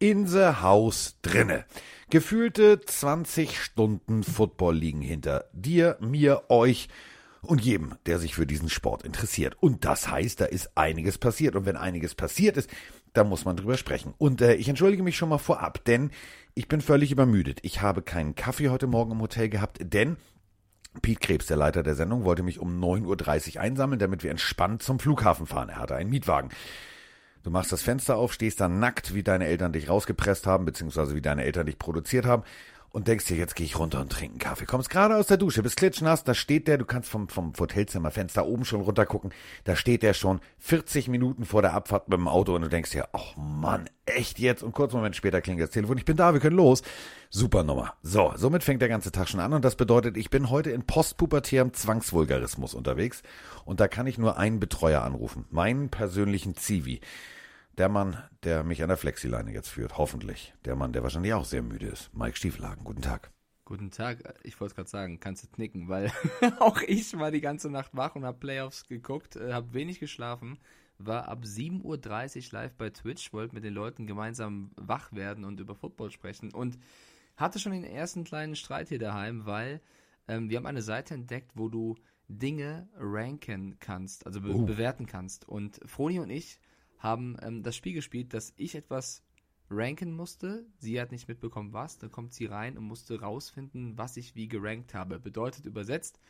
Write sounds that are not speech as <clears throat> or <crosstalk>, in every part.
in the house drinne. Gefühlte 20 Stunden Football liegen hinter dir, mir, euch und jedem, der sich für diesen Sport interessiert. Und das heißt, da ist einiges passiert. Und wenn einiges passiert ist, da muss man drüber sprechen. Und äh, ich entschuldige mich schon mal vorab, denn ich bin völlig übermüdet. Ich habe keinen Kaffee heute Morgen im Hotel gehabt, denn Piet Krebs, der Leiter der Sendung, wollte mich um 9.30 Uhr einsammeln, damit wir entspannt zum Flughafen fahren. Er hatte einen Mietwagen. Du machst das Fenster auf, stehst dann nackt, wie deine Eltern dich rausgepresst haben, beziehungsweise wie deine Eltern dich produziert haben und denkst dir, jetzt gehe ich runter und trinke einen Kaffee. Kommst gerade aus der Dusche, bist klitschnass, da steht der, du kannst vom, vom Hotelzimmerfenster oben schon runter gucken, da steht der schon 40 Minuten vor der Abfahrt mit dem Auto und du denkst dir, oh Mann, echt jetzt? Und kurz Moment später klingelt das Telefon, ich bin da, wir können los. Super Nummer. So, somit fängt der ganze Tag schon an und das bedeutet, ich bin heute in postpubertärem Zwangsvulgarismus unterwegs und da kann ich nur einen Betreuer anrufen, meinen persönlichen Zivi. Der Mann, der mich an der Flexileine jetzt führt, hoffentlich. Der Mann, der wahrscheinlich auch sehr müde ist. Mike Stieflagen, guten Tag. Guten Tag. Ich wollte gerade sagen, kannst du knicken, weil <laughs> auch ich war die ganze Nacht wach und habe Playoffs geguckt, äh, habe wenig geschlafen, war ab 7.30 Uhr live bei Twitch, wollte mit den Leuten gemeinsam wach werden und über Football sprechen und hatte schon den ersten kleinen Streit hier daheim, weil ähm, wir haben eine Seite entdeckt, wo du Dinge ranken kannst, also be uh. bewerten kannst. Und Froni und ich haben ähm, das Spiel gespielt, dass ich etwas ranken musste. Sie hat nicht mitbekommen, was. Dann kommt sie rein und musste rausfinden, was ich wie gerankt habe. Bedeutet übersetzt,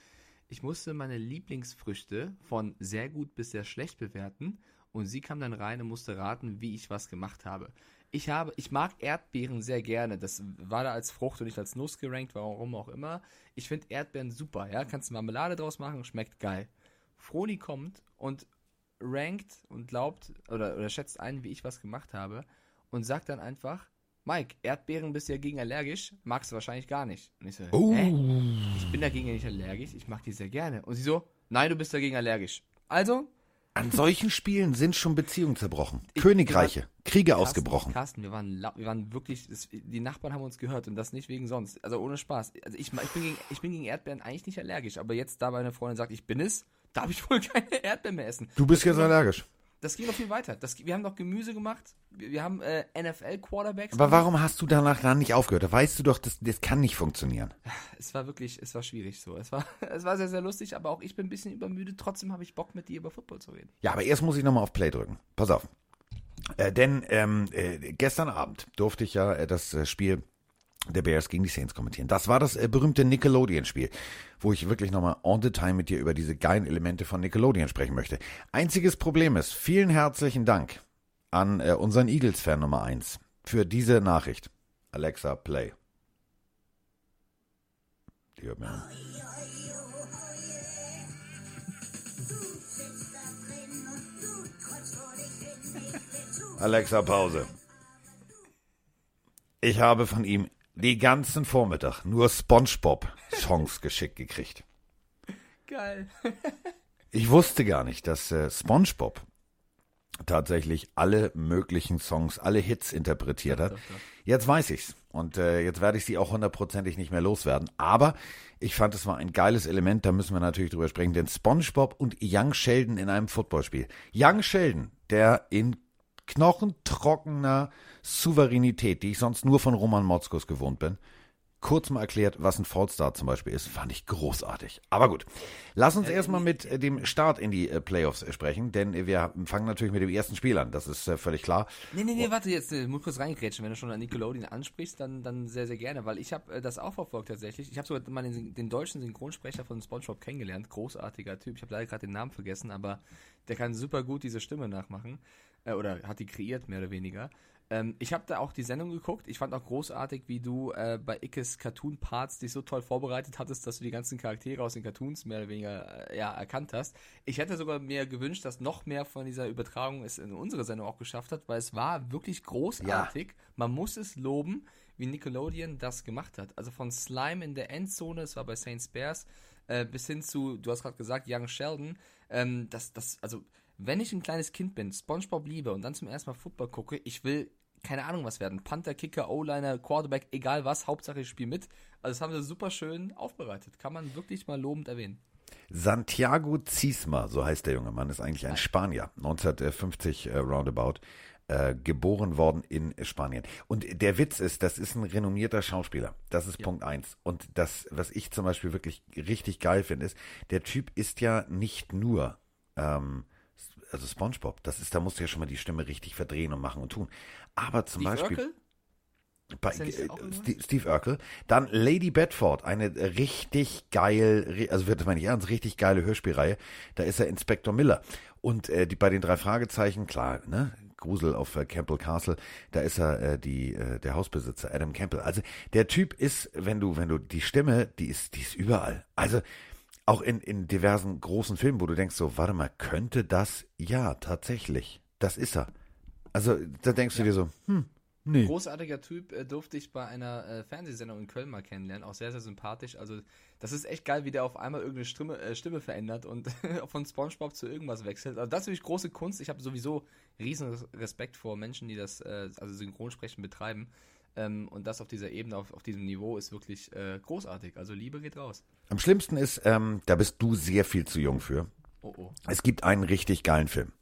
ich musste meine Lieblingsfrüchte von sehr gut bis sehr schlecht bewerten und sie kam dann rein und musste raten, wie ich was gemacht habe. Ich habe, ich mag Erdbeeren sehr gerne. Das war da als Frucht und nicht als Nuss gerankt, warum auch immer. Ich finde Erdbeeren super, ja. Kannst Marmelade draus machen, schmeckt geil. Froni kommt und rankt und glaubt oder, oder schätzt ein, wie ich was gemacht habe und sagt dann einfach, Mike, Erdbeeren bist du dagegen allergisch, magst du wahrscheinlich gar nicht. Und ich so, oh. Hä? Ich bin dagegen nicht allergisch, ich mag die sehr gerne. Und sie so, nein, du bist dagegen allergisch. Also. An solchen Spielen sind schon Beziehungen zerbrochen. Ich, Königreiche, waren, Kriege Carsten, ausgebrochen. Carsten, wir waren, wir waren wirklich, das, die Nachbarn haben uns gehört und das nicht wegen sonst. Also ohne Spaß. Also ich, ich, bin gegen, ich bin gegen Erdbeeren eigentlich nicht allergisch, aber jetzt, da meine Freundin sagt, ich bin es, darf ich wohl <laughs> keine Erdbeeren mehr essen. Du bist jetzt allergisch. Das ging noch viel weiter. Das, wir haben noch Gemüse gemacht. Wir, haben äh, NFL-Quarterbacks. Aber warum hast du danach dann nicht aufgehört? Da weißt du doch, das, das kann nicht funktionieren. <laughs> Es war wirklich, es war schwierig so. Es war, <laughs> es war sehr, sehr lustig, aber auch ich bin ein bisschen übermüdet. Trotzdem habe ich Bock, mit dir über Football zu reden. Ja, aber erst muss ich nochmal auf Play drücken. Pass auf. Äh, denn ähm, äh, gestern Abend durfte ich ja äh, das äh, Spiel der Bears gegen die Saints kommentieren. Das war das äh, berühmte Nickelodeon-Spiel, wo ich wirklich nochmal on the time mit dir über diese geilen Elemente von Nickelodeon sprechen möchte. Einziges Problem ist, vielen herzlichen Dank an äh, unseren Eagles-Fan Nummer 1 für diese Nachricht. Alexa, play. Die hört mir an. Alexa, Pause. Ich habe von ihm die ganzen Vormittag nur SpongeBob-Songs <laughs> geschickt gekriegt. Geil. <laughs> ich wusste gar nicht, dass äh, SpongeBob tatsächlich alle möglichen Songs, alle Hits interpretiert hat. Jetzt weiß ich's und äh, jetzt werde ich sie auch hundertprozentig nicht mehr loswerden. Aber ich fand, es war ein geiles Element. Da müssen wir natürlich drüber sprechen, denn SpongeBob und Young Sheldon in einem Footballspiel. Young Sheldon, der in knochentrockener Souveränität, die ich sonst nur von Roman Motzkus gewohnt bin. Kurz mal erklärt, was ein Fallstart zum Beispiel ist, fand ich großartig. Aber gut, lass uns äh, erstmal mit äh, dem Start in die äh, Playoffs sprechen, denn wir fangen natürlich mit dem ersten Spiel an, das ist völlig klar. Nee, nee, nee, warte, jetzt äh, muss kurz reingrätschen, wenn du schon an Nickelodeon ansprichst, dann, dann sehr, sehr gerne, weil ich habe das auch verfolgt tatsächlich. Ich habe sogar mal den, den, deutschen Synchronsprecher von SpongeBob kennengelernt, großartiger Typ, ich habe leider gerade den Namen vergessen, aber der kann super gut diese Stimme nachmachen äh, oder hat die kreiert, mehr oder weniger. Ähm, ich habe da auch die Sendung geguckt. Ich fand auch großartig, wie du äh, bei Ickes Cartoon Parts dich so toll vorbereitet hattest, dass du die ganzen Charaktere aus den Cartoons mehr oder weniger äh, ja, erkannt hast. Ich hätte sogar mir gewünscht, dass noch mehr von dieser Übertragung es in unsere Sendung auch geschafft hat, weil es war wirklich großartig. Ja. Man muss es loben, wie Nickelodeon das gemacht hat. Also von Slime in der Endzone, es war bei Saints Bears, äh, bis hin zu, du hast gerade gesagt, Young Sheldon. Ähm, das, das, also wenn ich ein kleines Kind bin, SpongeBob liebe und dann zum ersten Mal Football gucke, ich will keine Ahnung was werden. Panther, Kicker, O-Liner, Quarterback, egal was, Hauptsache ich spiele mit. Also das haben wir super schön aufbereitet. Kann man wirklich mal lobend erwähnen. Santiago Ziesma, so heißt der junge Mann, ist eigentlich ein Spanier, 1950 äh, roundabout. Äh, geboren worden in Spanien. Und der Witz ist, das ist ein renommierter Schauspieler. Das ist Ja. Punkt eins. Und das, was ich zum Beispiel wirklich richtig geil finde, ist, der Typ ist ja nicht nur, ähm, also SpongeBob, das ist, da musst du ja schon mal die Stimme richtig verdrehen und machen und tun. Aber zum Steve Beispiel Urkel? bei, äh? Steve, Steve Urkel. Dann Lady Bedford, eine richtig geil, also wird das meine ich ernst, richtig geile Hörspielreihe. Da ist er Inspektor Miller. Und äh, die bei den drei Fragezeichen, klar, ne? Grusel auf äh, Campbell Castle, da ist er äh, die äh, der Hausbesitzer Adam Campbell. Also der Typ ist, wenn du wenn du die Stimme, die ist die ist überall. Also auch in in diversen großen Filmen, wo du denkst so, warte mal, könnte das ja tatsächlich. Das ist er. Also da denkst du dir so, hm, nee. Großartiger Typ, äh, durfte ich bei einer äh, Fernsehsendung in Köln mal kennenlernen. Auch sehr, sehr sympathisch. Also, das ist echt geil, wie der auf einmal irgendeine Stimme, äh, Stimme verändert und <laughs> von Spongebob zu irgendwas wechselt. Also, das ist natürlich große Kunst. Ich habe sowieso riesen Respekt vor Menschen, die das, äh, also Synchronsprechen betreiben. Ähm, und das auf dieser Ebene, auf, auf diesem Niveau ist wirklich äh, großartig. Also, Liebe geht raus. Am schlimmsten ist, ähm, da bist du sehr viel zu jung für. Oh, oh. Es gibt einen richtig geilen Film.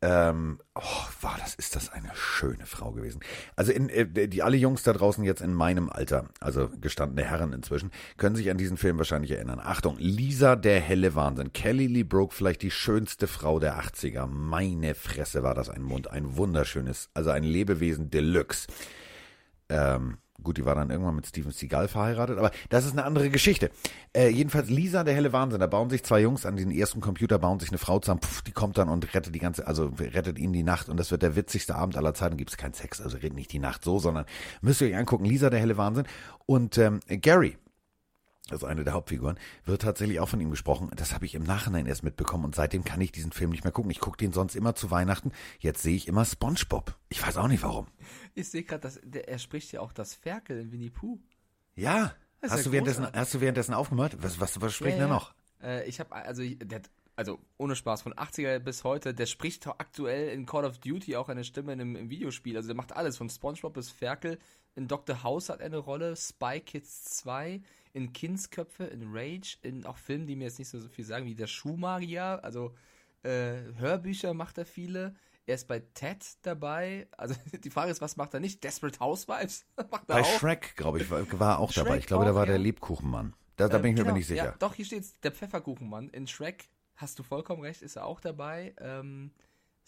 Ähm, oh, war das, ist das eine schöne Frau gewesen. Also in, äh, die alle Jungs da draußen jetzt in meinem Alter, also gestandene Herren inzwischen, können sich an diesen Film wahrscheinlich erinnern. Achtung, Lisa der helle Wahnsinn. Kelly Lee Broke, vielleicht die schönste Frau der 80er. Meine Fresse war das ein Mund, ein wunderschönes, also ein Lebewesen Deluxe. Ähm, gut, die war dann irgendwann mit Steven Seagal verheiratet, aber das ist eine andere Geschichte. Äh, jedenfalls Lisa, der helle Wahnsinn, da bauen sich zwei Jungs an den ersten Computer, bauen sich eine Frau zusammen, pff, die kommt dann und rettet die ganze, also rettet ihnen die Nacht und das wird der witzigste Abend aller Zeiten, gibt es keinen Sex, also redet nicht die Nacht so, sondern müsst ihr euch angucken, Lisa, der helle Wahnsinn und ähm, Gary, also eine der Hauptfiguren, wird tatsächlich auch von ihm gesprochen. Das habe ich im Nachhinein erst mitbekommen und seitdem kann ich diesen Film nicht mehr gucken. Ich gucke den sonst immer zu Weihnachten. Jetzt sehe ich immer SpongeBob. Ich weiß auch nicht warum. Ich sehe gerade, er spricht ja auch das Ferkel in Winnie Pooh. Ja. Das Hast ja du, währenddessen, hast du währenddessen aufgemacht? Was, was, was sprechen Ja, da ja. noch? Äh, ich habe also der also ohne Spaß von 80er bis heute, der spricht aktuell in Call of Duty auch eine Stimme in einem, im Videospiel. Also der macht alles von SpongeBob bis Ferkel. In Dr. House hat er eine Rolle, Spy Kids 2, in Kindsköpfe, in Rage, in auch Filmen, die mir jetzt nicht so viel sagen, wie der Schuhmagier, also äh, Hörbücher macht er viele. Er ist bei Ted dabei. Also <laughs> die Frage ist, was macht er nicht? Desperate Housewives <laughs> macht er Bei auch. Shrek, glaube ich, war, auch dabei. Shrek Ich glaube, da war der ja. Lebkuchenmann. Da, da Ähm, bin ich mir genau, aber nicht sicher. Ja, doch, hier steht's, der Pfefferkuchenmann. In Shrek, hast du vollkommen recht, ist er auch dabei. Ähm,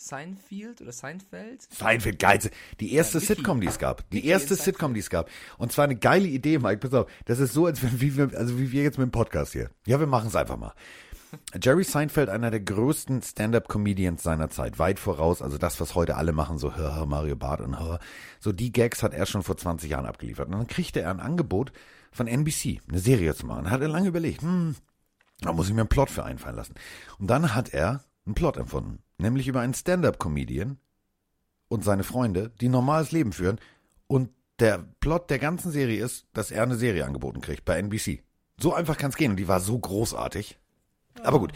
Seinfeld oder Seinfeld? Seinfeld, geilste. Die erste Ja. Sitcom, die es gab. Die Mickey erste Sitcom, die es gab. Und zwar eine geile Idee, Mike. Pass auf. Das ist so, als wenn wie wir, also wie wir jetzt mit dem Podcast hier. Ja, wir machen es einfach mal. Jerry Seinfeld, einer der größten Stand-up-Comedians seiner Zeit, weit voraus, also das, was heute alle machen, so hör, hör, Mario Barth und hör, so die Gags hat er schon vor 20 Jahren abgeliefert. Und dann kriegte er ein Angebot von NBC, eine Serie zu machen. Hat er lange überlegt, hm, da muss ich mir einen Plot für einfallen lassen. Und dann hat er einen Plot empfunden, nämlich über einen Stand-up-Comedian und seine Freunde, die ein normales Leben führen. Und der Plot der ganzen Serie ist, dass er eine Serie angeboten kriegt bei NBC. So einfach kann es gehen und die war so großartig. Aber gut,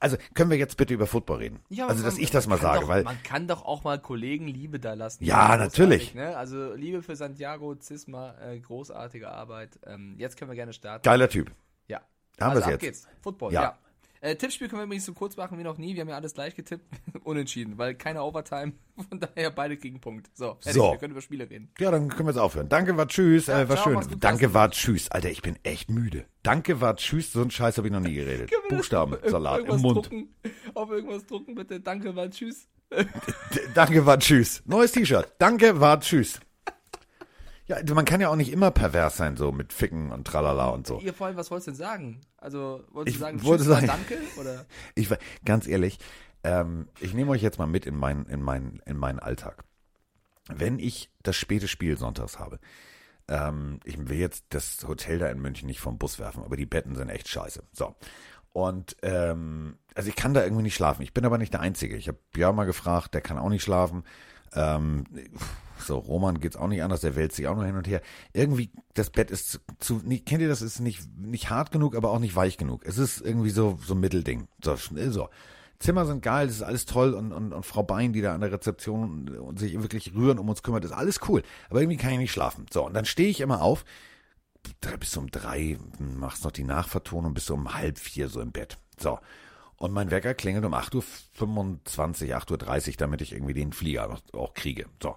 also können wir jetzt bitte über Football reden? also, dass man- ich das mal sage, doch, weil Man kann doch auch mal Kollegen Liebe da lassen. Ja, natürlich. Ne? Also Liebe für Santiago, Zisma, äh, großartige Arbeit. Ähm, jetzt können wir gerne starten. geiler Typ. Ja. Haben also wir's ab jetzt. geht's. Football, Ja. ja. Äh, Tippspiel können wir übrigens so kurz machen wie noch nie. Wir haben ja alles gleich getippt. <laughs> Unentschieden, weil keine Overtime. <laughs> Von daher beide kriegen Punkt. So, fertig. So. wir können über Spiele reden. Ja, dann können wir jetzt aufhören. Danke, war tschüss, Ja, äh, war ciao, schön. Danke, war tschüss. Alter, ich bin echt müde. Danke, war tschüss, so ein Scheiß habe ich noch nie geredet. Buchstaben, Salat im Mund. Drucken? Auf irgendwas drucken, bitte. Danke, mal tschüss. <laughs> Danke, war tschüss. Neues T-Shirt. Danke, war tschüss. Ja, man kann ja auch nicht immer pervers sein, so mit Ficken und Tralala und so. Ihr vor allem, was wolltest du denn sagen? Also, wolltest Ich du sagen, wollte sagen- danke? Oder? <laughs> Ich ganz ehrlich, ähm, ich nehme euch jetzt mal mit in meinen, in meinen, in meinen Alltag. Wenn ich das späte Spiel sonntags habe, ähm, ich will jetzt das Hotel da in München nicht vom Bus werfen, aber die Betten sind echt scheiße. So. Und ähm, also ich kann da irgendwie nicht schlafen. Ich bin aber nicht der Einzige. Ich habe Björn mal gefragt, der kann auch nicht schlafen. Ähm, so, Roman geht's auch nicht anders, der wälzt sich auch nur hin und her. Irgendwie, das Bett ist zu, nicht, kennt ihr das, ist nicht, nicht hart genug, aber auch nicht weich genug. Es ist irgendwie so, so ein Mittelding. So, schnell so. Zimmer sind geil, das ist alles toll und, und, und Frau Bein, die da an der Rezeption und sich wirklich rühren um uns kümmert, ist alles cool. Aber irgendwie kann ich nicht schlafen. So, und dann stehe ich immer auf, du um drei, machst noch die Nachvertonung, bist du um halb vier so im Bett. So. Und mein Wecker klingelt um 8.25 Uhr, 8.30 Uhr, damit ich irgendwie den Flieger auch kriege. So.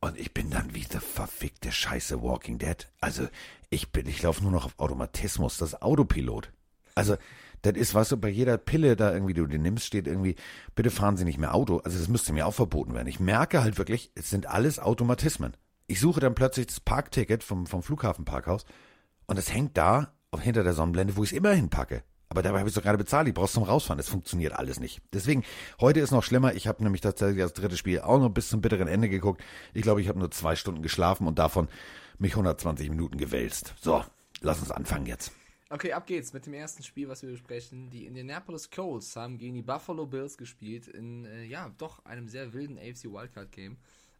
Und ich bin dann wie der verfickte Scheiße Walking Dead. Also ich bin, ich laufe nur noch auf Automatismus, das Autopilot. Also das ist, was du, bei jeder Pille da irgendwie, die du dir nimmst, steht irgendwie, bitte fahren Sie nicht mehr Auto. Also das müsste mir auch verboten werden. Ich merke halt wirklich, es sind alles Automatismen. Ich suche dann plötzlich das Parkticket vom, vom Flughafenparkhaus und es hängt da hinter der Sonnenblende, wo ich es immer hinpacke. Aber dabei habe ich es doch gerade bezahlt, ich brauch's zum Rausfahren. Es funktioniert alles nicht. Deswegen, heute ist noch schlimmer. Ich habe nämlich tatsächlich das dritte Spiel auch noch bis zum bitteren Ende geguckt. Ich glaube, ich habe nur zwei Stunden geschlafen und davon mich 120 Minuten gewälzt. So, lass uns anfangen jetzt. Okay, ab geht's mit dem ersten Spiel, was wir besprechen. Die Indianapolis Colts haben gegen die Buffalo Bills gespielt in, äh, ja, doch einem sehr wilden AFC Wildcard Game.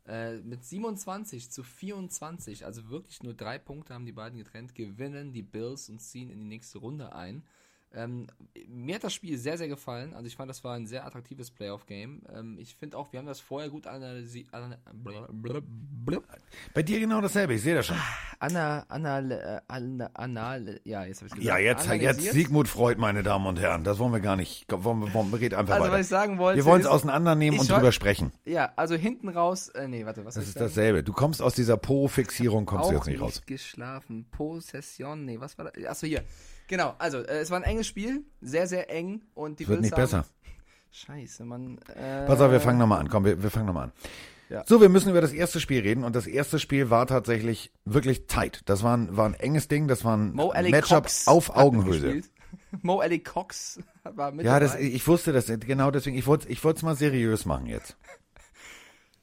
Äh, mit 27 zu 24, also wirklich nur drei Punkte haben die beiden getrennt, gewinnen die Bills und ziehen in die nächste Runde ein. Ähm, mir hat das Spiel sehr, sehr gefallen. Also ich fand, das war ein sehr attraktives Playoff-Game. Ähm, ich finde auch, wir haben das vorher gut analysiert. Bei dir genau dasselbe, ich sehe das schon. Anna, Anna, äh, Anna, Anna, ja, jetzt habe ich gesagt. Ja, jetzt, jetzt Sigmund Freud, meine Damen und Herren. Das wollen wir gar nicht. Wollen wir, wollen, red einfach also, weiter. was ich sagen wollte. Wir wollen es auseinandernehmen und drüber sprechen. Ja, also hinten raus, äh, nee, warte, was Das ist sagen? dasselbe. Du kommst aus dieser Po-Fixierung, kommst du jetzt nicht, nicht raus. geschlafen. Possession, nee, was war das? Achso, hier. Genau, also äh, es war ein enges Spiel, sehr, sehr eng und die Wird Bills nicht besser. <laughs> Scheiße, man. Äh, Pass auf, wir fangen nochmal an. Komm, wir, wir fangen nochmal an. Ja. So, wir müssen über das erste Spiel reden und das erste Spiel war tatsächlich wirklich tight. Das war ein, war ein enges Ding, das war ein Matchup auf Augenhöhe. <laughs> Mo Ali Cox war mit Ja, das, ich wusste das, genau deswegen, ich wollte ich es mal seriös machen jetzt.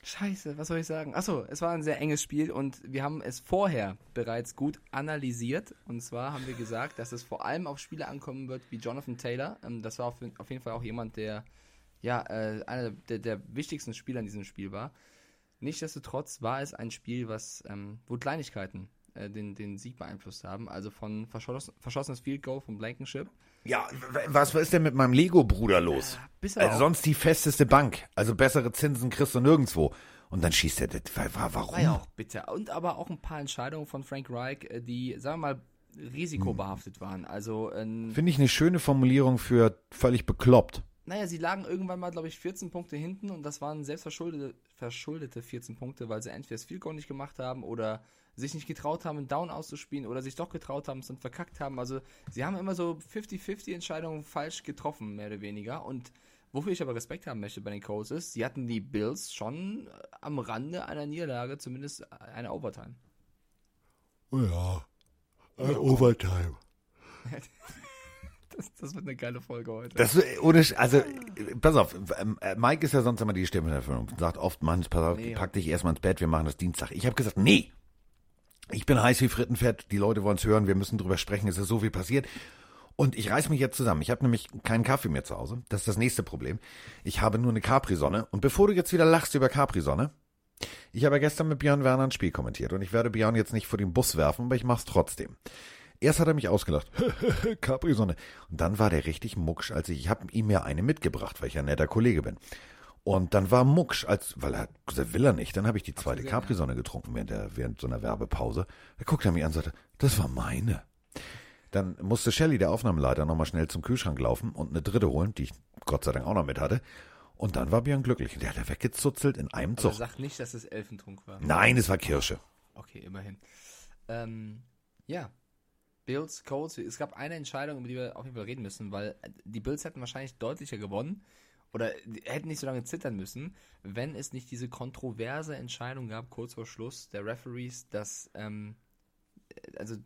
Scheiße, was soll ich sagen? Achso, es war ein sehr enges Spiel und wir haben es vorher bereits gut analysiert. Und zwar haben wir gesagt, dass es vor allem auf Spieler ankommen wird wie Jonathan Taylor. Ähm, das war auf, jeden Fall auch jemand, der ja äh, einer der, der wichtigsten Spieler in diesem Spiel war. Nichtsdestotrotz war es ein Spiel, was ähm, wo Kleinigkeiten äh, den, den Sieg beeinflusst haben. Also von verschoss, verschossenes Field Goal von Blankenship. Ja, was, was ist denn mit meinem Lego-Bruder los? Er Also sonst die festeste Bank. Also bessere Zinsen kriegst du nirgendwo. Und dann schießt er das. Wa- wa- Warum? War ja auch bitter. Und aber auch ein paar Entscheidungen von Frank Reich, äh, die, sagen wir mal, risikobehaftet waren. Also, ähm, Finde ich eine schöne Formulierung für völlig bekloppt. naja, sie lagen irgendwann mal, glaube ich, 14 Punkte hinten und das waren selbstverschuldete verschuldete 14 Punkte, weil sie entweder das Field Goal nicht gemacht haben oder sich nicht getraut haben, einen Down auszuspielen oder sich doch getraut haben, es dann verkackt haben. Also, sie haben immer so 50-50 Entscheidungen falsch getroffen, mehr oder weniger. Und wofür ich aber Respekt haben möchte bei den Colts ist, sie hatten die Bills schon äh, am Rande einer Niederlage, zumindest einer Overtime. Ja, Overtime. <laughs> Das, das wird eine geile Folge heute. Das ohne, also, pass auf, ähm, äh, Mike ist ja sonst immer die Stimme dafür und sagt oft, Mann, pass auf, Nee. pack dich erstmal ins Bett, wir machen das Dienstag. Ich habe gesagt, nee. Ich bin heiß wie Frittenfett, die Leute wollen es hören, wir müssen drüber sprechen, es ist so viel passiert. Und ich reiß mich jetzt zusammen. Ich habe nämlich keinen Kaffee mehr zu Hause. Das ist das nächste Problem. Ich habe nur eine Capri-Sonne. Und bevor du jetzt wieder lachst über Capri-Sonne, ich habe gestern mit Björn Werner ein Spiel kommentiert und ich werde Björn jetzt nicht vor den Bus werfen, aber ich mach's trotzdem. Erst hat er mich ausgelacht. <laughs> Capri-Sonne. Und dann war der richtig mucksch, als ich, ich habe ihm ja eine mitgebracht, weil ich ein netter Kollege bin. Und dann war mucksch, als, weil er gesagt, will er nicht. Dann habe ich die zweite Capri-Sonne getrunken während, der, während so einer Werbepause. Da guckte er mich an und sagte, das war meine. Dann musste Shelley, der Aufnahmeleiter, nochmal schnell zum Kühlschrank laufen und eine dritte holen, die ich Gott sei Dank auch noch mit hatte. Und dann war Björn glücklich. Der hat er weggezuzelt in einem Aber Zug. sag nicht, dass es Elfentrunk war. Nein, es war Kirsche. Okay, immerhin. Ähm, ja. Bills, Colts, es gab eine Entscheidung, über die wir auf jeden Fall reden müssen, weil die Bills hätten wahrscheinlich deutlicher gewonnen oder hätten nicht so lange zittern müssen, wenn es nicht diese kontroverse Entscheidung gab, kurz vor Schluss der Referees, dass, ähm, also,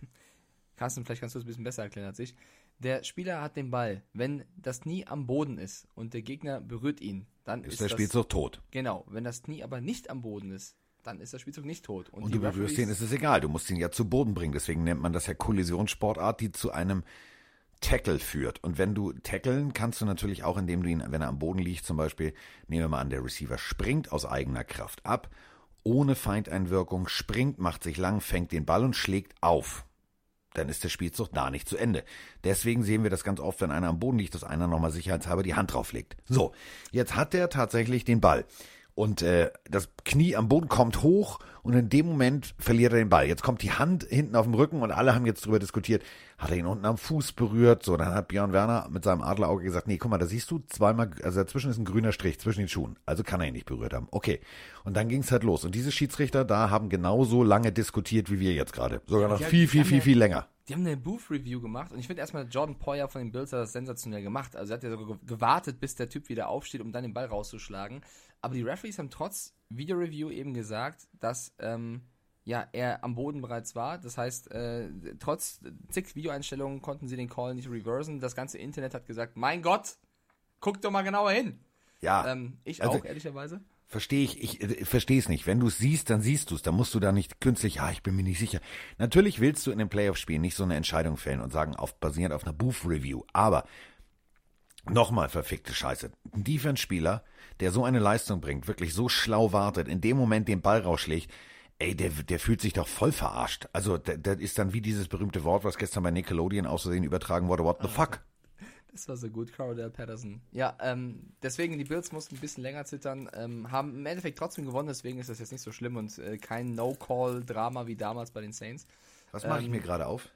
<laughs> Carsten, vielleicht kannst du es ein bisschen besser erklären als ich. Der Spieler hat den Ball. Wenn das Knie am Boden ist und der Gegner berührt ihn, dann ist, Ist der das, Spielzug tot. Genau, wenn das Knie aber nicht am Boden ist, dann ist der Spielzug nicht tot. Und die du berührst ihn, ist es egal. Du musst ihn ja zu Boden bringen. Deswegen nennt man das ja Kollisionssportart, die zu einem Tackle führt. Und wenn du tackeln, kannst du natürlich auch, indem du ihn, wenn er am Boden liegt, zum Beispiel, nehmen wir mal an, der Receiver springt aus eigener Kraft ab, ohne Feindeinwirkung, springt, macht sich lang, fängt den Ball und schlägt auf. Dann ist der Spielzug da nicht zu Ende. Deswegen sehen wir das ganz oft, wenn einer am Boden liegt, dass einer nochmal sicherheitshalber die Hand drauflegt. So, jetzt hat er tatsächlich den Ball. Und äh, das Knie am Boden kommt hoch und in dem Moment verliert er den Ball. Jetzt kommt die Hand hinten auf dem Rücken und alle haben jetzt drüber diskutiert, hat er ihn unten am Fuß berührt? So, dann hat Björn Werner mit seinem Adlerauge gesagt, nee, guck mal, da siehst du zweimal, also dazwischen ist ein grüner Strich zwischen den Schuhen. Also kann er ihn nicht berührt haben. Okay. Und dann ging es halt los. Und diese Schiedsrichter da haben genauso lange diskutiert wie wir jetzt gerade. Sogar noch Ja, viel, viel, viel, viel länger. Die haben eine Booth-Review gemacht und ich finde erstmal, Jordan Poyer von den Bills hat das sensationell gemacht. Also er hat ja sogar ge- gewartet, bis der Typ wieder aufsteht, um dann den Ball rauszuschlagen. Aber die Referees haben trotz Video-Review eben gesagt, dass ähm, ja, er am Boden bereits war. Das heißt, äh, trotz zig Videoeinstellungen konnten sie den Call nicht reversen. Das ganze Internet hat gesagt, mein Gott, guck doch mal genauer hin. Ja. Ähm, ich Also- auch, ehrlicherweise. Verstehe ich, ich äh, verstehe es nicht. Wenn du es siehst, dann siehst du es. Da musst du da nicht künstlich, ja, ich bin mir nicht sicher. Natürlich willst du in den Playoff-Spielen nicht so eine Entscheidung fällen und sagen, auf, basierend auf einer Booth-Review. Aber nochmal verfickte Scheiße. Ein Defense-Spieler, der so eine Leistung bringt, wirklich so schlau wartet, in dem Moment den Ball rausschlägt, ey, der, der fühlt sich doch voll verarscht. Also, der, der ist dann wie dieses berühmte Wort, was gestern bei Nickelodeon aus Versehen übertragen wurde, what the fuck? Das war so gut, Cordell Patterson. Ja, ähm, deswegen, die Bills mussten ein bisschen länger zittern, ähm, haben im Endeffekt trotzdem gewonnen, deswegen ist das jetzt nicht so schlimm und äh, kein No-Call-Drama wie damals bei den Saints. Was mache ich Ähm, mir gerade auf?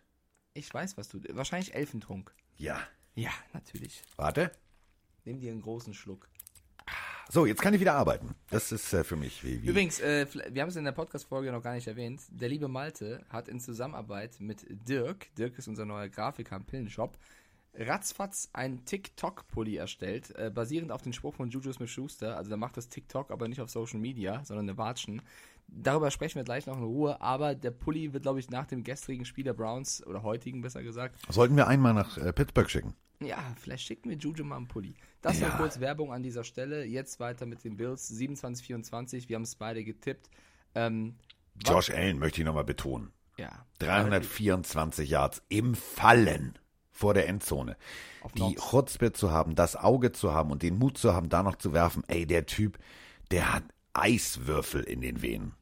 Ich weiß, was du. Wahrscheinlich Elfentrunk. Ja. Ja, natürlich. Warte. Nimm dir einen großen Schluck. So, jetzt kann ich wieder arbeiten. Das ist äh, für mich wie, wie Übrigens, äh, wir haben es in der Podcast-Folge noch gar nicht erwähnt. Der liebe Malte hat in Zusammenarbeit mit Dirk, Dirk ist unser neuer Grafiker am Pillenshop, ratzfatz einen TikTok-Pulli erstellt, äh, basierend auf dem Spruch von Juju Smith-Schuster. Also der macht das TikTok, aber nicht auf Social Media, sondern eine Watschen. Darüber sprechen wir gleich noch in Ruhe, aber der Pulli wird, glaube ich, nach dem gestrigen Spiel der Browns, oder heutigen besser gesagt, Sollten wir einmal nach äh, Pittsburgh schicken? Ja, vielleicht schicken wir Juju mal einen Pulli. Das Ja. war kurz Werbung an dieser Stelle. Jetzt weiter mit den Bills. 27-24, wir haben es beide getippt. Ähm, Josh Allen möchte ich nochmal betonen. ja. 324 Yards im Fallen vor der Endzone. Auf Die. Chutzpe zu haben, das Auge zu haben und den Mut zu haben, da noch zu werfen. Ey, der Typ, der hat Eiswürfel in den Venen.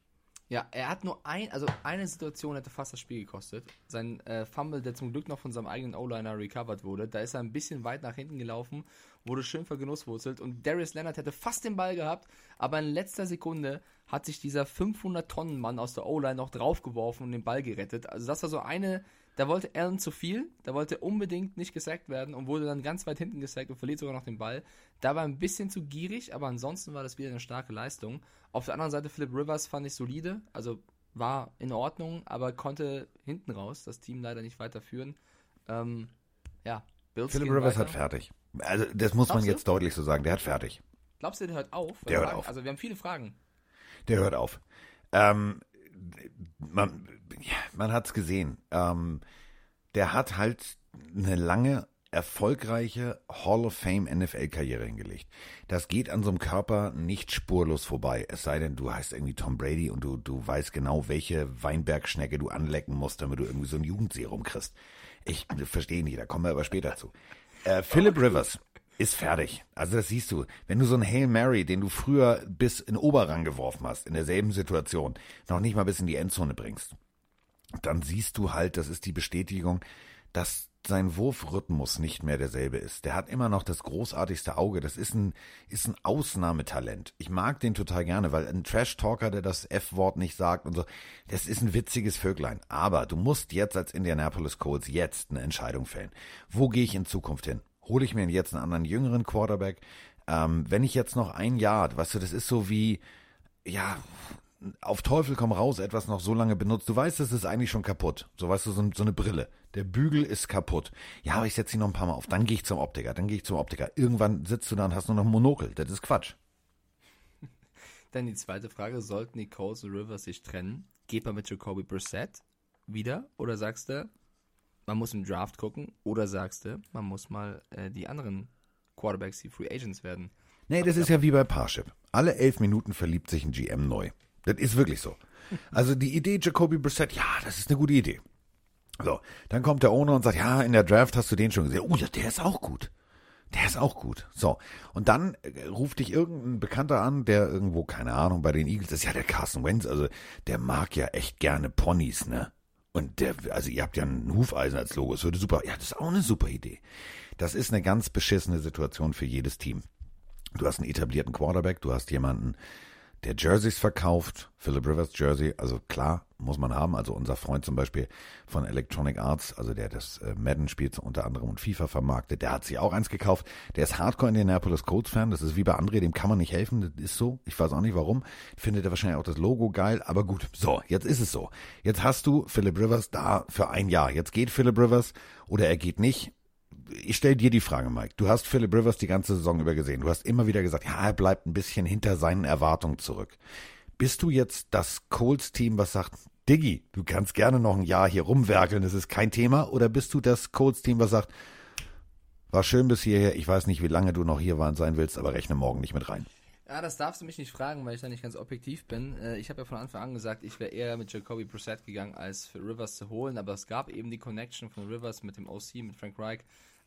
Ja, er hat nur ein, also eine Situation hätte fast das Spiel gekostet. Sein äh, Fumble, der zum Glück noch von seinem eigenen O-Liner recovered wurde, da ist er ein bisschen weit nach hinten gelaufen, wurde schön vergenusswurzelt und Darius Leonard hätte fast den Ball gehabt, aber in letzter Sekunde hat sich dieser 500-Tonnen-Mann aus der O-Line noch draufgeworfen und den Ball gerettet. Also das war so eine, da wollte Allen zu viel, da wollte unbedingt nicht gesackt werden und wurde dann ganz weit hinten gesackt und verliert sogar noch den Ball. Da war ein bisschen zu gierig, aber ansonsten war das wieder eine starke Leistung. Auf der anderen Seite Philip Rivers fand ich solide, also war in Ordnung, aber konnte hinten raus das Team leider nicht weiterführen. Ähm, ja, Bills Philip Rivers weiter. hat fertig. Also, das muss man Glaubst du? jetzt deutlich so sagen. Der hat fertig. Glaubst du, der hört auf? Der hört Fragen- auf. Also wir haben viele Fragen. Der hört auf. Ähm, man ja, man hat's gesehen. Ähm, der hat halt eine lange, erfolgreiche Hall of Fame NFL-Karriere hingelegt. Das geht an so einem Körper nicht spurlos vorbei. Es sei denn, du heißt irgendwie Tom Brady und du, du weißt genau, welche Weinbergschnecke du anlecken musst, damit du irgendwie so ein Jugendserum kriegst. Ich verstehe nicht, da kommen wir aber später zu. Äh, Philip Rivers ist fertig. Also das siehst du. Wenn du so einen Hail Mary, den du früher bis in Oberrang geworfen hast, in derselben Situation, noch nicht mal bis in die Endzone bringst, dann siehst du halt, das ist die Bestätigung, dass sein Wurfrhythmus nicht mehr derselbe ist. Der hat immer noch das großartigste Auge. Das ist ein, ist ein Ausnahmetalent. Ich mag den total gerne, weil ein Trash-Talker, der das F-Wort nicht sagt und so, das ist ein witziges Vöglein. Aber du musst jetzt als Indianapolis Colts jetzt eine Entscheidung fällen. Wo gehe ich in Zukunft hin? Hole ich mir jetzt einen anderen jüngeren Quarterback? Ähm, wenn ich jetzt noch ein Jahr, weißt du, das ist so wie, ja, auf Teufel komm raus etwas noch so lange benutzt. Du weißt, es ist eigentlich schon kaputt. So weißt du, so, so eine Brille. Der Bügel ist kaputt. Ja, aber ich setze ihn noch ein paar Mal auf. Dann gehe ich zum Optiker. Dann gehe ich zum Optiker. Irgendwann sitzt du da und hast nur noch ein Monokel. Das ist Quatsch. <laughs> Dann die zweite Frage, sollten die Colts und Rivers sich trennen? Geht man mit Jacoby Brissett wieder? Oder sagst du, man muss im Draft gucken? Oder sagst du, man muss mal äh, die anderen Quarterbacks, die Free Agents werden? Nee, das ist ja wie bei Parship. Alle elf Minuten verliebt sich ein GM neu. Das ist wirklich so. <laughs> Also die Idee Jacoby Brissett, ja, das ist eine gute Idee. So, dann kommt der Owner und sagt, ja, in der Draft hast du den schon gesehen. Oh ja, der ist auch gut. Der ist auch gut. So, und dann äh, ruft dich irgendein Bekannter an, der irgendwo, keine Ahnung, bei den Eagles ist, ja der Carson Wentz, also der mag ja echt gerne Ponys, ne? Und der, also ihr habt ja ein Hufeisen als Logo, es würde super, ja, das ist auch eine super Idee. Das ist eine ganz beschissene Situation für jedes Team. Du hast einen etablierten Quarterback, du hast jemanden, der Jerseys verkauft, Philip Rivers Jersey, also klar, muss man haben. Also unser Freund zum Beispiel von Electronic Arts, also der das äh, Madden spielt unter anderem und FIFA vermarktet, der hat sich auch eins gekauft. Der ist Hardcore Indianapolis Colts Fan. Das ist wie bei André, dem kann man nicht helfen. Das ist so. Ich weiß auch nicht warum. Findet er wahrscheinlich auch das Logo geil. Aber gut, so, jetzt ist es so. Jetzt hast du Philip Rivers da für ein Jahr. Jetzt geht Philip Rivers oder er geht nicht ich stelle dir die Frage, Mike. Du hast Philip Rivers die ganze Saison über gesehen. Du hast immer wieder gesagt, ja, er bleibt ein bisschen hinter seinen Erwartungen zurück. Bist du jetzt das Colts-Team, was sagt, Diggi, du kannst gerne noch ein Jahr hier rumwerkeln, das ist kein Thema? Oder bist du das Colts-Team, was sagt, war schön bis hierher, ich weiß nicht, wie lange du noch hier sein willst, aber rechne morgen nicht mit rein? Ja, das darfst du mich nicht fragen, weil ich da nicht ganz objektiv bin. Äh, ich habe ja von Anfang an gesagt, ich wäre eher mit Jacoby Brissett gegangen, als für Rivers zu holen, aber es gab eben die Connection von Rivers mit dem OC, mit Frank Reich,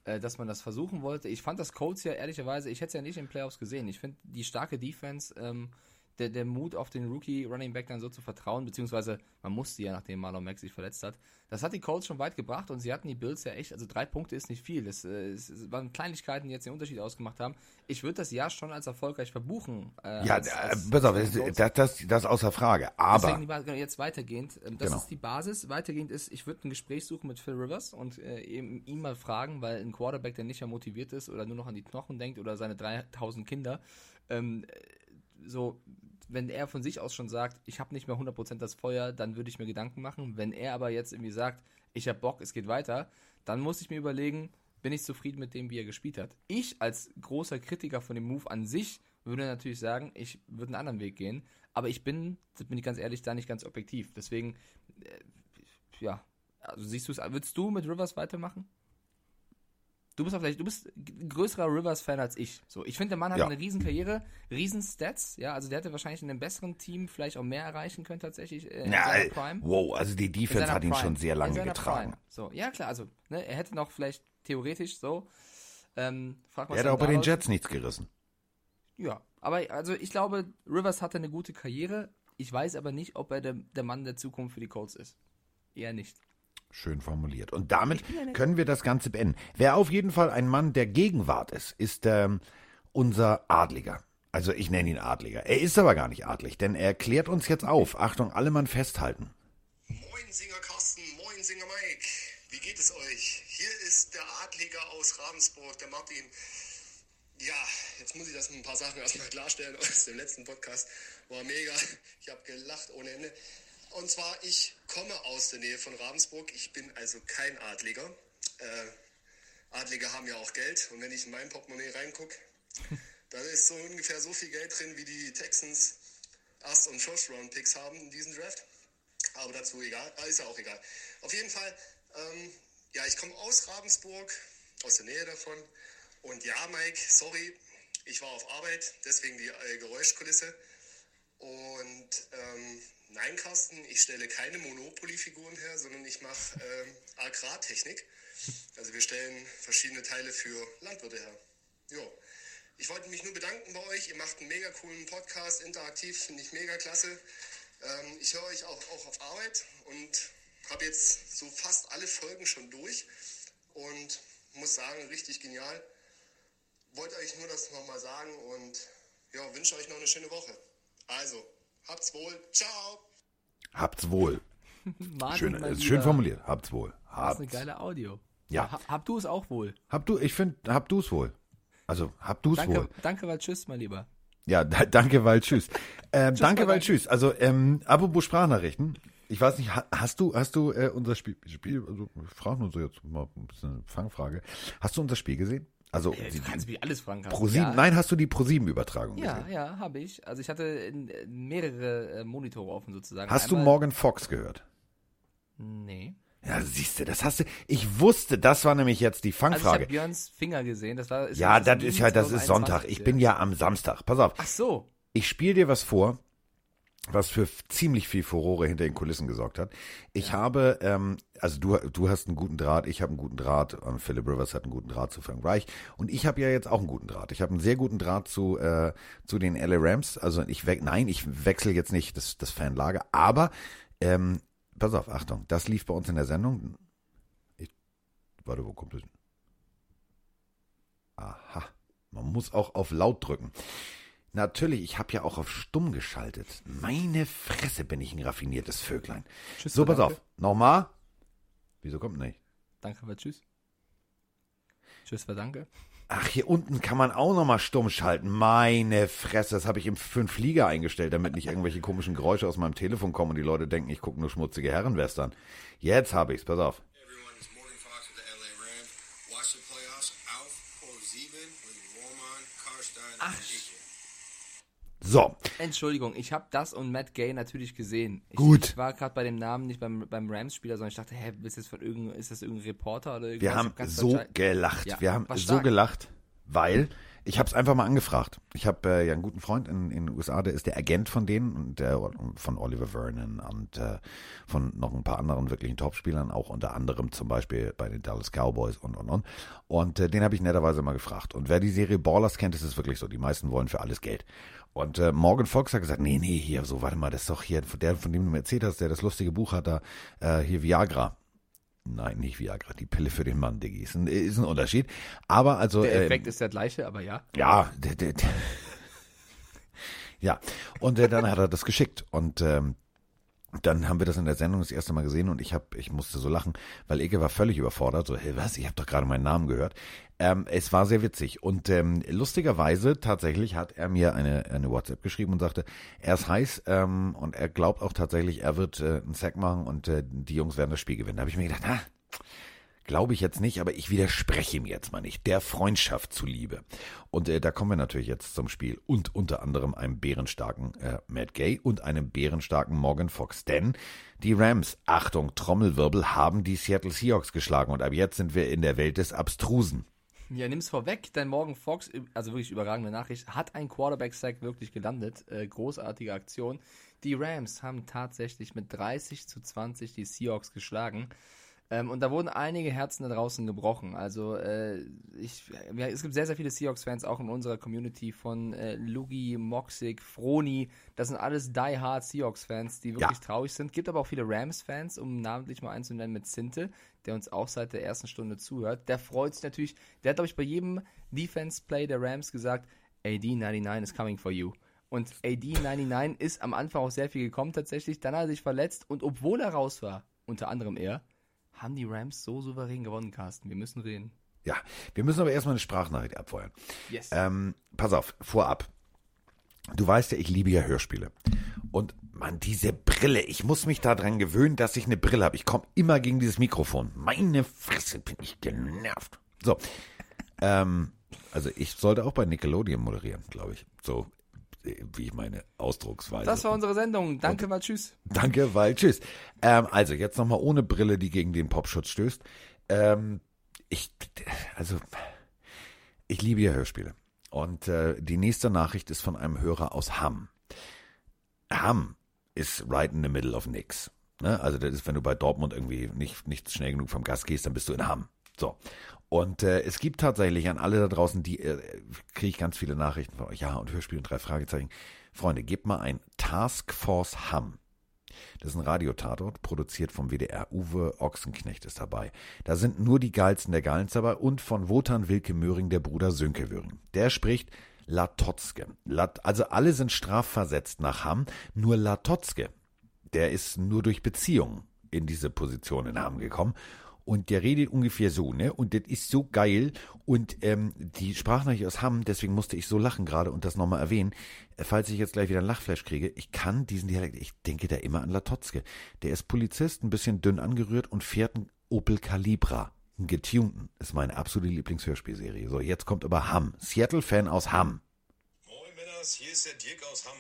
äh, dass man das versuchen wollte. Ich fand das Colts ja ehrlicherweise, ich hätte es ja nicht in Playoffs gesehen. Ich finde die starke Defense, ähm, der, der Mut auf den Rookie Running Back dann so zu vertrauen, beziehungsweise man musste ja, nachdem Marlon Mack sich verletzt hat. Das hat die Colts schon weit gebracht und sie hatten die Bills ja echt, also drei Punkte ist nicht viel. Das, äh, es waren Kleinigkeiten, die jetzt den Unterschied ausgemacht haben. Ich würde das Jahr schon als erfolgreich verbuchen. Äh, ja, als, als, pass auf, das, das, das außer Frage. Aber. Deswegen genau, jetzt weitergehend, ähm, das genau. ist die Basis. Weitergehend ist, ich würde ein Gespräch suchen mit Phil Rivers und äh, eben ihn mal fragen, weil ein Quarterback, der nicht mehr motiviert ist oder nur noch an die Knochen denkt oder seine 3000 Kinder, ähm, so wenn er von sich aus schon sagt, ich habe nicht mehr 100% das Feuer, dann würde ich mir Gedanken machen. Wenn er aber jetzt irgendwie sagt, ich habe Bock, es geht weiter, dann muss ich mir überlegen, bin ich zufrieden mit dem, wie er gespielt hat. Ich als großer Kritiker von dem Move an sich würde natürlich sagen, ich würde einen anderen Weg gehen, aber ich bin, bin ich ganz ehrlich, da nicht ganz objektiv. Deswegen, äh, ja, also siehst du es, würdest du mit Rivers weitermachen? Du bist vielleicht, du bist größerer Rivers-Fan als ich. So, ich finde, der Mann hat ja. eine riesen Karriere, riesen Stats, ja, also der hätte wahrscheinlich in einem besseren Team vielleicht auch mehr erreichen können tatsächlich äh, in ja, seiner Prime. Wow, also die Defense hat ihn schon sehr lange getragen. Prime. So, ja klar, also ne, er hätte noch vielleicht theoretisch so. Ähm, frag er hat auch bei den Jets nichts gerissen. Ja, aber also ich glaube, Rivers hatte eine gute Karriere. Ich weiß aber nicht, ob er der, der Mann der Zukunft für die Colts ist. Eher nicht. Schön formuliert. Und damit können wir das Ganze beenden. Wer auf jeden Fall ein Mann der Gegenwart ist, ist ähm, unser Adliger. Also ich nenne ihn Adliger. Er ist aber gar nicht adlig, denn er klärt uns jetzt auf. Achtung, alle Mann festhalten. Moin Singer Carsten, moin Singer Mike. Wie geht es euch? Hier ist der Adliger aus Ravensburg, der Martin. Ja, jetzt muss ich das mit ein paar Sachen erstmal klarstellen aus dem letzten Podcast. War mega. Ich habe gelacht ohne Ende. Und zwar, ich komme aus der Nähe von Ravensburg. Ich bin also kein Adliger. Äh, Adlige haben ja auch Geld. Und wenn ich in mein Portemonnaie reingucke, <laughs> da ist so ungefähr so viel Geld drin, wie die Texans Erst- und First-Round-Picks haben in diesem Draft. Aber dazu egal, äh, ist ja auch egal. Auf jeden Fall, ähm, ja, ich komme aus Ravensburg, aus der Nähe davon. Und ja, Mike, sorry, ich war auf Arbeit, deswegen die äh, Geräuschkulisse. Und ähm, Nein, Carsten, ich stelle keine Monopoly-Figuren her, sondern ich mache ähm, Agrartechnik. Also wir stellen verschiedene Teile für Landwirte her. Jo. Ich wollte mich nur bedanken bei euch. Ihr macht einen mega coolen Podcast, interaktiv, finde ich mega klasse. Ähm, ich höre euch auch, auch auf Arbeit und habe jetzt so fast alle Folgen schon durch und muss sagen, richtig genial. Wollte euch nur das nochmal sagen und ja, wünsche euch noch eine schöne Woche. Also, Habt's wohl. Ciao. Habt's wohl. <laughs> schön, ist schön formuliert. Habt's wohl. Habt's. Das ist eine geile Audio. Ja. Hab, hab du es auch wohl. Hab du, ich finde, hab du es wohl. Also, hab du es wohl. Danke, weil tschüss, mein Lieber. Ja, da, <laughs> danke, weil tschüss. Ähm, tschüss danke, weil tschüss. Also, ähm, apropos Sprachnachrichten. Ich weiß nicht, hast du, hast du äh, unser Spiel, Spiel also ich frage nur so jetzt mal ein bisschen eine Fangfrage. Hast du unser Spiel gesehen? Also äh, du kannst mich alles fragen. Pro ja. Nein, hast du die Pro 7 Übertragung Ja, gesehen? ja, habe ich. Also ich hatte mehrere äh, Monitore offen sozusagen. Hast Einmal, du Morgan Fox gehört? Nee. Ja, siehst du, das hast du. Ich wusste, das war nämlich jetzt die Fangfrage. Also ich habe Björns Finger gesehen. Das war. ja, das, das ist ja, das ist Sonntag. Ich bin ja am Samstag. Pass auf. Ach so. Ich spiele dir was vor was für ziemlich viel Furore hinter den Kulissen gesorgt hat. Ich ja. habe, ähm, also du, du hast einen guten Draht, ich habe einen guten Draht, ähm, Philip Rivers hat einen guten Draht zu Frank Reich und ich habe ja jetzt auch einen guten Draht. Ich habe einen sehr guten Draht zu, äh, zu den LA Rams. Also ich we nein, ich wechsle jetzt nicht das, das Fanlager, aber ähm, pass auf, Achtung, das lief bei uns in der Sendung. Ich, warte, wo kommt das? Aha, man muss auch auf laut drücken. Natürlich, ich habe ja auch auf stumm geschaltet. Meine Fresse bin ich ein raffiniertes Vöglein. Tschüss, so, pass danke. auf. Nochmal. Wieso kommt nicht? Danke, war tschüss. Tschüss, war danke. Ach, hier unten kann man auch nochmal stumm schalten. Meine Fresse, das habe ich im einen Flieger eingestellt, damit nicht irgendwelche komischen Geräusche aus meinem Telefon kommen und die Leute denken, ich gucke nur schmutzige Herrenwestern. Jetzt habe ich's, pass auf. Everyone, it's Morgan Fox with the LA Rams. Watch the playoffs auf Pro 7 with Roman, Karstein Ach. So, Entschuldigung, ich habe das und Matt Gay natürlich gesehen. Ich, Gut. Ich war gerade bei dem Namen nicht beim, beim Rams-Spieler, sondern ich dachte, hä, ist das, von irgendein, ist das irgendein Reporter oder irgendwas? wir haben so gelacht. Ja, wir haben so gelacht, weil ich habe es einfach mal angefragt. Ich habe äh, ja einen guten Freund in, in den USA, der ist der Agent von denen und der von Oliver Vernon und äh, von noch ein paar anderen wirklichen Topspielern, auch unter anderem zum Beispiel bei den Dallas Cowboys und und und. Und äh, den habe ich netterweise mal gefragt. Und wer die Serie Ballers kennt, ist es wirklich so. Die meisten wollen für alles Geld. Und äh, Morgan Fox hat gesagt, nee, nee, hier, so, warte mal, das ist doch hier, der, von dem du mir erzählt hast, der das lustige Buch hat, da, äh, hier Viagra. Nein, nicht Viagra, die Pille für den Mann, Diggi. Ist ein, Unterschied. Aber also. Der ähm, Effekt ist der gleiche, aber ja. ja, der, der, der. <laughs> ja. Und äh, dann hat er das geschickt und ähm, dann haben wir das in der Sendung das erste Mal gesehen und ich hab, ich musste so lachen, weil Ike war völlig überfordert. So, hey, was? Ich habe doch gerade meinen Namen gehört. Ähm, es war sehr witzig und ähm, lustigerweise tatsächlich hat er mir eine, eine WhatsApp geschrieben und sagte, er ist heiß ähm, und er glaubt auch tatsächlich, er wird äh, einen Sack machen und äh, die Jungs werden das Spiel gewinnen. Da habe ich mir gedacht, ah, Glaube ich jetzt nicht, aber ich widerspreche ihm jetzt mal nicht. Der Freundschaft zuliebe. Und äh, da kommen wir natürlich jetzt zum Spiel. Und unter anderem einem bärenstarken äh, Matt Gay und einem bärenstarken Morgan Fox. Denn die Rams, Achtung, Trommelwirbel, haben die Seattle Seahawks geschlagen. Und ab jetzt sind wir in der Welt des Abstrusen. Ja, nimm's vorweg, denn Morgan Fox, also wirklich überragende Nachricht, hat ein Quarterback-Sack wirklich gelandet. Äh, großartige Aktion. Die Rams haben tatsächlich mit 30 zu 20 die Seahawks geschlagen. Ähm, und da wurden einige Herzen da draußen gebrochen. Also äh, ich, ja, es gibt sehr, sehr viele Seahawks-Fans auch in unserer Community von äh, Lugi, Moxig, Froni. Das sind alles die-hard Seahawks-Fans, die wirklich Ja. traurig sind. Gibt aber auch viele Rams-Fans, um namentlich mal einzunennen mit Zinte, der uns auch seit der ersten Stunde zuhört. Der freut sich natürlich. Der hat, glaube ich, bei jedem Defense-Play der Rams gesagt, AD99 is coming for you. Und AD99 ist am Anfang auch sehr viel gekommen tatsächlich. Dann hat er sich verletzt und obwohl er raus war, unter anderem er, haben die Rams so souverän gewonnen, Carsten. Wir müssen reden. Ja, wir müssen aber erstmal eine Sprachnachricht abfeuern. Yes. Ähm, pass auf, vorab. Du weißt ja, ich liebe ja Hörspiele. Und man, diese Brille, ich muss mich daran gewöhnen, dass ich eine Brille habe. Ich komme immer gegen dieses Mikrofon. Meine Fresse, bin ich genervt. So. Ähm, also ich sollte auch bei Nickelodeon moderieren, glaube ich. So wie ich meine Ausdrucksweise. das war unsere Sendung. Danke, mal tschüss. Danke, weil tschüss. Ähm, also jetzt nochmal ohne Brille, die gegen den Popschutz stößt. Ähm, ich, also, ich liebe ja Hörspiele. Und äh, die nächste Nachricht ist von einem Hörer aus Hamm. Hamm ist right in the middle of nix. Ne? Also das ist, wenn du bei Dortmund irgendwie nicht, nicht schnell genug vom Gas gehst, dann bist du in Hamm. So. Und äh, es gibt tatsächlich an alle da draußen, die äh, kriege ich ganz viele Nachrichten von euch. Ja, und Hörspiel und drei Fragezeichen. Freunde, gebt mal ein Task Force Hamm. Das ist ein Radiotatort, produziert vom WDR. Uwe Ochsenknecht ist dabei. Da sind nur die Geilsten der Geilens dabei und von Wotan Wilke Möhring, der Bruder Sönke Möhring. Der spricht Latotzke. Lat also alle sind strafversetzt nach Hamm, nur Latotzke, der ist nur durch Beziehungen in diese Position in Hamm gekommen. Und der redet ungefähr so, ne? Und das ist so geil. Und ähm, die Sprachnachricht aus Hamm, deswegen musste ich so lachen gerade und das nochmal erwähnen. Äh, Falls ich jetzt gleich wieder ein Lachflash kriege, ich kann diesen Dialekt, ich denke da immer an Latotzke. Der ist Polizist, ein bisschen dünn angerührt und fährt einen Opel Calibra. Einen getunten. Ist meine absolute Lieblingshörspielserie. So, jetzt kommt aber Hamm. Seattle-Fan aus Hamm. Moin Männers, hier ist der Dirk aus Hamm.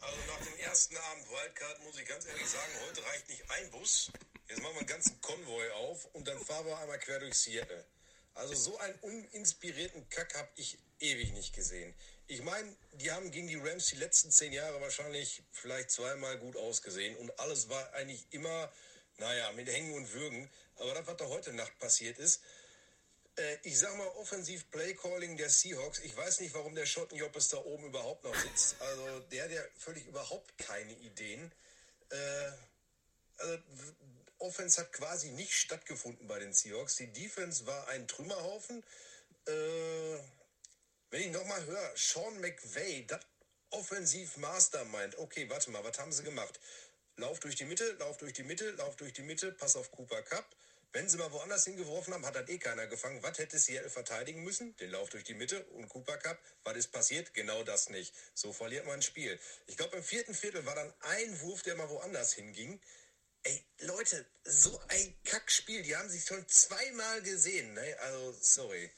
Also nach dem ersten Abend Wildcard muss ich ganz ehrlich sagen, heute reicht nicht ein Bus. Jetzt machen wir einen ganzen Konvoi auf und dann fahren wir einmal quer durch Seattle. Also so einen uninspirierten Kack habe ich ewig nicht gesehen. Ich meine, die haben gegen die Rams die letzten zehn Jahre wahrscheinlich vielleicht zweimal gut ausgesehen und alles war eigentlich immer, naja, mit Hängen und Würgen. Aber das, was da heute Nacht passiert ist, äh, ich sag mal, offensiv Playcalling der Seahawks. Ich weiß nicht, warum der Schottenjoppes da oben überhaupt noch sitzt. Also der, der völlig überhaupt keine Ideen. Äh, also Offense hat quasi nicht stattgefunden bei den Seahawks. Die Defense war ein Trümmerhaufen. Äh, Wenn ich nochmal höre, Sean McVay, das offensiv Mastermind. Okay, warte mal, was haben sie gemacht? Lauf durch die Mitte, lauf durch die Mitte, lauf durch die Mitte, pass auf Cooper Cup. Wenn sie mal woanders hingeworfen haben, hat dann eh keiner gefangen. Was hätte Seattle verteidigen müssen? Den Lauf durch die Mitte und Cooper Cup. Was ist passiert? Genau das nicht. So verliert man ein Spiel. Ich glaube, im vierten Viertel war dann ein Wurf, der mal woanders hinging. Ey, Leute, so ein Kackspiel. Die haben sich schon zweimal gesehen. Ne? Also, sorry.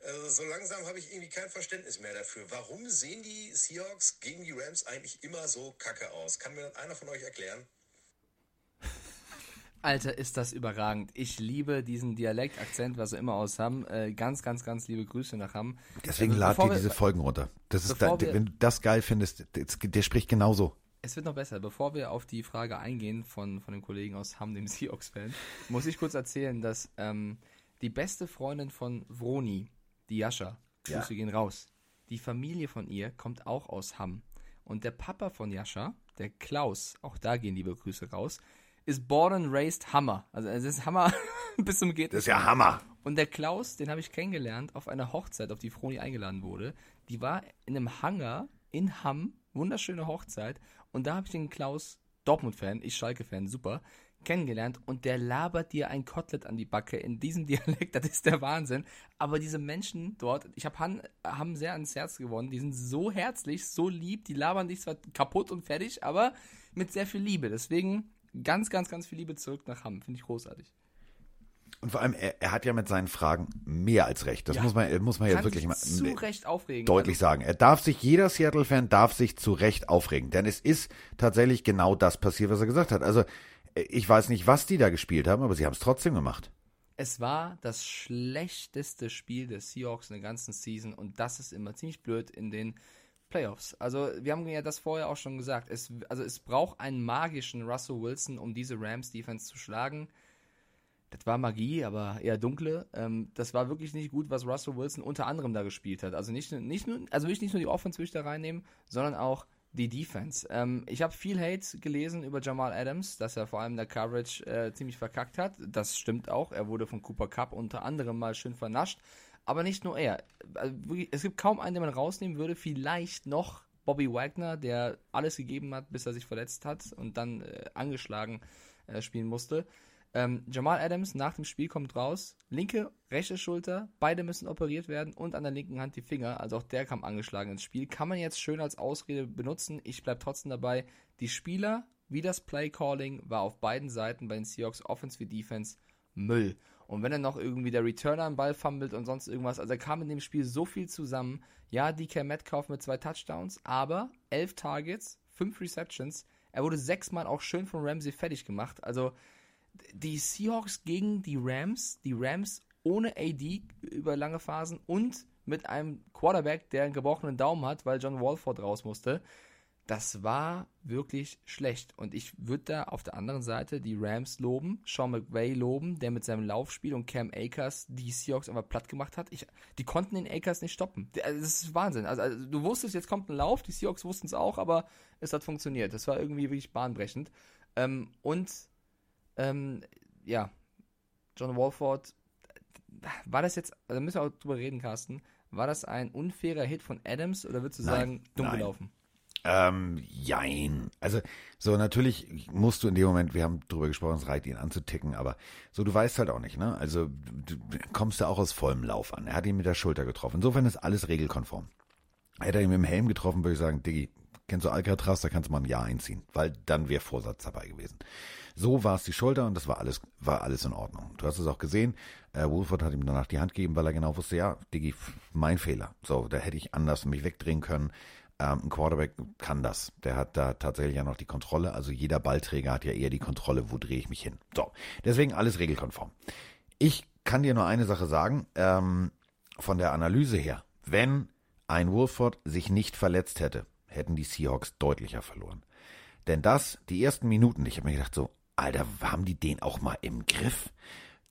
Also, so langsam habe ich irgendwie kein Verständnis mehr dafür. Warum sehen die Seahawks gegen die Rams eigentlich immer so kacke aus? Kann mir einer von euch erklären? Alter, ist das überragend. Ich liebe diesen Dialektakzent, was wir immer aus haben. Äh, ganz, ganz, ganz liebe Grüße nach Hamm. Deswegen also, lad dir diese Folgen runter. Das ist da, wir, wenn du das geil findest, der spricht genauso. Es wird noch besser. Bevor wir auf die Frage eingehen von, von dem Kollegen aus Hamm, dem <laughs> Seahawks-Fan, muss ich kurz erzählen, dass ähm, die beste Freundin von Vroni, die Jascha, Grüße ja. gehen raus, die Familie von ihr kommt auch aus Hamm. Und der Papa von Jascha, der Klaus, auch da gehen liebe Grüße raus, ist born and raised Hammer. Also es ist Hammer <laughs> bis zum geht. Das ist ja Hammer. Und der Klaus, den habe ich kennengelernt auf einer Hochzeit, auf die Froni eingeladen wurde. Die war in einem Hangar in Hamm, wunderschöne Hochzeit. Und da habe ich den Klaus, Dortmund-Fan, ich Schalke-Fan, super, kennengelernt. Und der labert dir ein Kotelett an die Backe in diesem <laughs> Dialekt. Das ist der Wahnsinn. Aber diese Menschen dort, ich habe Han, haben sehr ans Herz gewonnen. Die sind so herzlich, so lieb. Die labern dich zwar kaputt und fertig, aber mit sehr viel Liebe. Deswegen ganz, ganz, ganz viel Liebe zurück nach Hamm. Finde ich großartig. Und vor allem, er, er, hat ja mit seinen Fragen mehr als recht. Das ja. muss man, muss man ja wirklich mal zu Recht aufregen. deutlich also. sagen. Er darf sich, jeder Seattle-Fan darf sich zu Recht aufregen. Denn es ist tatsächlich genau das passiert, was er gesagt hat. Also, ich weiß nicht, was die da gespielt haben, aber sie haben es trotzdem gemacht. Es war das schlechteste Spiel des Seahawks in der ganzen Season und das ist immer ziemlich blöd in den Playoffs. Also wir haben ja das vorher auch schon gesagt. Es, also es braucht einen magischen Russell Wilson, um diese Rams-Defense zu schlagen. Das war Magie, aber eher dunkle. Ähm, das war wirklich nicht gut, was Russell Wilson unter anderem da gespielt hat. Also nicht, nicht nur, also will ich nicht nur die Offense da reinnehmen, sondern auch die Defense. Ähm, ich habe viel Hate gelesen über Jamal Adams, dass er vor allem in der Coverage äh, ziemlich verkackt hat. Das stimmt auch. Er wurde von Cooper Cup unter anderem mal schön vernascht. Aber nicht nur er. Also es gibt kaum einen, den man rausnehmen würde. Vielleicht noch Bobby Wagner, der alles gegeben hat, bis er sich verletzt hat und dann äh, angeschlagen äh, spielen musste. Ähm, Jamal Adams nach dem Spiel kommt raus, linke, rechte Schulter, beide müssen operiert werden und an der linken Hand die Finger, also auch der kam angeschlagen ins Spiel. Kann man jetzt schön als Ausrede benutzen. Ich bleibe trotzdem dabei. Die Spieler wie das Play Calling war auf beiden Seiten bei den Seahawks Offense wie Defense Müll. Und wenn er noch irgendwie der Returner am Ball fummelt und sonst irgendwas, also kam in dem Spiel so viel zusammen. Ja, DK Metcalf mit zwei Touchdowns, aber elf Targets, fünf Receptions. Er wurde sechsmal auch schön von Ramsey fertig gemacht. Also die Seahawks gegen die Rams, die Rams ohne AD über lange Phasen und mit einem Quarterback, der einen gebrochenen Daumen hat, weil John Walford raus musste das war wirklich schlecht. Und ich würde da auf der anderen Seite die Rams loben, Sean McVay loben, der mit seinem Laufspiel und Cam Akers die Seahawks einfach platt gemacht hat. Ich, die konnten den Akers nicht stoppen. Also, das ist Wahnsinn. Also, also du wusstest, jetzt kommt ein Lauf, die Seahawks wussten es auch, aber es hat funktioniert. Das war irgendwie wirklich bahnbrechend. Ähm, und ähm, ja, John Walford, war das jetzt, da also müssen wir auch drüber reden, Carsten, war das ein unfairer Hit von Adams oder würdest du nein, sagen, dumm nein. gelaufen? Ähm, jein. Also, so natürlich musst du in dem Moment, wir haben drüber gesprochen, es reicht ihn anzuticken, aber so, du weißt halt auch nicht, ne? Also, du kommst ja auch aus vollem Lauf an. Er hat ihn mit der Schulter getroffen. Insofern ist alles regelkonform. Hätte er ihn mit dem Helm getroffen, würde ich sagen, Diggi, kennst du Alcatraz, da kannst du mal ein Jahr einziehen, weil dann wäre Vorsatz dabei gewesen. So war es die Schulter und das war alles, war alles in Ordnung. Du hast es auch gesehen, äh, Wolford hat ihm danach die Hand gegeben, weil er genau wusste, ja, Diggi, mein Fehler. So, da hätte ich anders mich wegdrehen können. Ähm, ein Quarterback kann das. Der hat da tatsächlich ja noch die Kontrolle. Also jeder Ballträger hat ja eher die Kontrolle, wo drehe ich mich hin. So, deswegen alles regelkonform. Ich kann dir nur eine Sache sagen, ähm, von der Analyse her. Wenn ein Wolford sich nicht verletzt hätte, hätten die Seahawks deutlicher verloren. Denn das, die ersten Minuten, ich habe mir gedacht so, Alter, haben die den auch mal im Griff?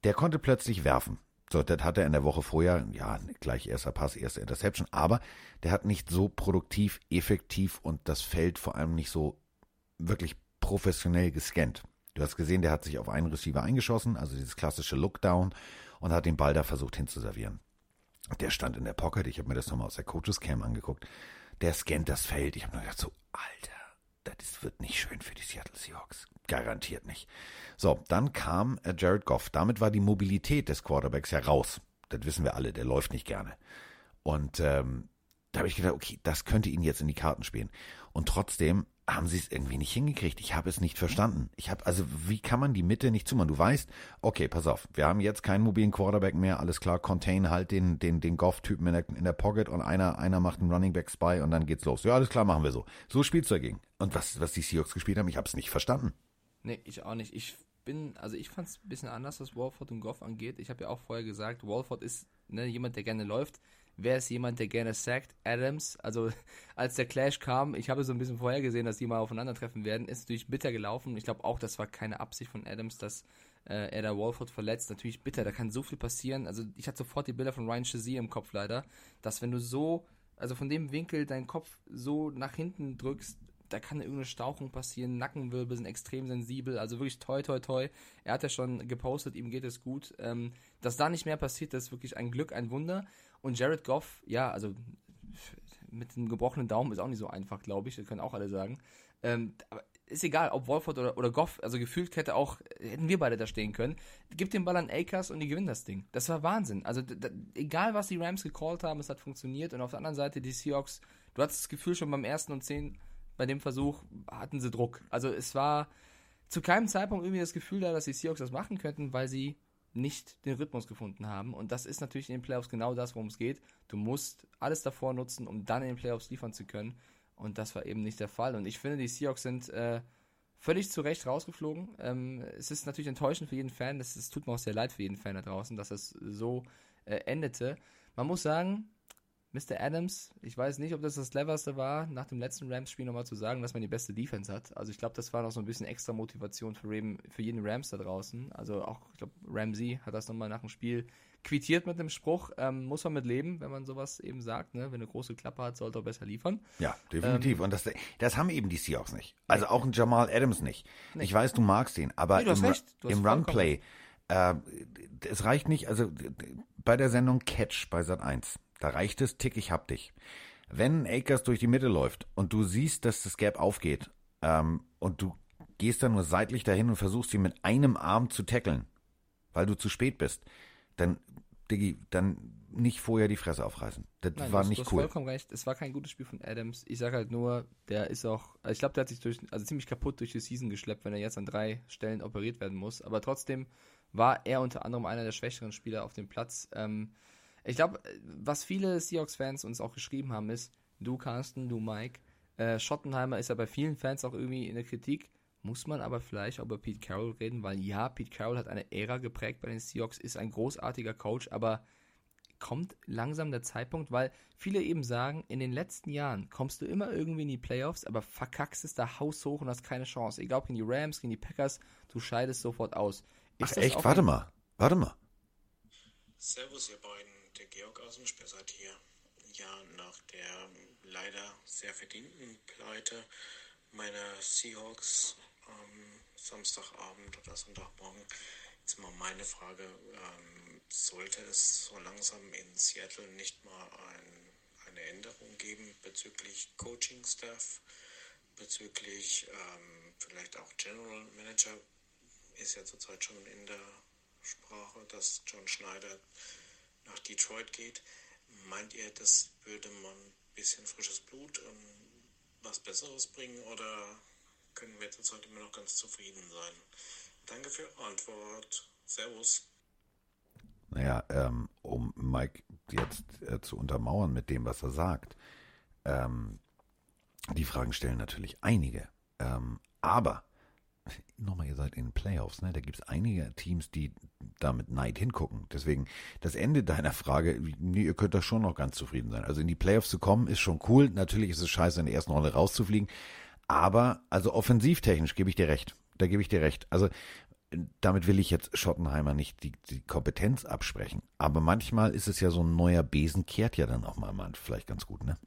Der konnte plötzlich werfen. So, das hat er in der Woche vorher, ja, gleich erster Pass, erste Interception, aber der hat nicht so produktiv, effektiv und das Feld vor allem nicht so wirklich professionell gescannt. Du hast gesehen, der hat sich auf einen Receiver eingeschossen, also dieses klassische Lookdown und hat den Ball da versucht hinzuservieren. Der stand in der Pocket, ich habe mir das nochmal aus der Coaches Cam angeguckt. Der scannt das Feld. Ich habe mir gedacht, so, Alter, das wird nicht schön für die Seattle Seahawks. Garantiert nicht. So, dann kam äh, Jared Goff. Damit war die Mobilität des Quarterbacks ja raus. Das wissen wir alle, der läuft nicht gerne. Und ähm, da habe ich gedacht, okay, das könnte ihn jetzt in die Karten spielen. Und trotzdem haben sie es irgendwie nicht hingekriegt. Ich habe es nicht verstanden. Ich habe, also wie kann man die Mitte nicht zumachen? Du weißt, okay, pass auf, wir haben jetzt keinen mobilen Quarterback mehr, alles klar, contain halt den, den, den Goff-Typen in der, in der Pocket und einer, einer macht einen Running Back Spy und dann geht's los. Ja, alles klar, machen wir so. So spielst du dagegen. Und was, was die Seahawks gespielt haben, ich habe es nicht verstanden. Nee, ich auch nicht. Ich bin, also ich fand es ein bisschen anders, was Walford und Goff angeht. Ich habe ja auch vorher gesagt, Walford ist ne, jemand, der gerne läuft. Wer ist jemand, der gerne sackt? Adams. Also <laughs> als der Clash kam, ich habe so ein bisschen vorher gesehen, dass die mal aufeinandertreffen werden, ist natürlich bitter gelaufen. Ich glaube auch, das war keine Absicht von Adams, dass äh, er da Walford verletzt. Natürlich bitter, da kann so viel passieren. Also ich hatte sofort die Bilder von Ryan Shazier im Kopf leider, dass wenn du so, also von dem Winkel deinen Kopf so nach hinten drückst, da kann irgendeine Stauchung passieren, Nackenwirbel sind extrem sensibel, also wirklich toi toi toi. Er hat ja schon gepostet, ihm geht es gut. Ähm, dass da nicht mehr passiert, das ist wirklich ein Glück, ein Wunder. Und Jared Goff, ja, also mit einem gebrochenen Daumen ist auch nicht so einfach, glaube ich. Das können auch alle sagen. Ähm, aber ist egal, ob Wolford oder, oder Goff, also gefühlt hätte auch, hätten wir beide da stehen können. Gib den Ball an Akers und die gewinnen das Ding. Das war Wahnsinn. Also egal, was die Rams gecallt haben, es hat funktioniert. Und auf der anderen Seite die Seahawks, du hattest das Gefühl schon beim ersten und zehn, bei dem Versuch hatten sie Druck. Also es war zu keinem Zeitpunkt irgendwie das Gefühl da, dass die Seahawks das machen könnten, weil sie nicht den Rhythmus gefunden haben. Und das ist natürlich in den Playoffs genau das, worum es geht. Du musst alles davor nutzen, um dann in den Playoffs liefern zu können. Und das war eben nicht der Fall. Und ich finde, die Seahawks sind äh, völlig zu Recht rausgeflogen. Ähm, es ist natürlich enttäuschend für jeden Fan. Es tut mir auch sehr leid für jeden Fan da draußen, dass es so äh, endete. Man muss sagen, Mr. Adams, ich weiß nicht, ob das das cleverste war, nach dem letzten Rams-Spiel nochmal zu sagen, dass man die beste Defense hat. Also ich glaube, das war noch so ein bisschen extra Motivation für, Ram, für jeden Rams da draußen. Also auch, ich glaube, Ramsey hat das nochmal nach dem Spiel quittiert mit dem Spruch, ähm, muss man mit leben, wenn man sowas eben sagt, ne? wenn eine große Klappe hat, sollte er besser liefern. Ja, definitiv. Ähm, Und das, das haben eben die Seahawks nicht. Also auch ein Jamal Adams nicht. nicht. Ich weiß, du magst ihn, aber nee, im, im Runplay, äh, es reicht nicht, also bei der Sendung Catch bei Sat 1 da reicht es, tick, ich hab dich. Wenn Akers durch die Mitte läuft und du siehst, dass das Gap aufgeht ähm, und du gehst dann nur seitlich dahin und versuchst ihn mit einem Arm zu tackeln, weil du zu spät bist, dann, Diggi, dann nicht vorher die Fresse aufreißen. Das Nein, war du, nicht du hast cool. vollkommen recht. Es war kein gutes Spiel von Adams. Ich sage halt nur, der ist auch, also ich glaube, der hat sich durch, also ziemlich kaputt durch die Season geschleppt, wenn er jetzt an drei Stellen operiert werden muss. Aber trotzdem war er unter anderem einer der schwächeren Spieler auf dem Platz. Ähm, ich glaube, was viele Seahawks-Fans uns auch geschrieben haben, ist, du Carsten, du Mike, äh, Schottenheimer ist ja bei vielen Fans auch irgendwie in der Kritik. Muss man aber vielleicht auch über Pete Carroll reden, weil ja, Pete Carroll hat eine Ära geprägt bei den Seahawks, ist ein großartiger Coach, aber kommt langsam der Zeitpunkt, weil viele eben sagen, in den letzten Jahren kommst du immer irgendwie in die Playoffs, aber verkackst es da haushoch und hast keine Chance. Egal ob gegen die Rams, gegen die Packers, du scheidest sofort aus. Ist Ach echt? Warte mal, warte mal. Servus ihr beiden Georg aus dem Spessart hier. Ja, nach der leider sehr verdienten Pleite meiner Seahawks am Samstagabend oder Sonntagmorgen. Jetzt mal meine Frage, ähm, sollte es so langsam in Seattle nicht mal ein, eine Änderung geben bezüglich Coaching-Staff, bezüglich ähm, vielleicht auch General Manager, ist ja zurzeit schon in der Sprache, dass John Schneider nach Detroit geht. Meint ihr, das würde man ein bisschen frisches Blut und was Besseres bringen oder können wir zurzeit immer noch ganz zufrieden sein? Danke für Antwort. Servus. Naja, ähm, um Mike jetzt äh, zu untermauern mit dem, was er sagt, ähm, die Fragen stellen natürlich einige. Ähm, aber nochmal, ihr seid in den Playoffs, ne? Da gibt es einige Teams, die da mit Neid hingucken. Deswegen, das Ende deiner Frage, nee, ihr könnt da schon noch ganz zufrieden sein. Also in die Playoffs zu kommen, ist schon cool. Natürlich ist es scheiße, in der ersten Rolle rauszufliegen. Aber, also offensivtechnisch gebe ich dir recht. Da gebe ich dir recht. Also, damit will ich jetzt Schottenheimer nicht die, die Kompetenz absprechen. Aber manchmal ist es ja so ein neuer Besen, kehrt ja dann auch mal vielleicht ganz gut, ne?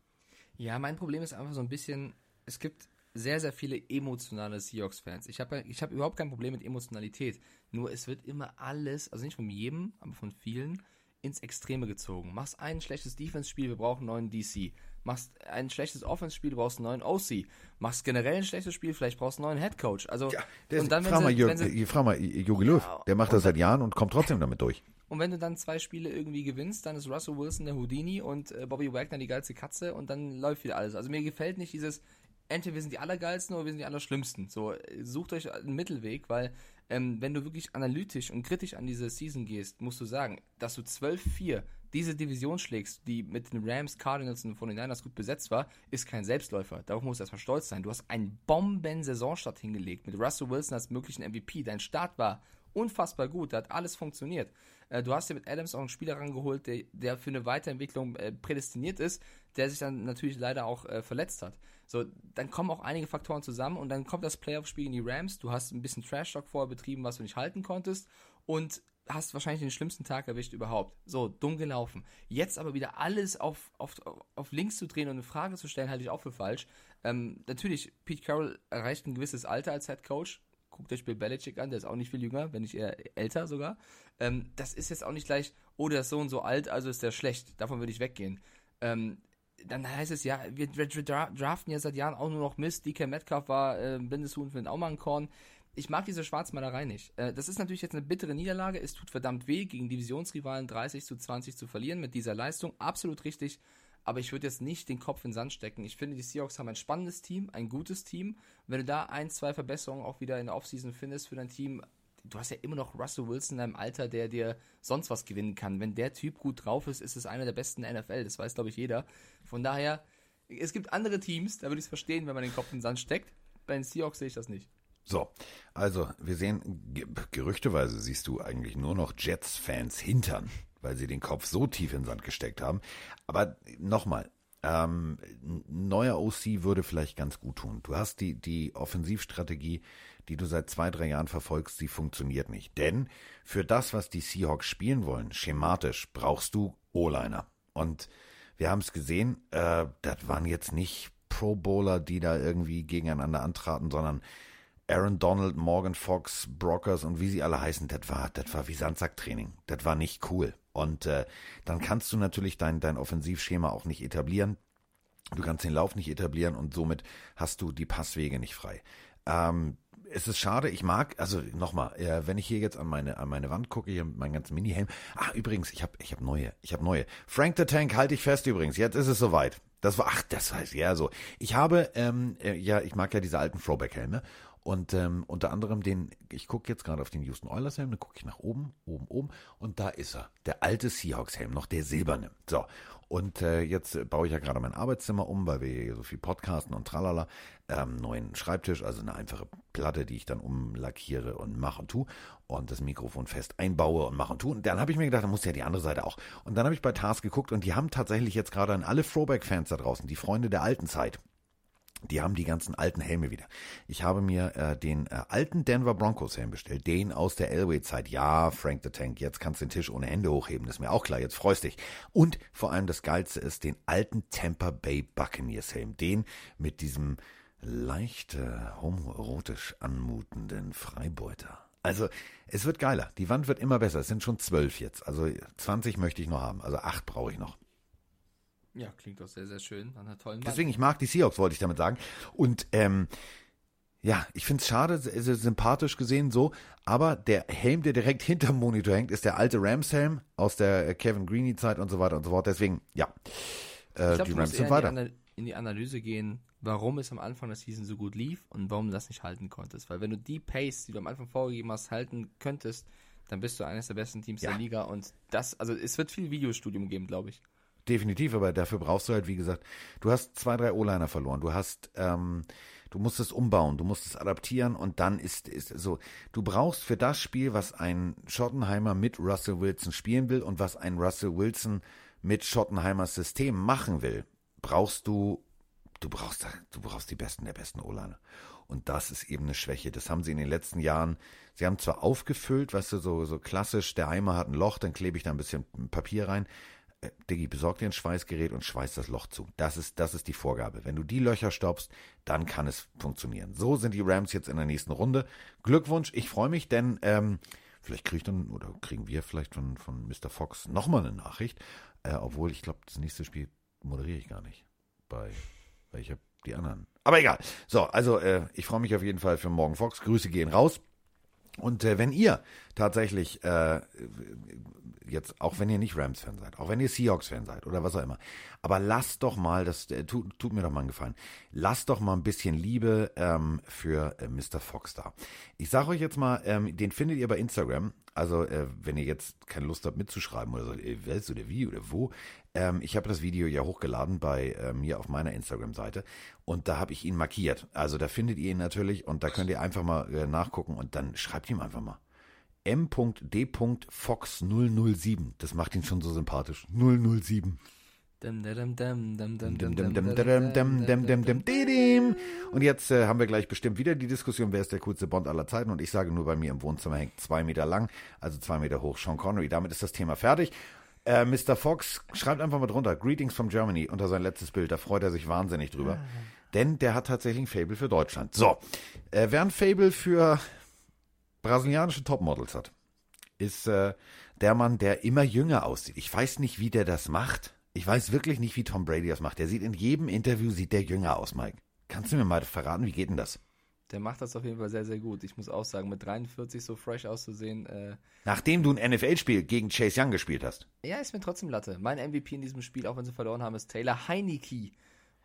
Ja, mein Problem ist einfach so ein bisschen, es gibt sehr, sehr viele emotionale Seahawks-Fans. Ich habe ich hab überhaupt kein Problem mit Emotionalität. Nur es wird immer alles, also nicht von jedem, aber von vielen, ins Extreme gezogen. Machst ein schlechtes Defense-Spiel, wir brauchen einen neuen DC. Machst ein schlechtes Offense-Spiel, du brauchst einen neuen OC. Machst generell ein schlechtes Spiel, vielleicht brauchst du einen neuen Headcoach. Also, Ja, und dann, frag, mal sie- Jürg, wenn sie- äh, frag mal Jogi Löw, Ja, der macht das seit Jahren und kommt trotzdem damit durch. <laughs> Und wenn du dann zwei Spiele irgendwie gewinnst, dann ist Russell Wilson der Houdini und äh, Bobby Wagner die geilste Katze und dann läuft wieder alles. Also mir gefällt nicht dieses, entweder wir sind die Allergeilsten oder wir sind die Allerschlimmsten. So, sucht euch einen Mittelweg, weil ähm, wenn du wirklich analytisch und kritisch an diese Season gehst, musst du sagen, dass du 12-4 diese Division schlägst, die mit den Rams, Cardinals und 49ers gut besetzt war, ist kein Selbstläufer. Darauf musst du erstmal stolz sein. Du hast einen Bomben-Saisonstart hingelegt mit Russell Wilson als möglichen MVP. Dein Start war unfassbar gut, da hat alles funktioniert. Äh, du hast dir mit Adams auch einen Spieler rangeholt, der, der für eine Weiterentwicklung äh, prädestiniert ist, der sich dann natürlich leider auch äh, verletzt hat. So, dann kommen auch einige Faktoren zusammen und dann kommt das Playoff-Spiel in die Rams. Du hast ein bisschen Trash-Talk vorher betrieben, was du nicht halten konntest und hast wahrscheinlich den schlimmsten Tag erwischt überhaupt. So, dumm gelaufen. Jetzt aber wieder alles auf, auf, auf links zu drehen und eine Frage zu stellen, halte ich auch für falsch. Ähm, natürlich, Pete Carroll erreicht ein gewisses Alter als Head Coach. Guckt euch Bill Belichick an, der ist auch nicht viel jünger, wenn nicht eher älter sogar. Ähm, das ist jetzt auch nicht gleich, oh, der ist so und so alt, also ist der schlecht. Davon würde ich weggehen. Ähm, dann heißt es ja, wir, wir dra- draften ja seit Jahren auch nur noch Mist. DK Metcalf war äh, Bindeshuhn für den Aumankorn. Ich mag diese Schwarzmalerei nicht. Äh, das ist natürlich jetzt eine bittere Niederlage. Es tut verdammt weh, gegen Divisionsrivalen 30 zu 20 zu verlieren mit dieser Leistung. Absolut richtig. Aber ich würde jetzt nicht den Kopf in den Sand stecken. Ich finde, die Seahawks haben ein spannendes Team, ein gutes Team. Wenn du da ein, zwei Verbesserungen auch wieder in der Offseason findest für dein Team, du hast ja immer noch Russell Wilson in deinem Alter, der dir sonst was gewinnen kann. Wenn der Typ gut drauf ist, ist es einer der besten der NFL. Das weiß, glaube ich, jeder. Von daher, es gibt andere Teams, da würde ich es verstehen, wenn man den Kopf in den Sand steckt. Bei den Seahawks sehe ich das nicht. So, also wir sehen, ge gerüchteweise siehst du eigentlich nur noch Jets-Fans hintern, weil sie den Kopf so tief in den Sand gesteckt haben. Aber nochmal, ähm, neuer OC würde vielleicht ganz gut tun. Du hast die, die Offensivstrategie, die du seit zwei, drei Jahren verfolgst, die funktioniert nicht. Denn für das, was die Seahawks spielen wollen, schematisch, brauchst du O-Liner. Und wir haben es gesehen, äh, das waren jetzt nicht Pro Bowler, die da irgendwie gegeneinander antraten, sondern Aaron Donald, Morgan Fox, Brockers und wie sie alle heißen, das war, das war wie Sandsacktraining. Das war nicht cool. Und äh, dann kannst du natürlich dein, dein Offensivschema auch nicht etablieren. Du kannst den Lauf nicht etablieren und somit hast du die Passwege nicht frei. Ähm, es ist schade, ich mag, also nochmal, äh, wenn ich hier jetzt an meine, an meine Wand gucke, hier mit meinem ganzen Mini-Helm. Ah, übrigens, ich habe ich hab neue, ich habe neue. Frank the Tank halte ich fest übrigens, jetzt ist es soweit. Das war, ach, das heißt, ja so. Ich habe, ähm, äh, ja, ich mag ja diese alten Throwback-Helme. Und ähm, unter anderem den, ich gucke jetzt gerade auf den Houston Oilers Helm, dann gucke ich nach oben, oben, oben und da ist er, der alte Seahawks Helm, noch der silberne. So, und äh, jetzt baue ich ja gerade mein Arbeitszimmer um, weil wir hier so viel podcasten und tralala. Ähm, neuen Schreibtisch, also eine einfache Platte, die ich dann umlackiere und mache und tu und das Mikrofon fest einbaue und mache und tu. Und dann habe ich mir gedacht, dann muss ja die andere Seite auch. Und dann habe ich bei Tars geguckt und die haben tatsächlich jetzt gerade an alle Throwback-Fans da draußen, die Freunde der alten Zeit, die haben die ganzen alten Helme wieder. Ich habe mir äh, den äh, alten Denver Broncos Helm bestellt, den aus der Elway-Zeit. Ja, Frank the Tank, jetzt kannst du den Tisch ohne Hände hochheben, das ist mir auch klar, jetzt freust dich. Und vor allem das Geilste ist den alten Tampa Bay Buccaneers Helm, den mit diesem leicht äh, homoerotisch anmutenden Freibeuter. Also, es wird geiler. Die Wand wird immer besser. Es sind schon zwölf jetzt. Also, 20 möchte ich noch haben. Also, acht brauche ich noch. Ja, klingt doch sehr, sehr schön. An einer tollen. Deswegen, ich mag die Seahawks, wollte ich damit sagen. Und ähm, ja, ich finde es schade, sympathisch gesehen so, aber der Helm, der direkt hinterm Monitor hängt, ist der alte Rams-Helm aus der äh, Kevin Greeny-Zeit und so weiter und so fort. Deswegen, ja, äh, ich glaube, die Rams sind weiter. in die, in die Analyse gehen, warum es am Anfang der Season so gut lief und warum du das nicht halten konntest. Weil wenn du die Pace, die du am Anfang vorgegeben hast, halten könntest, dann bist du eines der besten Teams Ja. der Liga und das, also es wird viel Videostudium geben, glaube ich. Definitiv, aber dafür brauchst du halt, wie gesagt, du hast zwei, drei O-Liner verloren. Du hast, ähm, du musst es umbauen, du musst es adaptieren und dann ist, ist so, du brauchst für das Spiel, was ein Schottenheimer mit Russell Wilson spielen will und was ein Russell Wilson mit Schottenheimers System machen will, brauchst du, du brauchst, du brauchst die Besten der besten O-Liner. Und das ist eben eine Schwäche. Das haben sie in den letzten Jahren, sie haben zwar aufgefüllt, weißt du, so, so klassisch, der Eimer hat ein Loch, dann klebe ich da ein bisschen Papier rein äh, Diggi, besorg dir ein Schweißgerät und schweiß das Loch zu. Das ist, das ist die Vorgabe. Wenn du die Löcher stoppst, dann kann es funktionieren. So sind die Rams jetzt in der nächsten Runde. Glückwunsch, ich freue mich, denn ähm, Vielleicht kriege ich dann, oder kriegen wir vielleicht von, von Mr. Fox nochmal eine Nachricht. Äh, obwohl, ich glaube, das nächste Spiel moderiere ich gar nicht. Bei, weil ich habe die anderen. Aber egal. So, also äh, ich freue mich auf jeden Fall für morgen Fox. Grüße gehen raus. Und äh, wenn ihr tatsächlich äh, jetzt, auch wenn ihr nicht Rams-Fan seid, auch wenn ihr Seahawks-Fan seid oder was auch immer, aber lasst doch mal, das äh, tut, tut mir doch mal einen Gefallen, lasst doch mal ein bisschen Liebe ähm, für äh, Mr. Fox da. Ich sage euch jetzt mal, ähm, den findet ihr bei Instagram. Also, äh, wenn ihr jetzt keine Lust habt mitzuschreiben oder so, äh, was oder wie oder wo, ähm, ich habe das Video ja hochgeladen bei äh, mir auf meiner Instagram-Seite und da habe ich ihn markiert. Also da findet ihr ihn natürlich und da könnt ihr einfach mal äh, nachgucken und dann schreibt ihm einfach mal. M.D.Fox007. Das macht ihn schon so sympathisch. 007. Und jetzt äh, haben wir gleich bestimmt wieder die Diskussion, wer ist der coolste Bond aller Zeiten. Und ich sage nur, bei mir im Wohnzimmer hängt zwei Meter lang, also zwei Meter hoch Sean Connery. Damit ist das Thema fertig. Äh, Mr. Fox schreibt einfach mal drunter, Greetings from Germany, unter sein letztes Bild. Da freut er sich wahnsinnig drüber. Denn der hat tatsächlich ein Fable für Deutschland. So, äh, wer ein Fable für brasilianische Topmodels hat, ist äh, der Mann, der immer jünger aussieht. Ich weiß nicht, wie der das macht. Ich weiß wirklich nicht, wie Tom Brady das macht. Der sieht in jedem Interview sieht der jünger aus, Mike. Kannst du mir mal verraten, wie geht denn das? Der macht das auf jeden Fall sehr, sehr gut. Ich muss auch sagen, mit 43 so fresh auszusehen. Äh, Nachdem du ein NFL-Spiel gegen Chase Young gespielt hast. Ja, ist mir trotzdem Latte. Mein MVP in diesem Spiel, auch wenn sie verloren haben, ist Taylor Heineke.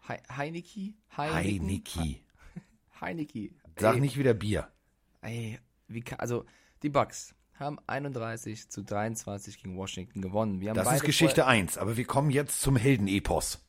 He Heineke? Heineke. Heineke. Sag nicht wieder Bier. Ey, wie kann, also die Bucks haben 31 zu 23 gegen Washington gewonnen. Das ist Geschichte 1, aber wir kommen jetzt zum Heldenepos.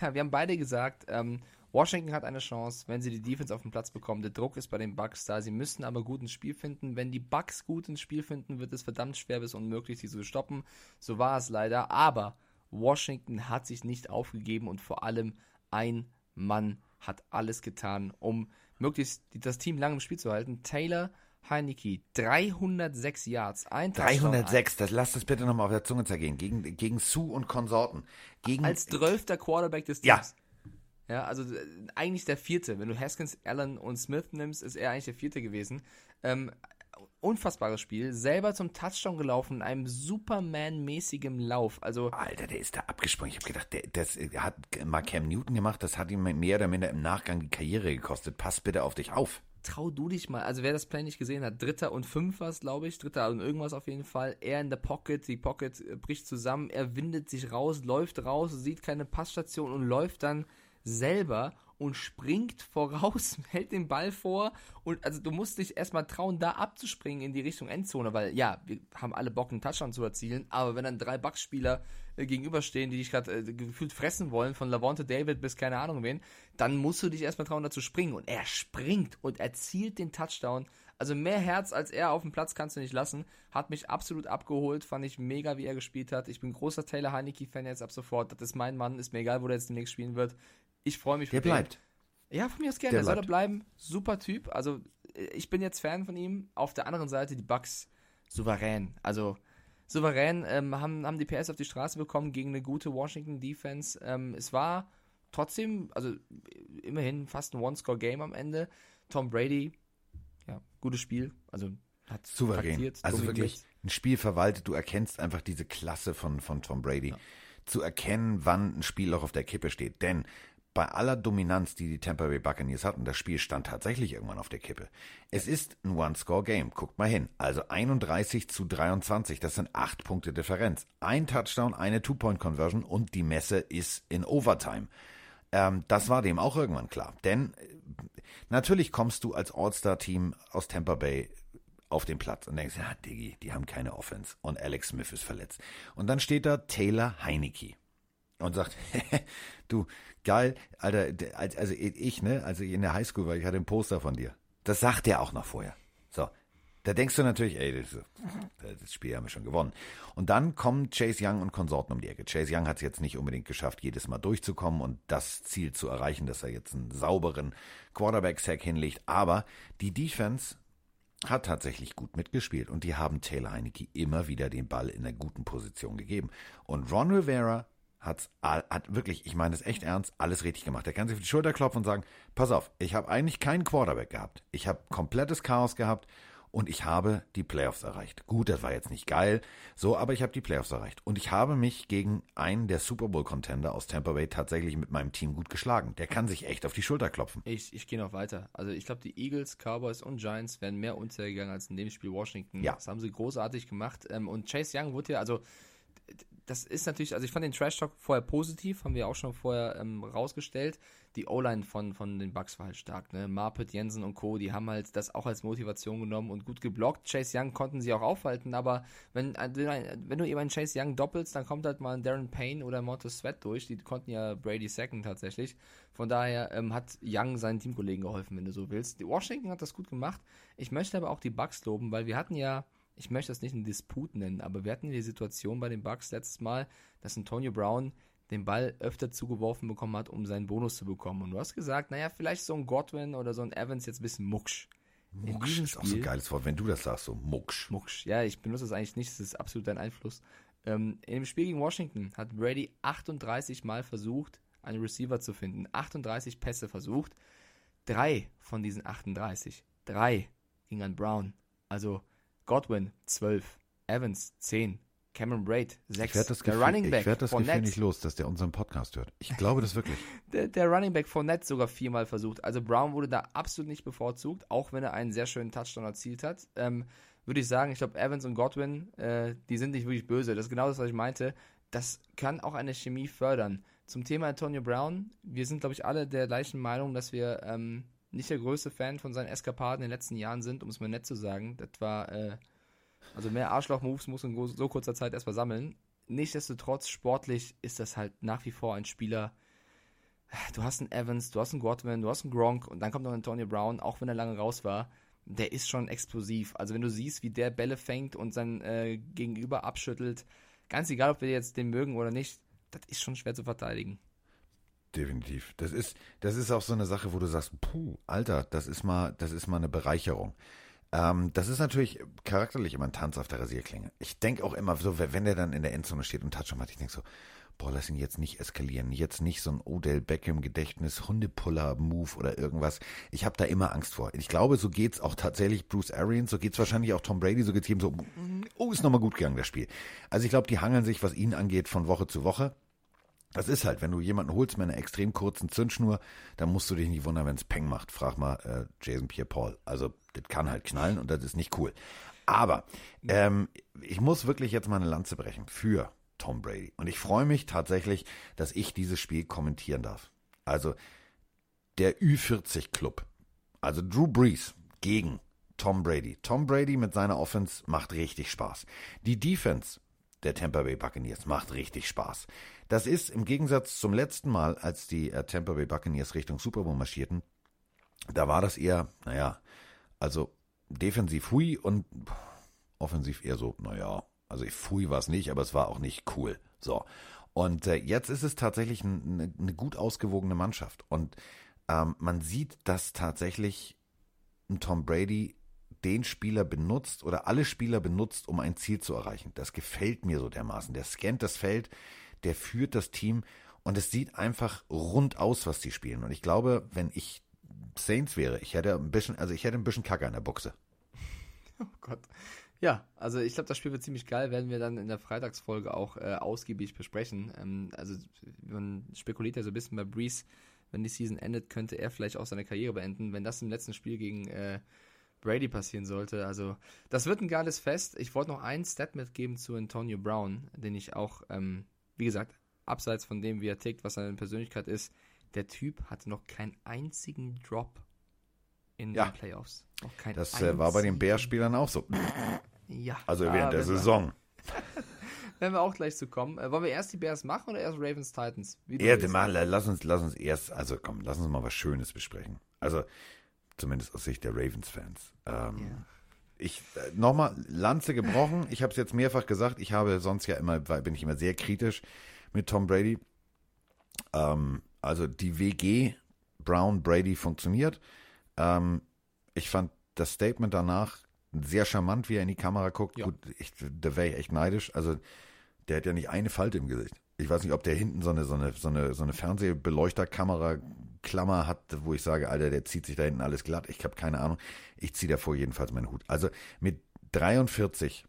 Ja, wir haben beide gesagt, ähm, Washington hat eine Chance, wenn sie die Defense auf den Platz bekommen. Der Druck ist bei den Bucks da. Sie müssen aber gut ins Spiel finden. Wenn die Bucks gut ins Spiel finden, wird es verdammt schwer bis unmöglich, sie zu stoppen. So war es leider. Aber Washington hat sich nicht aufgegeben und vor allem ein Mann hat alles getan, um möglichst das Team lang im Spiel zu halten. Taylor Heineke, 306 Yards, ein Touchdown, 306, das lasst es bitte nochmal auf der Zunge zergehen. Gegen, gegen Sue und Konsorten. Gegen, als zwölfter Quarterback des Ja. Teams. Ja, also äh, eigentlich der vierte. Wenn du Haskins, Allen und Smith nimmst, ist er eigentlich der vierte gewesen. Ähm, unfassbares Spiel. Selber zum Touchdown gelaufen in einem Superman-mäßigen Lauf. Also Alter, der ist da abgesprungen. Ich habe gedacht, der, das hat mal Cam Newton gemacht. Das hat ihm mehr oder minder im Nachgang die Karriere gekostet. Pass bitte auf dich auf. Trau du dich mal. Also wer das Play nicht gesehen hat, Dritter und Fünf war es, glaube ich. Dritter und irgendwas auf jeden Fall. Er in der Pocket, die Pocket äh, bricht zusammen, er windet sich raus, läuft raus, sieht keine Passstation und läuft dann selber und springt voraus, <laughs> hält den Ball vor und also du musst dich erstmal trauen, da abzuspringen in die Richtung Endzone, weil ja, wir haben alle Bock, einen Touchdown zu erzielen, aber wenn dann drei Bucks-Spieler äh, gegenüberstehen, die dich gerade äh, gefühlt fressen wollen, von Lavonte David bis keine Ahnung wen, dann musst du dich erstmal trauen, da zu springen und er springt und erzielt den Touchdown. Also mehr Herz als er auf dem Platz kannst du nicht lassen. Hat mich absolut abgeholt, fand ich mega, wie er gespielt hat. Ich bin großer Taylor Heineke-Fan jetzt ab sofort. Das ist mein Mann, ist mir egal, wo der jetzt demnächst spielen wird. Ich freue mich Der für den. bleibt. Ja, von mir aus gerne. Der Der soll er bleibt. bleiben. Super Typ. Also, äh, ich bin jetzt Fan von ihm. Auf der anderen Seite die Bucks souverän. Also, souverän ähm, haben, haben die PS auf die Straße bekommen gegen eine gute Washington Defense. Ähm, es war trotzdem, also immerhin fast ein One-Score-Game am Ende. Tom Brady, ja, gutes Spiel. Also, hat Souverän. taktiert, Also wirklich ein Spiel verwaltet. Du erkennst einfach diese Klasse von, von Tom Brady. Zu erkennen, wann ein Spiel auch auf der Kippe steht. Denn bei aller Dominanz, die die Tampa Bay Buccaneers hatten, das Spiel stand tatsächlich irgendwann auf der Kippe. Es ist ein One-Score-Game. Guckt mal hin. Also 31 zu 23. Das sind acht Punkte Differenz. Ein Touchdown, eine Two-Point-Conversion und die Messe ist in Overtime. Ähm, das war dem auch irgendwann klar. Denn äh, natürlich kommst du als All-Star-Team aus Tampa Bay auf den Platz und denkst, ja, Diggi, die haben keine Offense und Alex Smith ist verletzt. Und dann steht da Taylor Heineke und sagt, <laughs> du, geil, Alter, also ich, ne, als ich in der Highschool war, ich hatte ein Poster von dir. Das sagt er auch noch vorher. So. Da denkst du natürlich, ey, das, das Spiel haben wir schon gewonnen. Und dann kommen Chase Young und Konsorten um die Ecke. Chase Young hat es jetzt nicht unbedingt geschafft, jedes Mal durchzukommen und das Ziel zu erreichen, dass er jetzt einen sauberen Quarterback-Sack hinlegt. Aber die Defense hat tatsächlich gut mitgespielt und die haben Taylor Heineke immer wieder den Ball in einer guten Position gegeben. Und Ron Rivera hat's, hat wirklich, ich meine das echt ernst, alles richtig gemacht. Er kann sich auf die Schulter klopfen und sagen, pass auf, ich habe eigentlich keinen Quarterback gehabt. Ich habe komplettes Chaos gehabt und ich habe die Playoffs erreicht. Gut, das war jetzt nicht geil, so, aber ich habe die Playoffs erreicht. Und ich habe mich gegen einen der Super Bowl-Contender aus Tampa Bay tatsächlich mit meinem Team gut geschlagen. Der kann sich echt auf die Schulter klopfen. Ich, ich gehe noch weiter. Also ich glaube, die Eagles, Cowboys und Giants wären mehr untergegangen als in dem Spiel Washington. Ja. Das haben sie großartig gemacht. Ähm, Und Chase Young wurde ja, also das ist natürlich, also ich fand den Trash Talk vorher positiv, haben wir auch schon vorher ähm, rausgestellt. Die O-Line von, von den Bucks war halt stark, ne? Marpet, Jensen und Co., die haben halt das auch als Motivation genommen und gut geblockt. Chase Young konnten sie auch aufhalten, aber wenn, äh, wenn du eben einen Chase Young doppelst, dann kommt halt mal ein Darren Payne oder Montez Sweat durch. Die konnten ja Brady second tatsächlich. Von daher ähm, hat Young seinen Teamkollegen geholfen, wenn du so willst. Die Washington hat das gut gemacht. Ich möchte aber auch die Bucks loben, weil wir hatten ja ich möchte das nicht einen Disput nennen, aber wir hatten die Situation bei den Bucks letztes Mal, dass Antonio Brown den Ball öfter zugeworfen bekommen hat, um seinen Bonus zu bekommen. Und du hast gesagt, naja, vielleicht so ein Godwin oder so ein Evans jetzt ein bisschen mucksch. Mucksch ist auch so ein geiles Wort, wenn du das sagst, so Mucksch. Mucksch. Ja, ich benutze das eigentlich nicht, das ist absolut dein Einfluss. Ähm, in dem Spiel gegen Washington hat Brady 38 Mal versucht, einen Receiver zu finden. 38 Pässe versucht. Drei von diesen 38, drei ging an Brown. Also Godwin 12, Evans 10, Cameron Braid 6. Ich werde das, der Gefühl, Running ich Back werd das Gefühl Fournette, nicht los, dass der unseren Podcast hört. Ich glaube das wirklich. <laughs> der, der Running Back Fournette sogar viermal versucht. Also Brown wurde da absolut nicht bevorzugt, auch wenn er einen sehr schönen Touchdown erzielt hat. Ähm, würde ich sagen, ich glaube, Evans und Godwin, äh, die sind nicht wirklich böse. Das ist genau das, was ich meinte. Das kann auch eine Chemie fördern. Zum Thema Antonio Brown, wir sind, glaube ich, alle der gleichen Meinung, dass wir ähm, nicht der größte Fan von seinen Eskapaden in den letzten Jahren sind, um es mal nett zu sagen. Das war, äh, also mehr Arschloch-Moves muss in so kurzer Zeit erstmal sammeln. Nichtsdestotrotz, sportlich ist das halt nach wie vor ein Spieler. Du hast einen Evans, du hast einen Godwin, du hast einen Gronk und dann kommt noch Antonio Brown, auch wenn er lange raus war. Der ist schon explosiv. Also wenn du siehst, wie der Bälle fängt und sein äh, Gegenüber abschüttelt, ganz egal, ob wir jetzt den mögen oder nicht, das ist schon schwer zu verteidigen. Definitiv. Das ist, das ist auch so eine Sache, wo du sagst, puh, Alter, das ist mal, das ist mal eine Bereicherung. Ähm, das ist natürlich charakterlich immer ein Tanz auf der Rasierklinge. Ich denke auch immer so, wenn der dann in der Endzone steht und Touchdown macht, ich denke so, boah, lass ihn jetzt nicht eskalieren. Jetzt nicht so ein Odell Beckham Gedächtnis, Hundepuller-Move oder irgendwas. Ich habe da immer Angst vor. Ich glaube, so geht's auch tatsächlich Bruce Arians, so geht's wahrscheinlich auch Tom Brady, so geht's ihm so, oh, ist nochmal gut gegangen, das Spiel. Also ich glaube, die hangeln sich, was ihn angeht, von Woche zu Woche. Das ist halt, wenn du jemanden holst mit einer extrem kurzen Zündschnur, dann musst du dich nicht wundern, wenn es Peng macht. Frag mal äh, Jason Pierre-Paul. Also, das kann halt knallen und das ist nicht cool. Aber ähm, ich muss wirklich jetzt mal eine Lanze brechen für Tom Brady. Und ich freue mich tatsächlich, dass ich dieses Spiel kommentieren darf. Also, der Ü40-Club. Also Drew Brees gegen Tom Brady. Tom Brady mit seiner Offense macht richtig Spaß. Die Defense der Tampa Bay Buccaneers macht richtig Spaß. Das ist im Gegensatz zum letzten Mal, als die äh, Tampa Bay Buccaneers Richtung Super Bowl marschierten, da war das eher, naja, also defensiv hui und offensiv eher so, naja, also hui war es nicht, aber es war auch nicht cool. So. Und äh, jetzt ist es tatsächlich eine, eine gut ausgewogene Mannschaft. Und ähm, man sieht, dass tatsächlich Tom Brady den Spieler benutzt oder alle Spieler benutzt, um ein Ziel zu erreichen. Das gefällt mir so dermaßen. Der scannt das Feld, der führt das Team und es sieht einfach rund aus, was die spielen. Und ich glaube, wenn ich Saints wäre, ich hätte ein bisschen, also ich hätte ein bisschen Kacke an der Buchse. <laughs> Oh Gott. Ja, also ich glaube, das Spiel wird ziemlich geil, werden wir dann in der Freitagsfolge auch äh, ausgiebig besprechen. Ähm, also man spekuliert ja so ein bisschen bei Breeze, wenn die Season endet, könnte er vielleicht auch seine Karriere beenden. Wenn das im letzten Spiel gegen äh, Brady passieren sollte. Also, das wird ein geiles Fest. Ich wollte noch einen Stat mitgeben zu Antonio Brown, den ich auch, ähm, wie gesagt, abseits von dem, wie er tickt, was seine Persönlichkeit ist, der Typ hatte noch keinen einzigen Drop in Ja. den Playoffs. Noch keinen Das äh, war bei den. Bears-Spielern auch so. Ja. Also Ah, während der wenn wir- Saison. <laughs> Werden wir auch gleich zu kommen. Äh, wollen wir erst die Bears machen oder erst Ravens Titans? Wie Ja, mal, lass uns, lass uns erst, also komm, lass uns mal was Schönes besprechen. Also, zumindest aus Sicht der Ravens-Fans. Ähm, Ja. Ich, äh, nochmal, Lanze gebrochen. Ich habe es jetzt mehrfach gesagt. Ich habe sonst ja immer, weil bin ich immer sehr kritisch mit Tom Brady. Ähm, also die WG Brown Brady funktioniert. Ähm, ich fand das Statement danach sehr charmant, wie er in die Kamera guckt. Ja. Gut, ich, da wäre ich echt neidisch. Also der hat ja nicht eine Falte im Gesicht. Ich weiß nicht, ob der hinten so eine, so eine, so eine, so eine Fernsehbeleuchterkamera Klammer hat, wo ich sage, Alter, der zieht sich da hinten alles glatt. Ich habe keine Ahnung. Ich ziehe davor jedenfalls meinen Hut. Also mit 43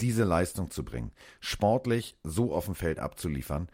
diese Leistung zu bringen, sportlich so auf dem Feld abzuliefern,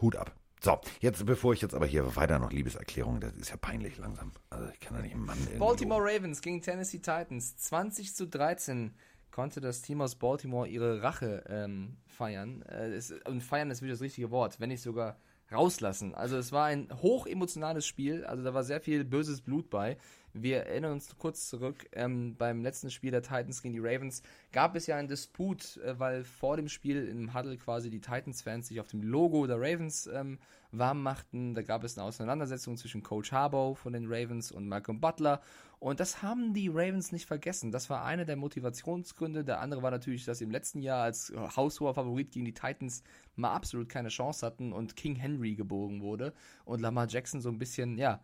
Hut ab. So, jetzt, bevor ich jetzt aber hier weiter noch Liebeserklärungen, das ist ja peinlich langsam. Also ich kann da nicht einen Mann Baltimore Ravens gegen Tennessee Titans. 20 zu 13 konnte das Team aus Baltimore ihre Rache ähm, feiern. Äh, es, und feiern ist wirklich das richtige Wort, wenn nicht sogar rauslassen. Also es war ein hochemotionales Spiel, also da war sehr viel böses Blut bei. Wir erinnern uns kurz zurück, ähm, beim letzten Spiel der Titans gegen die Ravens gab es ja einen Disput, äh, weil vor dem Spiel im Huddle quasi die Titans-Fans sich auf dem Logo der Ravens ähm, warm machten. Da gab es eine Auseinandersetzung zwischen Coach Harbaugh von den Ravens und Malcolm Butler. Und das haben die Ravens nicht vergessen. Das war einer der Motivationsgründe. Der andere war natürlich, dass sie im letzten Jahr als haushoher Favorit gegen die Titans mal absolut keine Chance hatten und King Henry gebogen wurde und Lamar Jackson so ein bisschen, ja,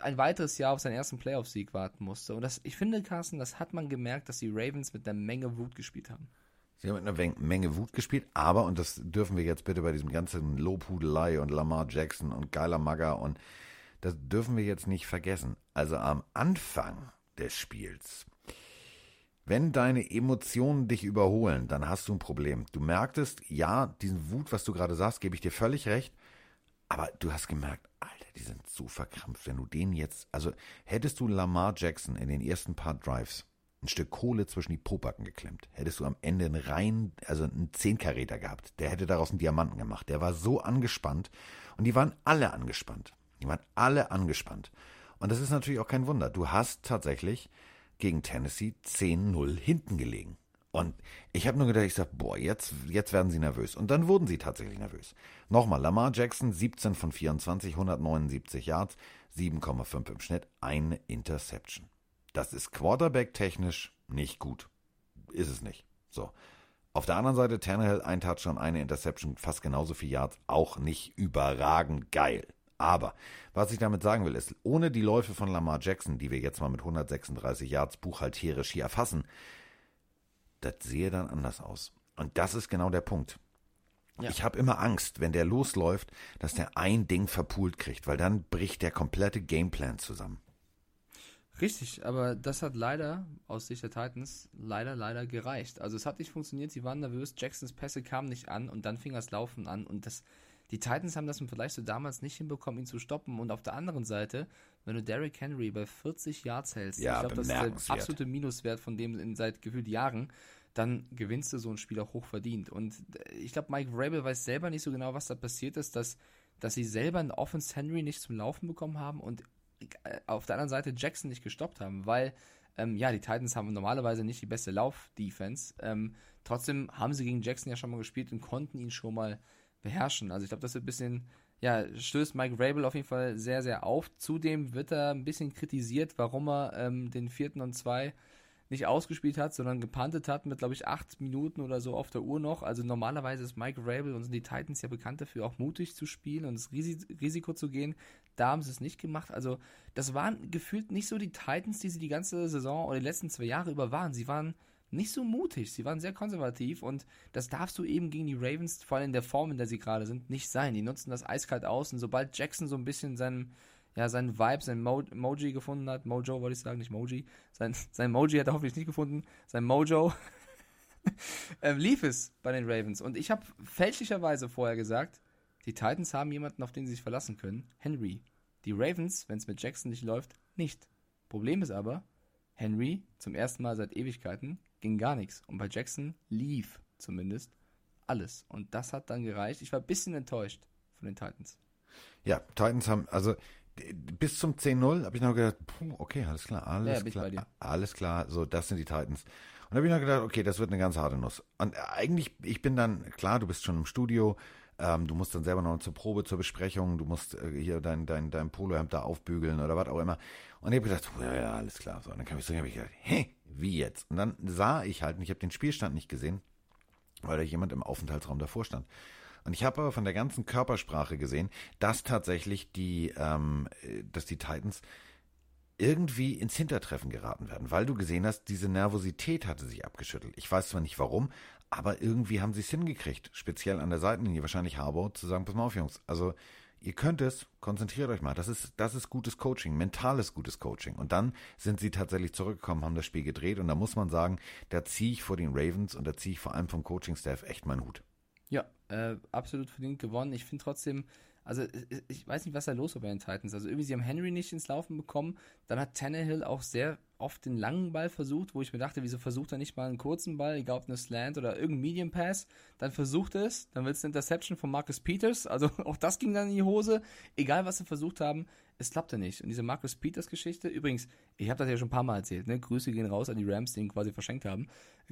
ein weiteres Jahr auf seinen ersten Playoff-Sieg warten musste. Und das, ich finde, Carsten, das hat man gemerkt, dass die Ravens mit einer Menge Wut gespielt haben. Sie haben mit einer Menge Wut gespielt, aber, und das dürfen wir jetzt bitte bei diesem ganzen Lobhudelei und Lamar Jackson und geiler Magger und das dürfen wir jetzt nicht vergessen. Also am Anfang des Spiels, wenn deine Emotionen dich überholen, dann hast du ein Problem. Du merktest, ja, diesen Wut, was du gerade sagst, gebe ich dir völlig recht, aber du hast gemerkt, die sind so verkrampft, wenn du den jetzt, also hättest du Lamar Jackson in den ersten paar Drives ein Stück Kohle zwischen die Popacken geklemmt, hättest du am Ende einen rein, also einen Zehnkaräter gehabt, der hätte daraus einen Diamanten gemacht. Der war so angespannt und die waren alle angespannt. Die waren alle angespannt. Und das ist natürlich auch kein Wunder. Du hast tatsächlich gegen Tennessee 10-0 hinten gelegen. Und ich habe nur gedacht, ich sage, boah, jetzt, jetzt werden sie nervös. Und dann wurden sie tatsächlich nervös. Nochmal, Lamar Jackson, 17 von 24, 179 Yards, 7,5 im Schnitt, eine Interception. Das ist Quarterback-technisch nicht gut. Ist es nicht. So. Auf der anderen Seite, Tannehill, ein Touchdown, eine Interception, fast genauso viel Yards, auch nicht überragend geil. Aber was ich damit sagen will, ist, ohne die Läufe von Lamar Jackson, die wir jetzt mal mit 136 Yards buchhalterisch hier erfassen, das sehe dann anders aus. Und das ist genau der Punkt. Ja. Ich habe immer Angst, wenn der losläuft, dass der ein Ding verpult kriegt, weil dann bricht der komplette Gameplan zusammen. Richtig, aber das hat leider aus Sicht der Titans leider, leider gereicht. Also es hat nicht funktioniert, sie waren nervös, Jacksons Pässe kamen nicht an und dann fing das Laufen an und das, die Titans haben das im Vergleich zu damals nicht hinbekommen, ihn zu stoppen und auf der anderen Seite, wenn du Derrick Henry bei 40 Yards hältst, ja, ich glaube, das ist der absolute Minuswert von dem in seit gefühlt Jahren, dann gewinnst du so ein Spiel auch hoch verdient. Und ich glaube, Mike Vrabel weiß selber nicht so genau, was da passiert ist, dass, dass sie selber einen Offense Henry nicht zum Laufen bekommen haben und äh, auf der anderen Seite Jackson nicht gestoppt haben, weil ähm, ja, die Titans haben normalerweise nicht die beste Lauf-Defense. Ähm, trotzdem haben sie gegen Jackson ja schon mal gespielt und konnten ihn schon mal beherrschen. Also ich glaube, das wird ein bisschen, ja, stößt Mike Rabel auf jeden Fall sehr, sehr auf. Zudem wird er ein bisschen kritisiert, warum er ähm, den vierten und zwei nicht ausgespielt hat, sondern gepantet hat mit, glaube ich, acht Minuten oder so auf der Uhr noch. Also normalerweise ist Mike Rabel und sind die Titans ja bekannt dafür, auch mutig zu spielen und das Risiko zu gehen. Da haben sie es nicht gemacht. Also das waren gefühlt nicht so die Titans, die sie die ganze Saison oder die letzten zwei Jahre über waren. Sie waren nicht so mutig, sie waren sehr konservativ und das darfst du eben gegen die Ravens, vor allem in der Form, in der sie gerade sind, nicht sein. Die nutzen das eiskalt aus und sobald Jackson so ein bisschen seinen ja, seinen Vibe, sein Mo Moji gefunden hat. Mojo wollte ich sagen, nicht Moji. Sein, sein Moji hat er hoffentlich nicht gefunden. Sein Mojo. <laughs> ähm, lief es bei den Ravens. Und ich habe fälschlicherweise vorher gesagt, die Titans haben jemanden, auf den sie sich verlassen können. Henry. Die Ravens, wenn es mit Jackson nicht läuft, nicht. Problem ist aber, Henry zum ersten Mal seit Ewigkeiten ging gar nichts. Und bei Jackson lief zumindest alles. Und das hat dann gereicht. Ich war ein bisschen enttäuscht von den Titans. Ja, Titans haben, also bis zum 10-0 habe ich noch gedacht, puh, okay, alles klar, alles ja, klar, alles klar, so, das sind die Titans. Und habe ich noch gedacht, okay, das wird eine ganz harte Nuss. Und eigentlich, ich bin dann, klar, du bist schon im Studio, ähm, du musst dann selber noch zur Probe, zur Besprechung, du musst äh, hier dein, dein, dein Polohemd da aufbügeln oder was auch immer. Und ich habe gedacht, ja, ja, alles klar. So, und dann kam ich so, habe ich gedacht, hä, wie jetzt? Und dann sah ich halt, und ich habe den Spielstand nicht gesehen, weil da jemand im Aufenthaltsraum davor stand. Und ich habe aber von der ganzen Körpersprache gesehen, dass tatsächlich die, ähm, dass die Titans irgendwie ins Hintertreffen geraten werden, weil du gesehen hast, diese Nervosität hatte sich abgeschüttelt. Ich weiß zwar nicht warum, aber irgendwie haben sie es hingekriegt, speziell an der Seitenlinie, wahrscheinlich Harbour, zu sagen, pass mal auf, Jungs, also Ihr könnt es, konzentriert euch mal. Das ist, das ist gutes Coaching, mentales gutes Coaching. Und dann sind sie tatsächlich zurückgekommen, haben das Spiel gedreht. Und da muss man sagen, da ziehe ich vor den Ravens und da ziehe ich vor allem vom Coaching-Staff echt meinen Hut. Ja, äh, absolut verdient gewonnen. Ich finde trotzdem, also ich weiß nicht, was da los war bei den Titans. Also irgendwie, sie haben Henry nicht ins Laufen bekommen. Dann hat Tannehill auch sehr oft den langen Ball versucht, wo ich mir dachte, wieso versucht er nicht mal einen kurzen Ball, egal ob eine Slant oder irgendein Medium Pass. Dann versucht er es, dann wird es eine Interception von Marcus Peters. Also <laughs> auch das ging dann in die Hose. Egal, was sie versucht haben, es klappte nicht. Und diese Marcus Peters Geschichte, übrigens, ich habe das ja schon ein paar Mal erzählt, ne? Grüße gehen raus an die Rams, die ihn quasi verschenkt haben.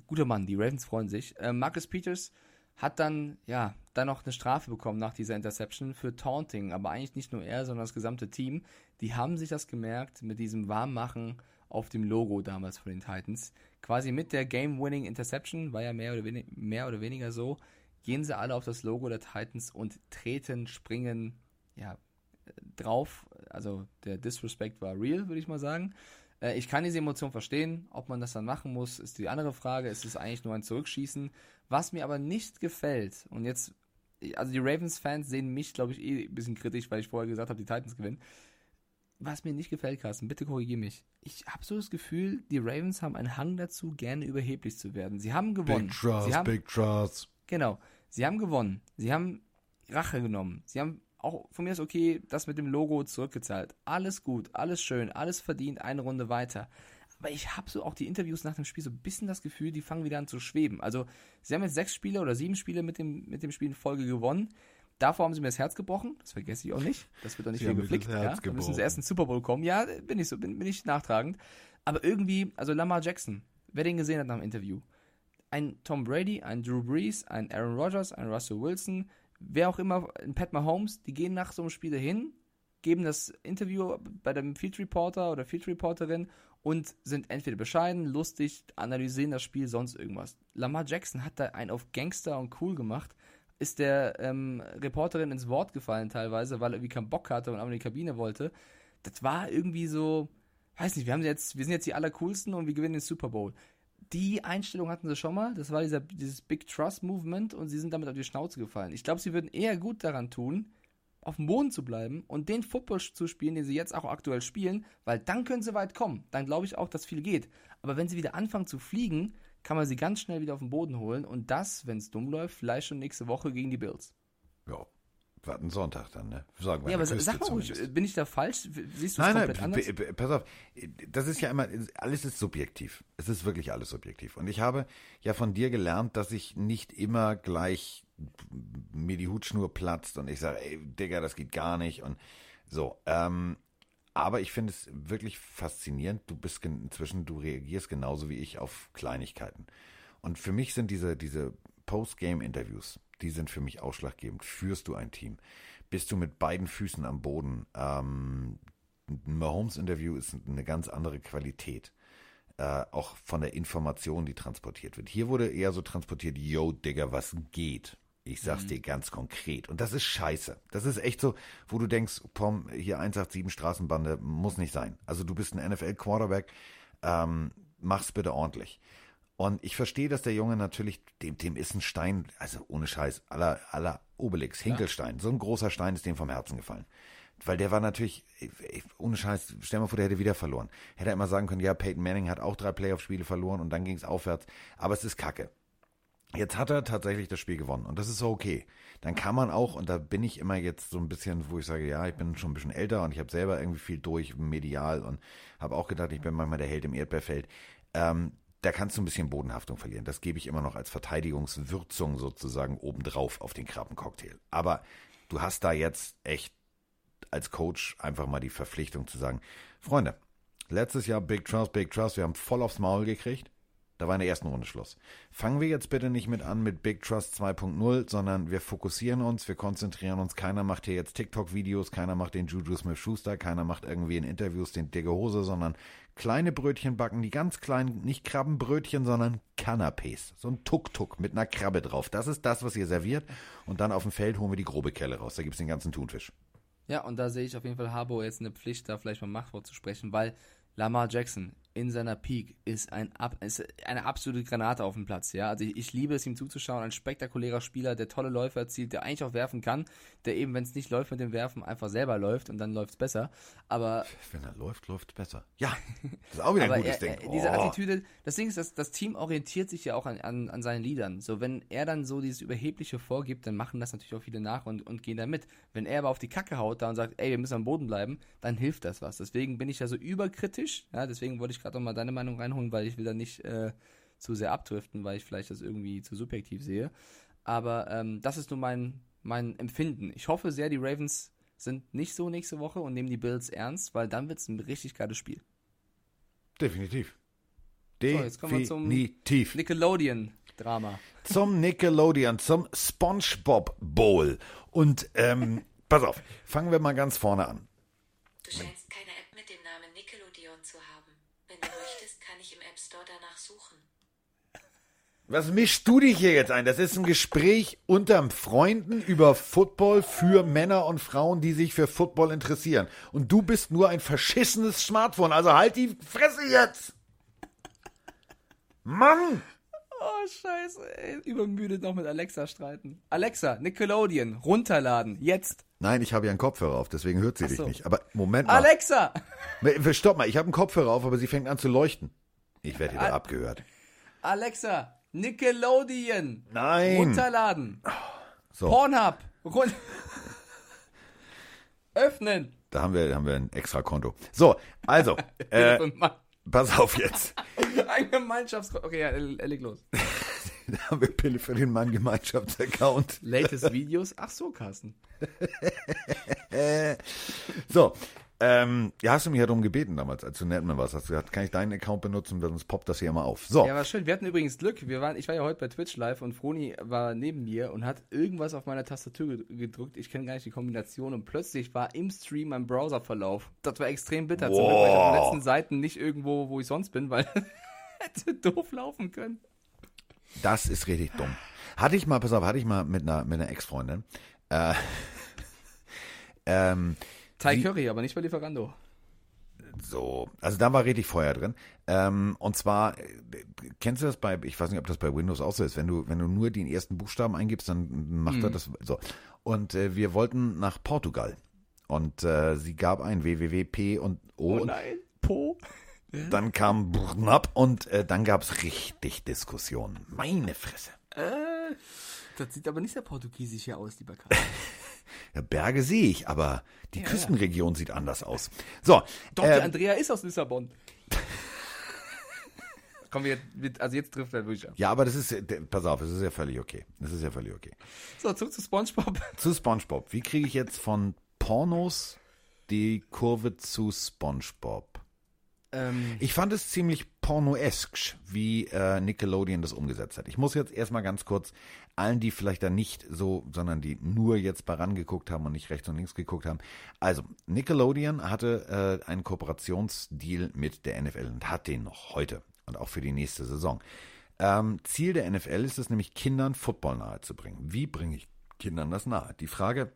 Guter Mann, die Ravens freuen sich. Äh, Marcus Peters hat dann, ja, dann noch eine Strafe bekommen nach dieser Interception für Taunting. Aber eigentlich nicht nur er, sondern das gesamte Team. Die haben sich das gemerkt mit diesem Warmmachen auf dem Logo damals von den Titans. Quasi mit der Game-Winning Interception, war ja mehr oder, mehr oder weniger so, gehen sie alle auf das Logo der Titans und treten, springen, ja, drauf. Also der Disrespect war real, würde ich mal sagen. Äh, ich kann diese Emotion verstehen. Ob man das dann machen muss, ist die andere Frage. Es ist eigentlich nur ein Zurückschießen. Was mir aber nicht gefällt, und jetzt, also die Ravens-Fans sehen mich, glaube ich, eh ein bisschen kritisch, weil ich vorher gesagt habe, die Titans gewinnen. Was mir nicht gefällt, Carsten, bitte korrigiere mich. Ich habe so das Gefühl, die Ravens haben einen Hang dazu, gerne überheblich zu werden. Sie haben gewonnen. Big Trust, Sie haben, Big Trust. Genau. Sie haben gewonnen. Sie haben Rache genommen. Sie haben auch von mir ist okay, das mit dem Logo zurückgezahlt. Alles gut, alles schön, alles verdient, eine Runde weiter. Aber ich habe so auch die Interviews nach dem Spiel so ein bisschen das Gefühl, die fangen wieder an zu schweben. Also, sie haben jetzt sechs Spiele oder sieben Spiele mit dem, mit dem Spiel in Folge gewonnen. Davor haben sie mir das Herz gebrochen. Das vergesse ich auch nicht. Das wird doch nicht Sie viel geflickt. Ja? Da müssen sie erst in den Super Bowl kommen. Ja, bin ich so, bin, bin ich nachtragend. Aber irgendwie, also Lamar Jackson, wer den gesehen hat nach dem Interview, ein Tom Brady, ein Drew Brees, ein Aaron Rodgers, ein Russell Wilson, wer auch immer, ein Pat Mahomes, die gehen nach so einem Spiel dahin, geben das Interview bei dem Field Reporter oder Field Reporterin und sind entweder bescheiden, lustig, analysieren das Spiel, sonst irgendwas. Lamar Jackson hat da einen auf Gangster und cool gemacht, ist der ähm, Reporterin ins Wort gefallen teilweise, weil er irgendwie keinen Bock hatte und aber in die Kabine wollte. Das war irgendwie so, weiß nicht, wir haben jetzt, wir sind jetzt die allercoolsten und wir gewinnen den Super Bowl. Die Einstellung hatten sie schon mal, das war dieser, dieses Big Trust Movement und sie sind damit auf die Schnauze gefallen. Ich glaube, sie würden eher gut daran tun, auf dem Boden zu bleiben und den Football zu spielen, den sie jetzt auch aktuell spielen, weil dann können sie weit kommen. Dann glaube ich auch, dass viel geht. Aber wenn sie wieder anfangen zu fliegen, kann man sie ganz schnell wieder auf den Boden holen und das, wenn es dumm läuft, vielleicht schon nächste Woche gegen die Bills. Ja, warten Sonntag dann, ne? Sagen wir Ja, aber der sag Küste mal zumindest. bin ich da falsch? Siehst du Nein, komplett nein, anders? pass auf. Das ist ja immer, alles ist subjektiv. Es ist wirklich alles subjektiv. Und ich habe ja von dir gelernt, dass ich nicht immer gleich mir die Hutschnur platzt und ich sage, ey, Digga, das geht gar nicht und so. Ähm, aber ich finde es wirklich faszinierend. Du bist inzwischen, du reagierst genauso wie ich auf Kleinigkeiten. Und für mich sind diese, diese Post-Game-Interviews, die sind für mich ausschlaggebend. Führst du ein Team? Bist du mit beiden Füßen am Boden? Ähm, ein Mahomes-Interview ist eine ganz andere Qualität. Äh, auch von der Information, die transportiert wird. Hier wurde eher so transportiert, yo, Digga, was geht? Ich sag's dir ganz konkret. Und das ist scheiße. Das ist echt so, wo du denkst, Pom, hier 187 Straßenbande muss nicht sein. Also du bist ein NFL-Quarterback, ähm, mach's bitte ordentlich. Und ich verstehe, dass der Junge natürlich, dem, dem ist ein Stein, also ohne Scheiß, aller, aller Obelix, Hinkelstein, so ein großer Stein ist dem vom Herzen gefallen. Weil der war natürlich, ohne Scheiß, stell mal vor, der hätte wieder verloren. Hätte er immer sagen können, ja, Peyton Manning hat auch drei Playoff-Spiele verloren und dann ging es aufwärts. Aber es ist Kacke. Jetzt hat er tatsächlich das Spiel gewonnen und das ist so okay. Dann kann man auch, und da bin ich immer jetzt so ein bisschen, wo ich sage, ja, ich bin schon ein bisschen älter und ich habe selber irgendwie viel durch medial und habe auch gedacht, ich bin manchmal der Held im Erdbeerfeld. Ähm, da kannst du ein bisschen Bodenhaftung verlieren. Das gebe ich immer noch als Verteidigungswürzung sozusagen obendrauf auf den Krabbencocktail. Aber du hast da jetzt echt als Coach einfach mal die Verpflichtung zu sagen, Freunde, letztes Jahr Big Trust, Big Trust, wir haben voll aufs Maul gekriegt. Da war in der ersten Runde Schluss. Fangen wir jetzt bitte nicht mit an mit Big Trust 2.0, sondern wir fokussieren uns, wir konzentrieren uns. Keiner macht hier jetzt TikTok-Videos, keiner macht den Juju Smith-Schuster, keiner macht irgendwie in Interviews den dicke Hose, sondern kleine Brötchen backen, die ganz kleinen, nicht Krabbenbrötchen, sondern Canapés. So ein Tuk-Tuk mit einer Krabbe drauf. Das ist das, was ihr serviert. Und dann auf dem Feld holen wir die grobe Kelle raus. Da gibt's den ganzen Thunfisch. Ja, und da sehe ich auf jeden Fall Harbo jetzt eine Pflicht, da vielleicht mal Machtwort zu sprechen, weil Lamar Jackson, in seiner Peak ist, ein, ist eine absolute Granate auf dem Platz. Ja? Also ich, ich, liebe es, ihm zuzuschauen. Ein spektakulärer Spieler, der tolle Läufe erzielt, der eigentlich auch werfen kann, der eben, wenn es nicht läuft mit dem Werfen, einfach selber läuft und dann läuft es besser. Aber <laughs> wenn er läuft, läuft es besser. Ja, das ist auch wieder ein gutes er, Ding. Diese oh. Attitüde, das Ding ist, dass das Team orientiert sich ja auch an, an, an seinen Liedern. So, wenn er dann so dieses Überhebliche vorgibt, dann machen das natürlich auch viele nach und, und gehen da mit. Wenn er aber auf die Kacke haut da und sagt, ey, wir müssen am Boden bleiben, dann hilft das was. Deswegen bin ich da so überkritisch. Ja, deswegen wollte ich gerade noch mal deine Meinung reinholen, weil ich will da nicht äh, zu sehr abdriften, weil ich vielleicht das irgendwie zu subjektiv sehe. Aber ähm, das ist nur mein, mein Empfinden. Ich hoffe sehr, die Ravens sind nicht so nächste Woche und nehmen die Bills ernst, weil dann wird es ein richtig geiles Spiel. Definitiv. Definitiv. So, jetzt kommen wir zum Nickelodeon-Drama. Zum Nickelodeon, zum SpongeBob Bowl. Und ähm, pass auf, fangen wir mal ganz vorne an. Du scheinst keine App mit dem Namen Nickelodeon zu haben. Wenn du möchtest, kann ich im App Store danach suchen. Was mischst du dich hier jetzt ein? Das ist ein Gespräch unter Freunden über Football für Männer und Frauen, die sich für Football interessieren. Und du bist nur ein verschissenes Smartphone. Also halt die Fresse jetzt! Mann! Oh, scheiße, ey. Übermüdet noch mit Alexa streiten. Alexa, Nickelodeon, runterladen, jetzt. Nein, ich habe ja einen Kopfhörer auf, deswegen hört sie Ach dich so. nicht. Aber Moment mal. Alexa! Stopp mal, ich habe einen Kopfhörer auf, aber sie fängt an zu leuchten. Ich werde wieder abgehört. Alexa, Nickelodeon. Nein. Runterladen. So. Pornhub. Run Öffnen. Da haben wir, haben wir ein extra Konto. So, also. <laughs> äh, pass auf jetzt. <laughs> ein Gemeinschaftskonto. Okay, ja, leg los. <laughs> da haben wir Pille für den Mann Gemeinschaftsaccount. Latest Videos. Ach so, Carsten. so, ähm, ja, hast du mich ja darum gebeten damals, als du Netman warst. Hast du gesagt, kann ich deinen Account benutzen, sonst poppt das hier immer auf. So. Ja, war schön. Wir hatten übrigens Glück. Wir waren, ich war ja heute bei Twitch live und Froni war neben mir und hat irgendwas auf meiner Tastatur gedrückt. Ich kenne gar nicht die Kombination und plötzlich war im Stream mein Browserverlauf. Das war extrem bitter. Wow. Zum Glück war ich auf den letzten Seiten nicht irgendwo, wo ich sonst bin, weil <laughs> hätte doof laufen können. Das ist richtig dumm. Hatte ich mal, pass auf, hatte ich mal mit einer, mit einer Ex-Freundin, äh, <laughs> ähm, Thai Curry, aber nicht bei Lieferando. So, also da war richtig Feuer drin. Ähm, und zwar, kennst du das bei, ich weiß nicht, ob das bei Windows auch so ist, wenn du, wenn du nur den ersten Buchstaben eingibst, dann macht mhm. er das so. Und äh, wir wollten nach Portugal. Und äh, sie gab ein www.p und O. Oh nein, Po. Dann kam Brnab und äh, dann gab es richtig Diskussionen. Meine Fresse. Äh, das sieht aber nicht sehr portugiesisch hier aus, lieber Karl. <laughs> Ja, Berge sehe ich, aber die ja, Küstenregion ja. sieht anders aus. So. Doch, ähm, die Andrea ist aus Lissabon. <laughs> Komm, wir, also jetzt trifft er wirklich ab. Ja, aber das ist, pass auf, das ist ja völlig okay. Das ist ja völlig okay. So, zurück zu Spongebob. <laughs> Zu Spongebob. Wie kriege ich jetzt von Pornos die Kurve zu Spongebob? Ähm, ich fand es ziemlich pornoesk, wie äh, Nickelodeon das umgesetzt hat. Ich muss jetzt erstmal ganz kurz allen, die vielleicht da nicht so, sondern die nur jetzt bei rangeguckt haben und nicht rechts und links geguckt haben. Also, Nickelodeon hatte äh, einen Kooperationsdeal mit der NFL und hat den noch heute und auch für die nächste Saison. Ähm, Ziel der NFL ist es nämlich, Kindern Football nahezubringen. Wie bringe ich Kindern das nahe? Die Frage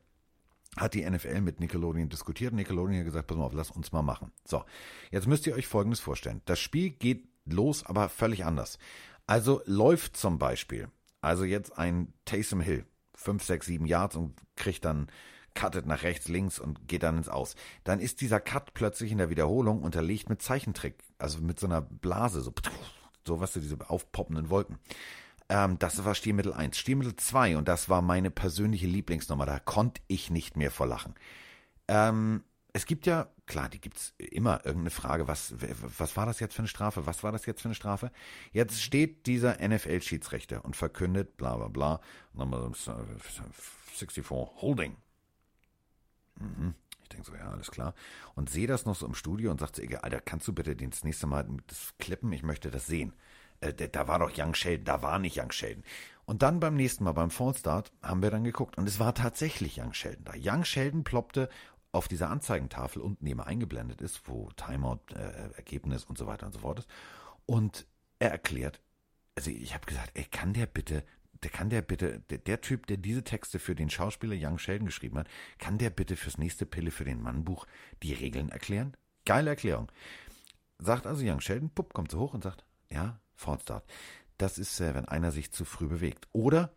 hat die NFL mit Nickelodeon diskutiert. Nickelodeon hat gesagt, pass mal auf, lass uns mal machen. So, jetzt müsst ihr euch Folgendes vorstellen. Das Spiel geht los, aber völlig anders. Also läuft zum Beispiel, also jetzt ein Taysom Hill, 5, 6, 7 Yards und kriegt dann, cuttet nach rechts, links und geht dann ins Aus. Dann ist dieser Cut plötzlich in der Wiederholung unterlegt mit Zeichentrick, also mit so einer Blase, so, so was, du, diese aufpoppenden Wolken. Ähm, das war Stilmittel 1. Stilmittel 2, und das war meine persönliche Lieblingsnummer, da konnte ich nicht mehr vor Lachen. Ähm, es gibt ja, klar, die gibt es immer irgendeine Frage, was, was war das jetzt für eine Strafe? Was war das jetzt für eine Strafe? Jetzt steht dieser NFL-Schiedsrichter und verkündet, bla bla bla, Nummer 64 Holding. Mhm. Ich denke so, ja, alles klar. Und sehe das noch so im Studio und sagt so, Alter, kannst du bitte das nächste Mal das klippen? Ich möchte das sehen äh, da war doch Young Sheldon, da war nicht Young Sheldon. Und dann beim nächsten Mal, beim Fallstart, haben wir dann geguckt und es war tatsächlich Young Sheldon da. Young Sheldon ploppte auf dieser Anzeigentafel unten neben eingeblendet ist, wo Timeout, äh, Ergebnis und so weiter und so fort ist. Und er erklärt, also ich habe gesagt, ey, kann der bitte, der kann der bitte, der, der, Typ, der diese Texte für den Schauspieler Young Sheldon geschrieben hat, kann der bitte fürs nächste Pille für den Mannbuch die Regeln erklären? Geile Erklärung sagt also Young Sheldon, pupp, kommt so hoch und sagt, ja, Fortstart. Das ist, wenn einer sich zu früh bewegt. Oder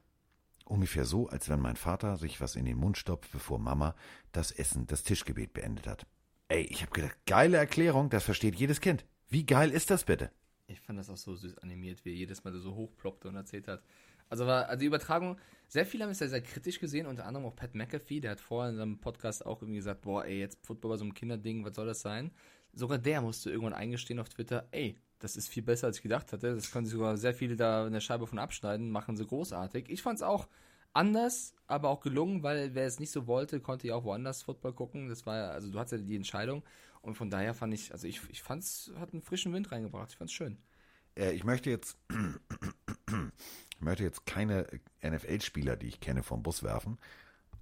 ungefähr so, als wenn mein Vater sich was in den Mund stopft, bevor Mama das Essen, das Tischgebet beendet hat. Ey, ich habe gedacht, geile Erklärung, das versteht jedes Kind. Wie geil ist das bitte? Ich fand das auch so süß animiert, wie er jedes Mal so hochploppte und erzählt hat. Also war also die Übertragung, sehr viele haben es ja sehr kritisch gesehen, unter anderem auch Pat McAfee, der hat vorher in seinem Podcast auch irgendwie gesagt, boah, ey, jetzt Football bei so einem Kinderding, was soll das sein? Sogar der musste irgendwann eingestehen auf Twitter, ey, das ist viel besser, als ich gedacht hatte. Das können sich sogar sehr viele da in der Scheibe von abschneiden, machen sie großartig. Ich fand es auch anders, aber auch gelungen, weil wer es nicht so wollte, konnte ja auch woanders Football gucken. Das war ja, also du hattest ja die Entscheidung. Und von daher fand ich, also ich, ich fand es, hat einen frischen Wind reingebracht. Ich fand es schön. Äh, ich möchte jetzt, <clears throat> ich möchte jetzt keine NFL-Spieler, die ich kenne, vom Bus werfen,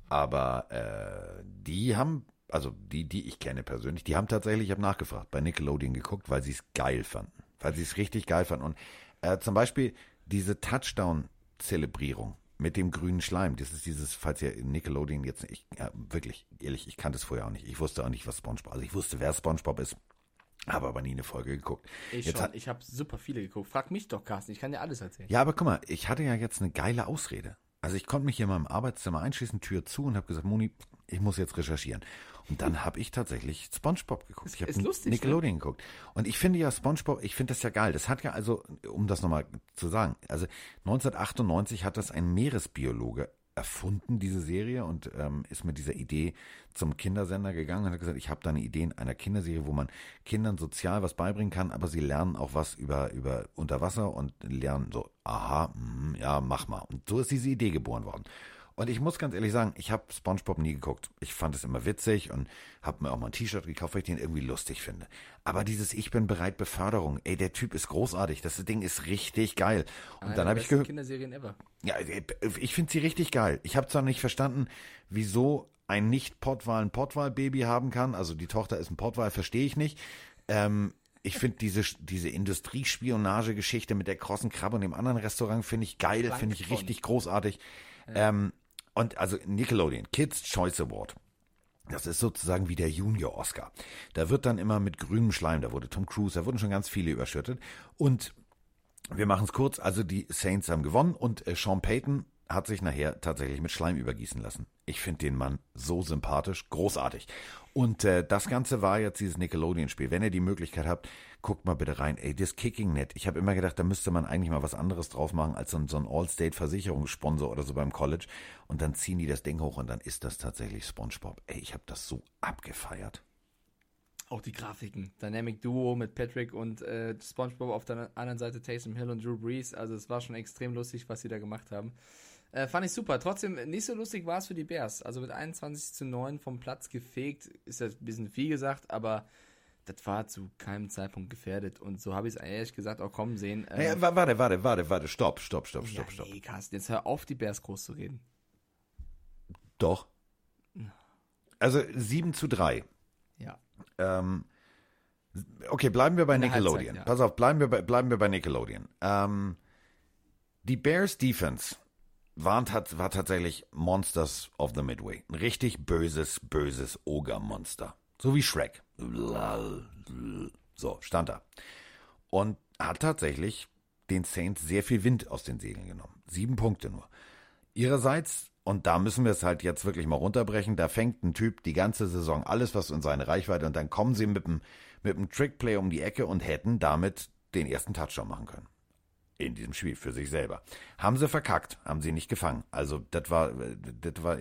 aber äh, die haben, also die, die ich kenne persönlich, die haben tatsächlich, ich habe nachgefragt, bei Nickelodeon geguckt, weil sie es geil fanden, weil sie es richtig geil fanden. Und äh, zum Beispiel diese Touchdown-Zelebrierung mit dem grünen Schleim. Das ist dieses, falls ihr Nickelodeon jetzt, ich, ja, wirklich, ehrlich, ich kannte es vorher auch nicht. Ich wusste auch nicht, was SpongeBob, also ich wusste, wer SpongeBob ist. Habe aber nie eine Folge geguckt. Ich Jetzt schon, hat- ich habe super viele geguckt. Frag mich doch, Carsten, ich kann dir alles erzählen. Ja, aber guck mal, ich hatte ja jetzt eine geile Ausrede. Also ich konnte mich hier in meinem Arbeitszimmer einschließen, Tür zu und habe gesagt, Moni, ich muss jetzt recherchieren. Und dann habe ich tatsächlich SpongeBob geguckt. Ist- Ich habe lustig, ne? Nickelodeon geguckt. Und ich finde ja SpongeBob, ich finde das ja geil. Das hat ja also, um das nochmal zu sagen, also 1998 hat das ein Meeresbiologe erfunden, diese Serie, und ähm, ist mit dieser Idee zum Kindersender gegangen und hat gesagt, ich habe da eine Idee in einer Kinderserie, wo man Kindern sozial was beibringen kann, aber sie lernen auch was über, über Unterwasser und lernen so, aha, mm, ja, mach mal. Und so ist diese Idee geboren worden. Und ich muss ganz ehrlich sagen, ich habe SpongeBob nie geguckt. Ich fand es immer witzig und habe mir auch mal ein T-Shirt gekauft, weil ich den irgendwie lustig finde. Aber dieses Ich bin bereit Beförderung, ey, der Typ ist großartig. Das Ding ist richtig geil. Und Eine dann habe ich gehört, Kinderserien ever. ja, ich finde sie richtig geil. Ich habe zwar nicht verstanden, wieso ein nicht Pottwal ein Pottwal-Baby haben kann. Also die Tochter ist ein Pottwal, verstehe ich nicht. Ähm, ich finde diese, diese Industriespionage-Geschichte mit der krossen Krabbe und dem anderen Restaurant finde ich geil, finde ich richtig großartig. Ähm, und also Nickelodeon, Kids Choice Award. Das ist sozusagen wie der Junior Oscar. Da wird dann immer mit grünem Schleim, da wurde Tom Cruise, da wurden schon ganz viele überschüttet. Und wir machen es kurz, also die Saints haben gewonnen und äh, Sean Payton hat sich nachher tatsächlich mit Schleim übergießen lassen. Ich finde den Mann so sympathisch, großartig. Und äh, das Ganze war jetzt dieses Nickelodeon-Spiel. Wenn ihr die Möglichkeit habt, guckt mal bitte rein. Ey, das Kicking Net. Ich habe immer gedacht, da müsste man eigentlich mal was anderes drauf machen als so ein, so ein All-State-Versicherungssponsor oder so beim College. Und dann ziehen die das Ding hoch und dann ist das tatsächlich SpongeBob. Ey, ich habe das so abgefeiert. Auch die Grafiken. Dynamic Duo mit Patrick und äh, SpongeBob auf der anderen Seite Taysom Hill und Drew Brees. Also es war schon extrem lustig, was sie da gemacht haben. Äh, fand ich super. Trotzdem, nicht so lustig war es für die Bears. Also mit 21 zu 9 vom Platz gefegt, ist das ein bisschen viel gesagt, aber das war zu keinem Zeitpunkt gefährdet. Und so habe ich es ehrlich gesagt auch kommen sehen. Äh, Hey, wa- warte, warte, warte, warte, stopp, stopp, stopp, stopp, ja, stopp. nee, Carsten, jetzt hör auf, die Bears groß zu reden. Doch. Also 7 zu 3. Ja. Ähm, okay, bleiben wir bei Nickelodeon. Halbzeit, ja. Pass auf, bleiben wir bei, bleiben wir bei Nickelodeon. Ähm, die Bears Defense waren, tat- war tatsächlich Monsters of the Midway. Ein richtig böses, böses Ogermonster. So wie Shrek. So, stand da. Und hat tatsächlich den Saints sehr viel Wind aus den Segeln genommen. Sieben Punkte nur. Ihrerseits, und da müssen wir es halt jetzt wirklich mal runterbrechen, da fängt ein Typ die ganze Saison alles, was in seine Reichweite, und dann kommen sie mit einem mit einem Trickplay um die Ecke und hätten damit den ersten Touchdown machen können. In diesem Spiel für sich selber. Haben sie verkackt, haben sie nicht gefangen. Also, das war, das war,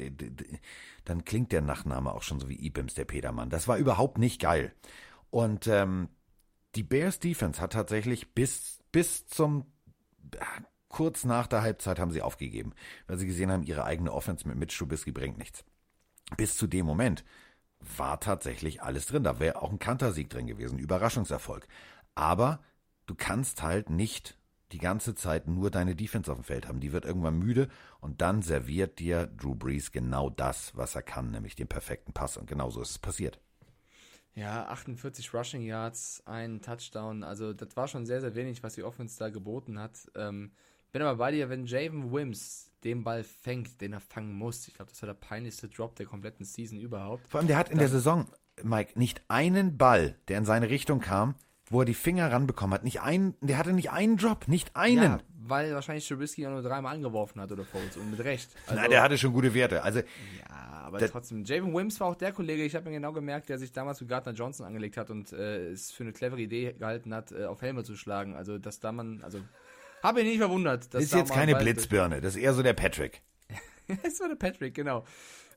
dann klingt der Nachname auch schon so wie Ibims, der Petermann. Das war überhaupt nicht geil. Und ähm, die Bears Defense hat tatsächlich bis, bis zum ah, kurz nach der Halbzeit haben sie aufgegeben, weil sie gesehen haben, ihre eigene Offense mit Mitch Trubisky bringt nichts. Bis zu dem Moment war tatsächlich alles drin. Da wäre auch ein Kantersieg drin gewesen, Überraschungserfolg. Aber du kannst halt nicht die ganze Zeit nur deine Defense auf dem Feld haben. Die wird irgendwann müde und dann serviert dir Drew Brees genau das, was er kann, nämlich den perfekten Pass. Und genau so ist es passiert. Ja, 48 Rushing Yards, ein Touchdown. Also, das war schon sehr, sehr wenig, was die Offense da geboten hat. Ähm, bin aber bei dir, wenn Javen Wims den Ball fängt, den er fangen muss. Ich glaube, das war der peinlichste Drop der kompletten Season überhaupt. Vor allem, der hat in der Saison, Mike, nicht einen Ball, der in seine Richtung kam, wo er die Finger ranbekommen hat. Nicht einen, der hatte nicht einen Drop, nicht einen. Ja, weil wahrscheinlich Trubisky ja nur dreimal angeworfen hat oder Foles und mit Recht. Also, Na, der hatte schon gute Werte. Also, ja, aber der- trotzdem. Javon Wims war auch der Kollege, ich habe mir genau gemerkt, der sich damals mit Gardner Johnson angelegt hat und äh, es für eine clevere Idee gehalten hat, äh, auf Helme zu schlagen. Also, dass da man, also, habe ich nicht verwundert. Dass ist da jetzt keine Blitzbirne, das ist eher so der Patrick. <laughs> das war der Patrick, genau.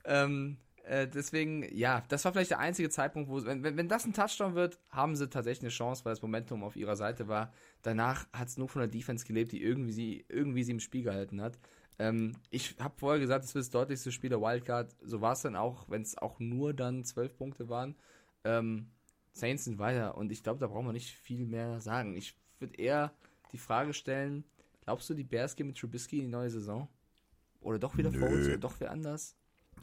Ähm, äh, deswegen, ja, das war vielleicht der einzige Zeitpunkt, wo, wenn, wenn, wenn das ein Touchdown wird, haben sie tatsächlich eine Chance, weil das Momentum auf ihrer Seite war. Danach hat es nur von der Defense gelebt, die irgendwie sie, irgendwie sie im Spiel gehalten hat. Ähm, ich habe vorher gesagt, es wird das deutlichste Spiel der Wildcard. So war es dann auch, wenn es auch nur dann zwölf Punkte waren. Ähm, Saints sind weiter und ich glaube, da brauchen wir nicht viel mehr sagen. Ich würde eher die Frage stellen, glaubst du, die Bears gehen mit Trubisky in die neue Saison? Oder doch wieder. Foles oder doch wer anders?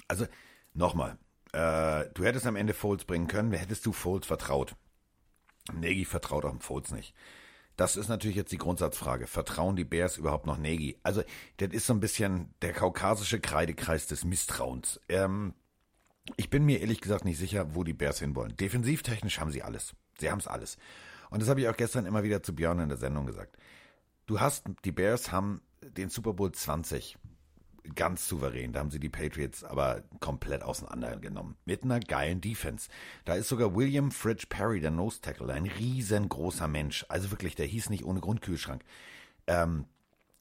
Also, nochmal. Äh, du hättest am Ende Foles bringen können, hättest du Foles vertraut. Nagy vertraut auch Foles nicht. Das ist natürlich jetzt die Grundsatzfrage. Vertrauen die Bears überhaupt noch Nagy? Also, das ist so ein bisschen der kaukasische Kreidekreis des Misstrauens. Ähm, ich bin mir ehrlich gesagt nicht sicher, wo die Bears hinwollen. Defensivtechnisch haben sie alles. Sie haben es alles. Und das habe ich auch gestern immer wieder zu Björn in der Sendung gesagt. Du hast, die Bears haben den Super Bowl 20 ganz souverän. Da haben sie die Patriots aber komplett auseinandergenommen. Mit einer geilen Defense. Da ist sogar William Fridge Perry, der Nose Tackle, ein riesengroßer Mensch. Also wirklich, der hieß nicht ohne Grundkühlschrank. Ähm,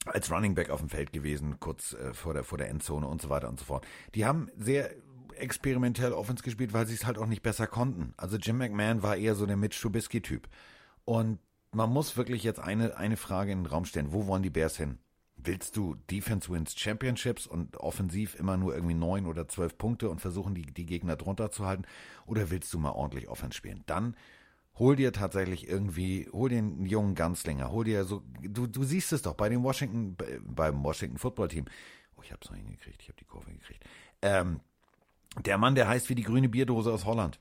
als Running Back auf dem Feld gewesen, kurz äh, vor, der, vor der Endzone und so weiter und so fort. Die haben sehr experimentell Offense gespielt, weil sie es halt auch nicht besser konnten. Also Jim McMahon war eher so der Mitch Trubisky-Typ. Und man muss wirklich jetzt eine, eine Frage in den Raum stellen. Wo wollen die Bears hin? Willst du Defense wins Championships und offensiv immer nur irgendwie neun oder zwölf Punkte und versuchen, die, die Gegner drunter zu halten? Oder willst du mal ordentlich Offense spielen? Dann hol dir tatsächlich irgendwie, hol dir einen jungen Ganzlinger, hol dir so, du, du siehst es doch bei dem Washington, bei- beim Washington Football Team. Oh, ich hab's noch hingekriegt, ich habe die Kurve gekriegt. Ähm, der Mann, der heißt wie die grüne Bierdose aus Holland.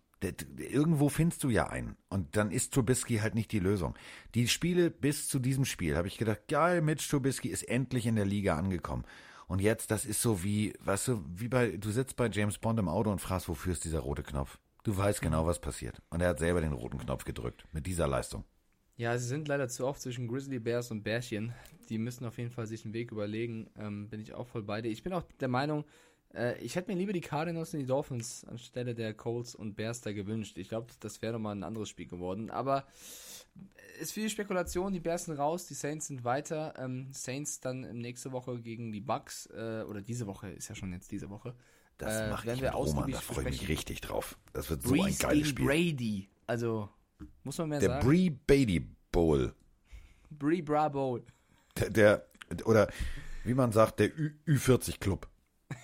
Irgendwo findest du ja einen. Und dann ist Trubisky halt nicht die Lösung. Die Spiele bis zu diesem Spiel habe ich gedacht, geil, Mitch Trubisky ist endlich in der Liga angekommen. Und jetzt, das ist so wie, weißt du, wie bei, du sitzt bei James Bond im Auto und fragst, wofür ist dieser rote Knopf? Du weißt genau, was passiert. Und er hat selber den roten Knopf gedrückt. Mit dieser Leistung. Ja, sie sind leider zu oft zwischen Grizzly Bears und Bärchen. Die müssen auf jeden Fall sich einen Weg überlegen. Ähm, bin ich auch voll bei dir. Ich bin auch der Meinung, äh, ich hätte mir lieber die Cardinals und die Dolphins anstelle der Colts und Bears da gewünscht. Ich glaube, das wäre nochmal ein anderes Spiel geworden. Aber es ist viel Spekulation. Die Bears sind raus, die Saints sind weiter. Ähm, Saints dann nächste Woche gegen die Bucks. Äh, oder diese Woche, ist ja schon jetzt diese Woche. Das Äh, mache werden ich wir mit Roman, da freue ich mich richtig drauf. Das wird so ein Breeze geiles Spiel. Brady. Also, muss man mehr Der sagen. Bree Beatty Bowl. Bree Bravo. Der, der, oder wie man sagt, der Ü, Ü40 Club.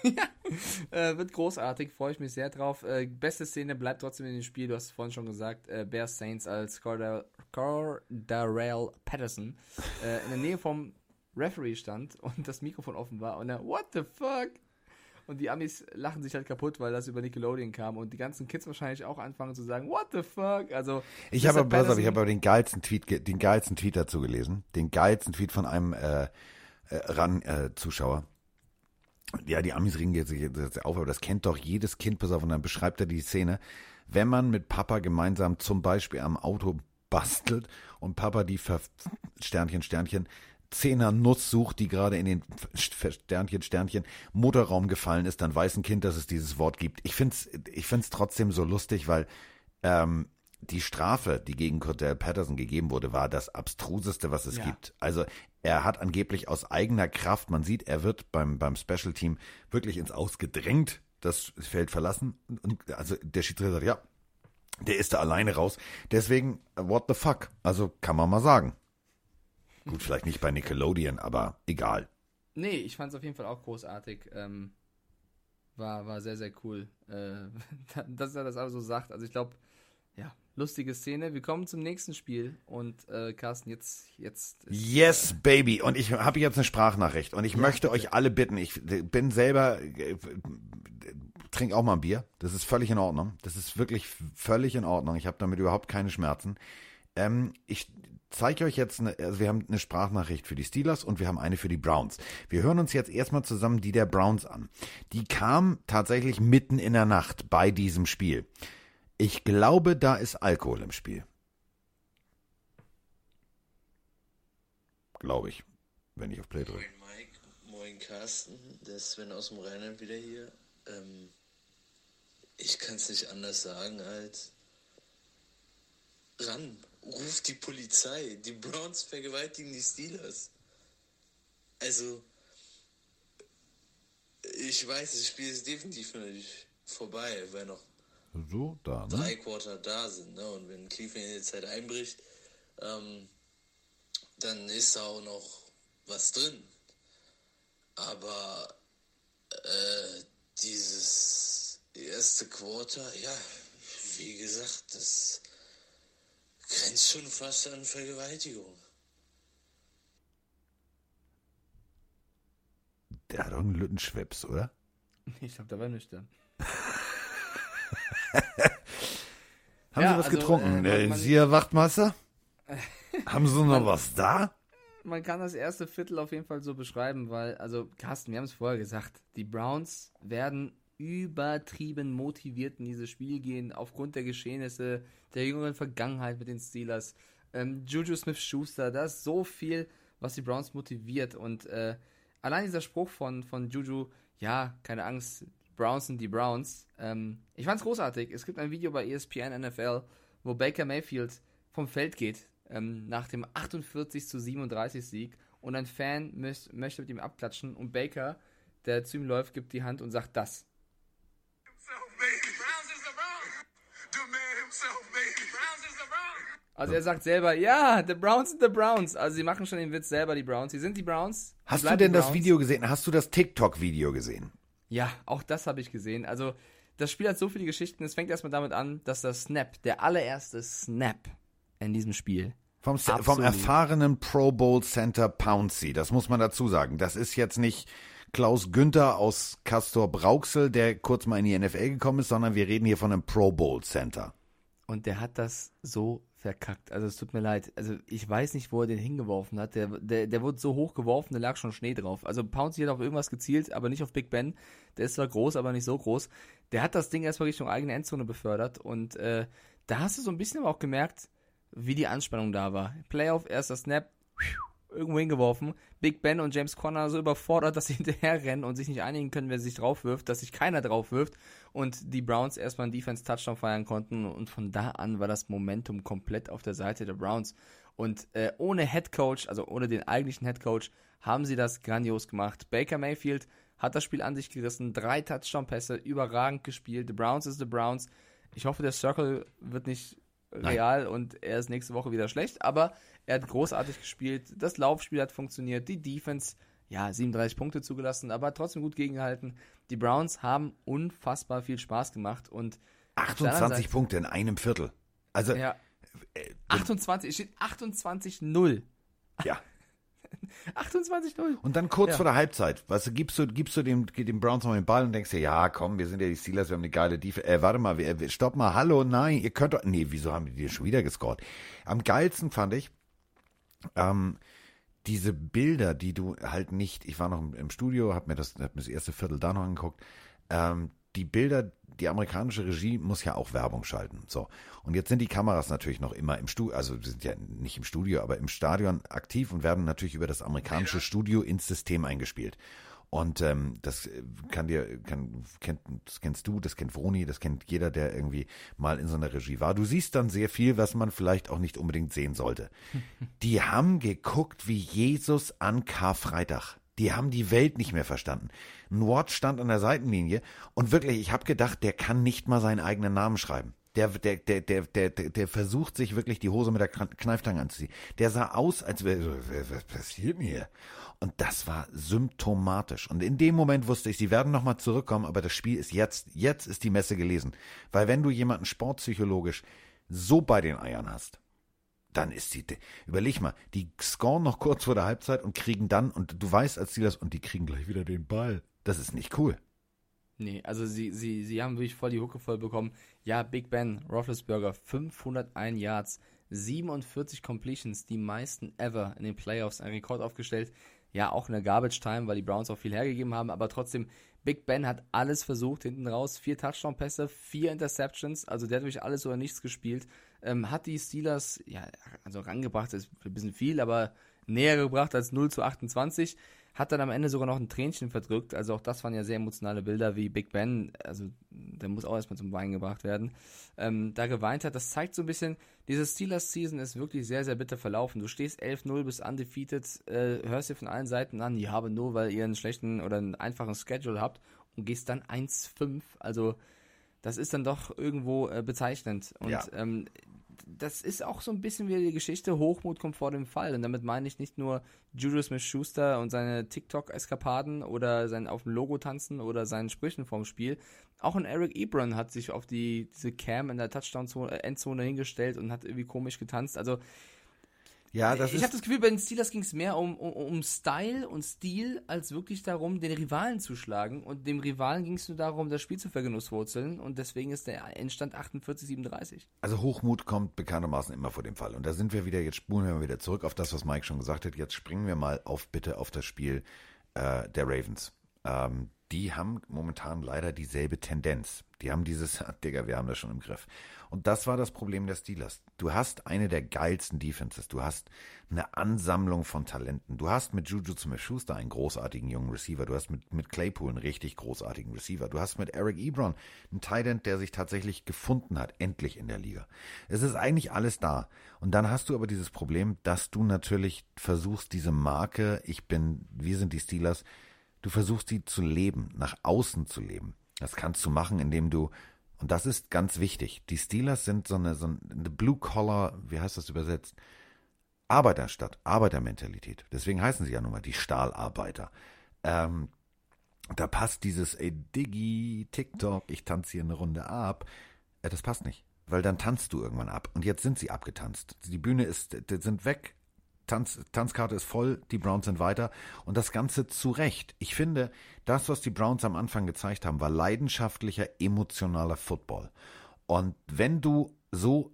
<laughs> <laughs> Äh, wird großartig, freue ich mich sehr drauf. Äh, beste Szene bleibt trotzdem in dem Spiel, du hast es vorhin schon gesagt, äh, Bears Saints als Cordell, Cordarrelle Patterson äh, in der Nähe vom Referee stand und das Mikrofon offen war und er, what the fuck? Und die Amis lachen sich halt kaputt, weil das über Nickelodeon kam und die ganzen Kids wahrscheinlich auch anfangen zu sagen, what the fuck? Also, Ich habe aber, Patterson- ich habe aber den geilsten Tweet, den geilsten Tweet dazu gelesen. Den geilsten Tweet von einem äh, äh, RAN-Zuschauer. Ja, die Amis regen jetzt, jetzt auf, aber das kennt doch jedes Kind, pass auf, und dann beschreibt er die Szene. Wenn man mit Papa gemeinsam zum Beispiel am Auto bastelt und Papa die Ver Sternchen, Sternchen, Zehner Nuss sucht, die gerade in den Sternchen, Sternchen Motorraum gefallen ist, dann weiß ein Kind, dass es dieses Wort gibt. Ich find's, ich find's trotzdem so lustig, weil ähm, die Strafe, die gegen Cordell Patterson gegeben wurde, war das abstruseste, was es Ja. gibt. Also er hat angeblich aus eigener Kraft, man sieht, er wird beim, beim Special Team wirklich ins Aus gedrängt, das Feld verlassen. Und also der Schiedsrichter sagt, ja, der ist da alleine raus. Deswegen, what the fuck? Also kann man mal sagen. Gut, vielleicht nicht bei Nickelodeon, aber egal. Nee, ich fand es auf jeden Fall auch großartig. Ähm, war, war sehr, sehr cool, äh, <laughs> dass er das alles so sagt. Also ich glaube, ja, lustige Szene. Wir kommen zum nächsten Spiel und äh, Carsten, jetzt, jetzt ist, Yes, Baby. Und ich habe jetzt eine Sprachnachricht. Und ich möchte euch alle bitten, ich bin selber, äh, trink auch mal ein Bier. Das ist völlig in Ordnung. Das ist wirklich völlig in Ordnung. Ich habe damit überhaupt keine Schmerzen. Ähm, ich zeige euch jetzt, eine, also wir haben eine Sprachnachricht für die Steelers und wir haben eine für die Browns. Wir hören uns jetzt erstmal zusammen die der Browns an. Die kam tatsächlich mitten in der Nacht bei diesem Spiel. Ich glaube, da ist Alkohol im Spiel. glaube ich, wenn ich auf Play drücke. Moin Mike, moin Carsten, der Sven aus dem Rheinland wieder hier. Ähm, ich kann es nicht anders sagen als ran, ruft die Polizei. Die Browns vergewaltigen die Steelers. Also, ich weiß, das Spiel ist definitiv noch nicht vorbei, weil noch So, da, ne? drei Quarter da sind. Ne? Und wenn Cleveland in die Zeit einbricht, ähm, dann ist da auch noch was drin. Aber äh, dieses erste Quarter, ja, wie gesagt, das grenzt schon fast an Vergewaltigung. Der hat doch einen Lüttenschweps, oder? <laughs> Ich glaube, der war nüchtern. <laughs> <laughs> Haben Ja, Sie was also, getrunken? äh, man- Sie, Herr Wachtmeister? <laughs> Haben Sie noch was da? Man kann das erste Viertel auf jeden Fall so beschreiben, weil, also Carsten, wir haben es vorher gesagt, die Browns werden übertrieben motiviert in dieses Spiel gehen, aufgrund der Geschehnisse der jüngeren Vergangenheit mit den Steelers. Ähm, Juju Smith-Schuster, da ist so viel, was die Browns motiviert und äh, allein dieser Spruch von, von Juju, ja, keine Angst, Browns sind die Browns. Ähm, ich fand's großartig. Es gibt ein Video bei ESPN NFL, wo Baker Mayfield vom Feld geht ähm, nach dem 48 zu 37 Sieg und ein Fan möcht, möchte mit ihm abklatschen und Baker, der zu ihm läuft, gibt die Hand und sagt das. Also er sagt selber, ja, the Browns sind the Browns. Also sie machen schon den Witz selber, die Browns. Sie sind die Browns. Hast du denn das. Video gesehen? Hast du das TikTok-Video gesehen? Ja, auch das habe ich gesehen. Also, das Spiel hat so viele Geschichten. Es fängt erstmal damit an, dass der Snap, der allererste Snap in diesem Spiel, Vom, vom erfahrenen Pro Bowl Center Pouncy, das muss man dazu sagen. Das ist jetzt nicht Klaus Günther aus Castor Brauxel, der kurz mal in die NFL gekommen ist, sondern wir reden hier von einem Pro Bowl Center. und der hat das so verkackt. Also, es tut mir leid. Also, ich weiß nicht, wo er den hingeworfen hat. Der, der, der wurde so hoch geworfen, da lag schon Schnee drauf. Also, Pouncy hat auf irgendwas gezielt, aber nicht auf Big Ben. Der ist zwar groß, aber nicht so groß. Der hat das Ding erstmal Richtung eigene Endzone befördert und äh, da hast du so ein bisschen aber auch gemerkt, wie die Anspannung da war. Playoff, erster Snap, irgendwo hingeworfen. Big Ben und James Conner so überfordert, <laughs> dass sie hinterher rennen und sich nicht einigen können, wer sich drauf wirft, dass sich keiner drauf wirft und die Browns erstmal einen Defense-Touchdown feiern konnten und von da an war das Momentum komplett auf der Seite der Browns und äh, ohne Head Coach, also ohne den eigentlichen Head Coach, haben sie das grandios gemacht. Baker Mayfield hat das Spiel an sich gerissen, drei Touchdown-Pässe, überragend gespielt. The Browns ist the Browns. Ich hoffe, der Circle wird nicht real und er ist nächste Woche wieder schlecht, aber er hat großartig gespielt. Das Laufspiel hat funktioniert, die Defense, ja, 37 Punkte zugelassen, aber trotzdem gut gegengehalten. Die Browns haben unfassbar viel Spaß gemacht und auf der anderen 28 Seite- Punkte in einem Viertel. Also, Ja. 28, es steht 28-0. ja. <laughs> 28-0. Und dann kurz Ja. vor der Halbzeit, weißt du, gibst du, gibst du dem, dem Browns noch den Ball und denkst dir, ja, komm, wir sind ja die Steelers, wir haben eine geile Defense. Äh, warte mal, wir, stopp mal, hallo, nein, ihr könnt doch, nee, wieso haben die dir schon wieder gescored? Am geilsten fand ich, ähm, diese Bilder, die du halt nicht, ich war noch im, im Studio, hab mir das, hab mir das erste Viertel da noch angeguckt, ähm, die Bilder, die amerikanische Regie muss ja auch Werbung schalten. So. Und jetzt sind die Kameras natürlich noch immer im Studio, also sind ja nicht im Studio, aber im Stadion aktiv und werden natürlich über das amerikanische Studio ins System eingespielt. Und ähm, das äh, kann dir, kann, kennt, das kennst du, das kennt Vroni, das kennt jeder, der irgendwie mal in so einer Regie war. Du siehst dann sehr viel, was man vielleicht auch nicht unbedingt sehen sollte. <laughs> Die haben geguckt wie Jesus an Karfreitag. Die haben die Welt nicht mehr verstanden. Ein Watt stand an der Seitenlinie und wirklich, ich habe gedacht, der kann nicht mal seinen eigenen Namen schreiben. Der, der, der, der, der, der, versucht sich wirklich die Hose mit der Kn- Kneiftange anzuziehen. Der sah aus, als wäre, so, was passiert hier? Und das war symptomatisch. Und in dem Moment wusste ich, sie werden nochmal zurückkommen, aber das Spiel ist jetzt, jetzt ist die Messe gelesen. Weil wenn du jemanden sportpsychologisch so bei den Eiern hast, dann ist sie, überleg mal, die scoren noch kurz vor der Halbzeit und kriegen dann, und du weißt als Steelers, und die kriegen gleich wieder den Ball. Das ist nicht cool. Nee, also sie, sie, sie haben wirklich voll die Hucke voll bekommen. Ja, Big Ben, Roethlisberger, 501 Yards, 47 Completions, die meisten ever in den Playoffs, ein Rekord aufgestellt. Ja, auch in der Garbage Time, weil die Browns auch viel hergegeben haben, aber trotzdem, Big Ben hat alles versucht, hinten raus, vier Touchdown-Pässe, vier Interceptions, also der hat wirklich alles oder nichts gespielt. Ähm, hat die Steelers, ja, also rangebracht, ist ein bisschen viel, aber näher gebracht als 0 zu 28. Hat dann am Ende sogar noch ein Tränchen verdrückt. Also auch das waren ja sehr emotionale Bilder, wie Big Ben, also der muss auch erstmal zum Weinen gebracht werden, ähm, da geweint hat. Das zeigt so ein bisschen, diese Steelers-Season ist wirklich sehr, sehr bitter verlaufen. Du stehst 11-0 bis undefeated, äh, hörst dir von allen Seiten an, ja, aber nur weil ihr einen schlechten oder einen einfachen Schedule habt und gehst dann 1-5. Also das ist dann doch irgendwo äh, bezeichnend. Und Ja. ähm, das ist auch so ein bisschen wie die Geschichte, Hochmut kommt vor dem Fall. Und damit meine ich nicht nur Juju Smith-Schuster und seine TikTok-Eskapaden oder sein auf dem Logo tanzen oder seinen Sprüchen vorm Spiel. Auch ein Eric Ebron hat sich auf die, diese Cam in der Touchdown-Endzone hingestellt und hat irgendwie komisch getanzt. Also Ja, das ich habe das Gefühl, bei den Steelers ging es mehr um, um, um Style und Stil, als wirklich darum, den Rivalen zu schlagen. Und dem Rivalen ging es nur darum, das Spiel zu vergenusswurzeln. Und deswegen ist der Endstand 48-37. Also Hochmut kommt bekanntermaßen immer vor dem Fall. Und da sind wir wieder, jetzt spulen wir mal wieder zurück auf das, was Mike schon gesagt hat. Jetzt springen wir mal auf bitte auf das Spiel äh, der Ravens. Ähm, die haben momentan leider dieselbe Tendenz. Die haben dieses, <laughs> Digga, wir haben das schon im Griff. Und das war das Problem der Steelers. Du hast eine der geilsten Defenses. Du hast eine Ansammlung von Talenten. Du hast mit Juju Smith-Schuster einen großartigen jungen Receiver. Du hast mit, mit Claypool einen richtig großartigen Receiver. Du hast mit Eric Ebron einen Tight End, der sich tatsächlich gefunden hat, endlich in der Liga. Es ist eigentlich alles da. Und dann hast du aber dieses Problem, dass du natürlich versuchst, diese Marke, ich bin, wir sind die Steelers, du versuchst die zu leben, nach außen zu leben. Das kannst du machen, indem du und das ist ganz wichtig. Die Steelers sind so eine, so eine Blue-Collar, wie heißt das übersetzt? Arbeiterstadt, Arbeitermentalität. Deswegen heißen sie ja nun mal die Stahlarbeiter. Ähm, da passt dieses, ey, Diggi, TikTok, ich tanze hier eine Runde ab. Äh, das passt nicht. Weil dann tanzt du irgendwann ab. Und jetzt sind sie abgetanzt. Die Bühne ist, die sind weg. Tanz, Tanzkarte ist voll, die Browns sind weiter und das Ganze zu Recht. Ich finde, das, was die Browns am Anfang gezeigt haben, war leidenschaftlicher, emotionaler Football. Und wenn du so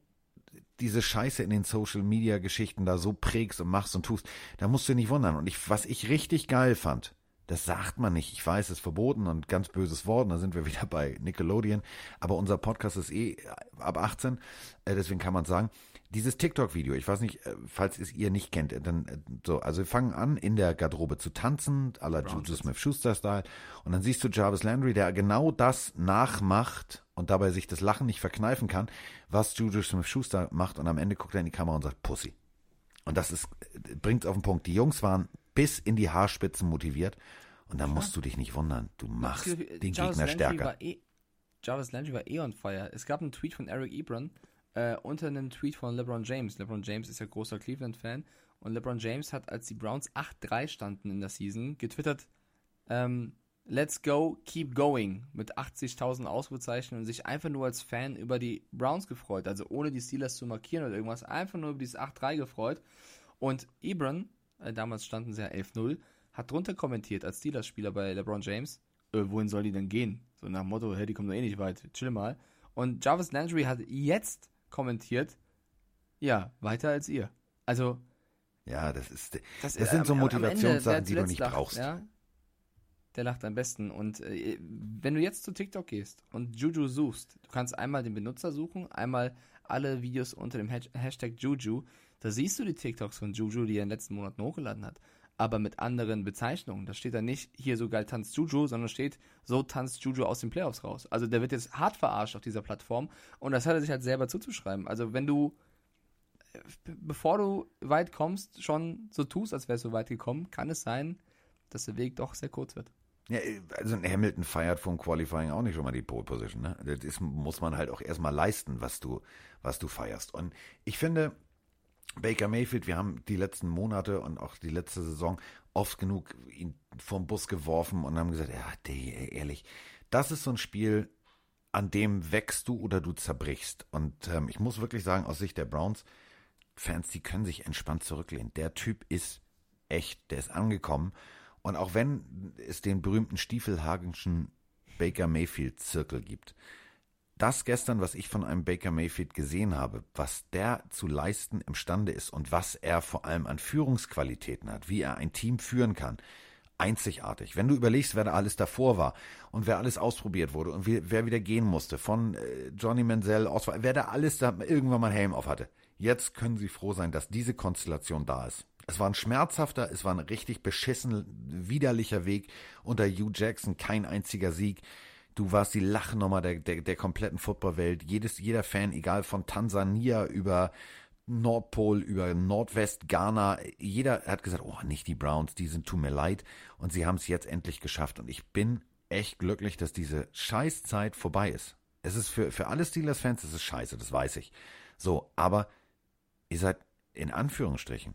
diese Scheiße in den Social Media Geschichten da so prägst und machst und tust, da musst du nicht wundern. Und ich, was ich richtig geil fand, das sagt man nicht. Ich weiß, es ist verboten und ganz böses Wort. und Da sind wir wieder bei Nickelodeon. Aber unser Podcast ist eh ab 18. Äh, deswegen kann man sagen, dieses TikTok-Video, ich weiß nicht, äh, falls es ihr nicht kennt, äh, dann so, also wir fangen an, in der Garderobe zu tanzen, à la Juju Smith-Schuster-Style. Und dann siehst du Jarvis Landry, der genau das nachmacht und dabei sich das Lachen nicht verkneifen kann, was Juju Smith-Schuster macht. Und am Ende guckt er in die Kamera und sagt, Pussy. Und das ist, bringt auf den Punkt. Die Jungs waren bis in die Haarspitzen motiviert. Und da musst du dich nicht wundern. Du machst den Jarvis Gegner Landry stärker. War eh, Jarvis Landry war eh on fire. Es gab einen Tweet von Eric Ebron äh, unter einem Tweet von LeBron James. LeBron James ist ja großer Cleveland-Fan. Und LeBron James hat, als die Browns 8-3 standen in der Season, getwittert, ähm, Let's go, keep going, mit 80.000 Ausrufezeichen und sich einfach nur als Fan über die Browns gefreut. Also ohne die Steelers zu markieren oder irgendwas, einfach nur über dieses 8-3 gefreut. Und Ebron, damals standen sie ja 11-0, hat drunter kommentiert als Steelers-Spieler bei LeBron James, äh, wohin soll die denn gehen? So nach dem Motto, hey, die kommen doch eh nicht weit, chill mal. Und Jarvis Landry hat jetzt kommentiert, ja, weiter als ihr. Also, Ja, das ist, das, das sind so Ende, Motivationssachen, die du nicht lacht, brauchst. Ja, der lacht am besten. Und äh, wenn du jetzt zu TikTok gehst und Juju suchst, du kannst einmal den Benutzer suchen, einmal alle Videos unter dem Hasht- Hashtag Juju, da siehst du die TikToks von Juju, die er in den letzten Monaten hochgeladen hat. Aber mit anderen Bezeichnungen. Da steht da nicht, hier so geil tanzt Juju, sondern steht, so tanzt Juju aus den Playoffs raus. Also der wird jetzt hart verarscht auf dieser Plattform und das hat er sich halt selber zuzuschreiben. Also wenn du be- bevor du weit kommst, schon so tust, als wärst du weit gekommen, kann es sein, dass der Weg doch sehr kurz wird. Ja, also ein Hamilton feiert vom Qualifying auch nicht schon mal die Pole Position. Ne? Das muss man halt auch erstmal leisten, was du, was du feierst. Und ich finde, Baker Mayfield, wir haben die letzten Monate und auch die letzte Saison oft genug ihn vom Bus geworfen und haben gesagt, ja, die, ehrlich, das ist so ein Spiel, an dem wächst du oder du zerbrichst. Und ähm, ich muss wirklich sagen, aus Sicht der Browns, Fans, die können sich entspannt zurücklehnen. Der Typ ist echt, der ist angekommen. Und auch wenn es den berühmten Stiefelhagenschen Baker Mayfield Zirkel gibt, das gestern, was ich von einem Baker Mayfield gesehen habe, was der zu leisten imstande ist und was er vor allem an Führungsqualitäten hat, wie er ein Team führen kann, einzigartig. Wenn du überlegst, wer da alles davor war und wer alles ausprobiert wurde und wer wieder gehen musste, von äh, Johnny Manziel, Oswald, wer da alles da irgendwann mal Helm auf hatte. jetzt können sie froh sein, dass diese Konstellation da ist. Es war ein schmerzhafter, es war ein richtig beschissen, widerlicher Weg. Unter Hugh Jackson kein einziger Sieg. Du warst die Lachnummer der, der, der kompletten Footballwelt. Jedes, jeder Fan, egal von Tansania über Nordpol, über Nordwest, Ghana, jeder hat gesagt, oh, nicht die Browns, die sind tut mir leid. Und sie haben es jetzt endlich geschafft. Und ich bin echt glücklich, dass diese Scheißzeit vorbei ist. Es ist für, für alle Steelers-Fans, es ist scheiße, das weiß ich. So, aber ihr seid in Anführungsstrichen,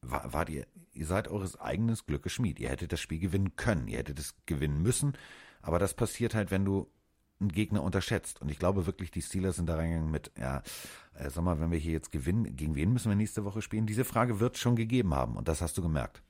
war, wart ihr, ihr seid eures eigenes Glückes Schmied. Ihr hättet das Spiel gewinnen können, ihr hättet es gewinnen müssen, aber das passiert halt, wenn du einen Gegner unterschätzt. Und ich glaube wirklich, die Steelers sind da reingegangen mit, ja, äh, sag mal, wenn wir hier jetzt gewinnen, gegen wen müssen wir nächste Woche spielen? Diese Frage wird es schon gegeben haben und das hast du gemerkt.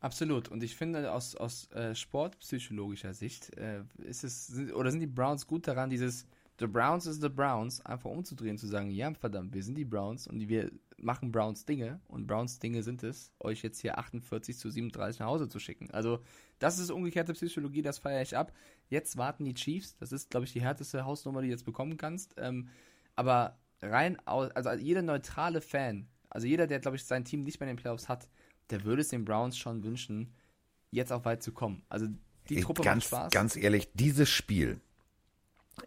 Absolut. Und ich finde, aus, aus äh, sportpsychologischer Sicht äh, ist es, sind, oder sind die Browns gut daran, dieses The Browns is the Browns einfach umzudrehen, zu sagen, ja, verdammt, wir sind die Browns und wir machen Browns Dinge und Browns Dinge sind es, euch jetzt hier 48 zu 37 nach Hause zu schicken. Also, das ist umgekehrte Psychologie, das feiere ich ab. Jetzt warten die Chiefs, das ist, glaube ich, die härteste Hausnummer, die du jetzt bekommen kannst. Ähm, aber rein aus, also jeder neutrale Fan, also jeder, der, glaube ich, sein Team nicht mehr in den Playoffs hat, der würde es den Browns schon wünschen, jetzt auch weit zu kommen. Also die Truppe ganz, macht Spaß. Ganz ehrlich, dieses Spiel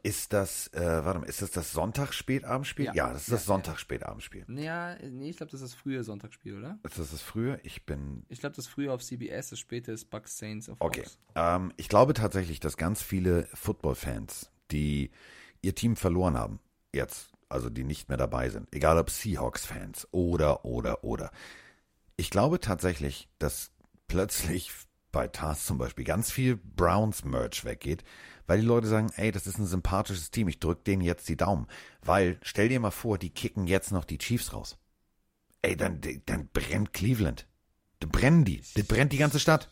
ist das, äh, warte mal, ist das das Sonntagsspätabendspiel? Ja, Ja. das ist Ja, das Sonntagsspätabendspiel. Ja, nee, ich glaube, das ist das frühe Sonntagsspiel, oder? Ist das das frühe? Ich bin Ich glaube, das frühe auf CBS, das späte ist Bucks Saints auf Okay. Ähm, ich glaube tatsächlich, dass ganz viele Football-Fans, die ihr Team verloren haben, jetzt, also die nicht mehr dabei sind, egal ob Seahawks-Fans oder, oder, oder. Ich glaube tatsächlich, dass plötzlich bei Tars zum Beispiel ganz viel Browns-Merch weggeht, weil die Leute sagen, ey, das ist ein sympathisches Team, ich drück denen jetzt die Daumen. Weil, stell dir mal vor, die kicken jetzt noch die Chiefs raus. Ey, dann, dann brennt Cleveland. Dann brennen die. Das brennt die ganze Stadt.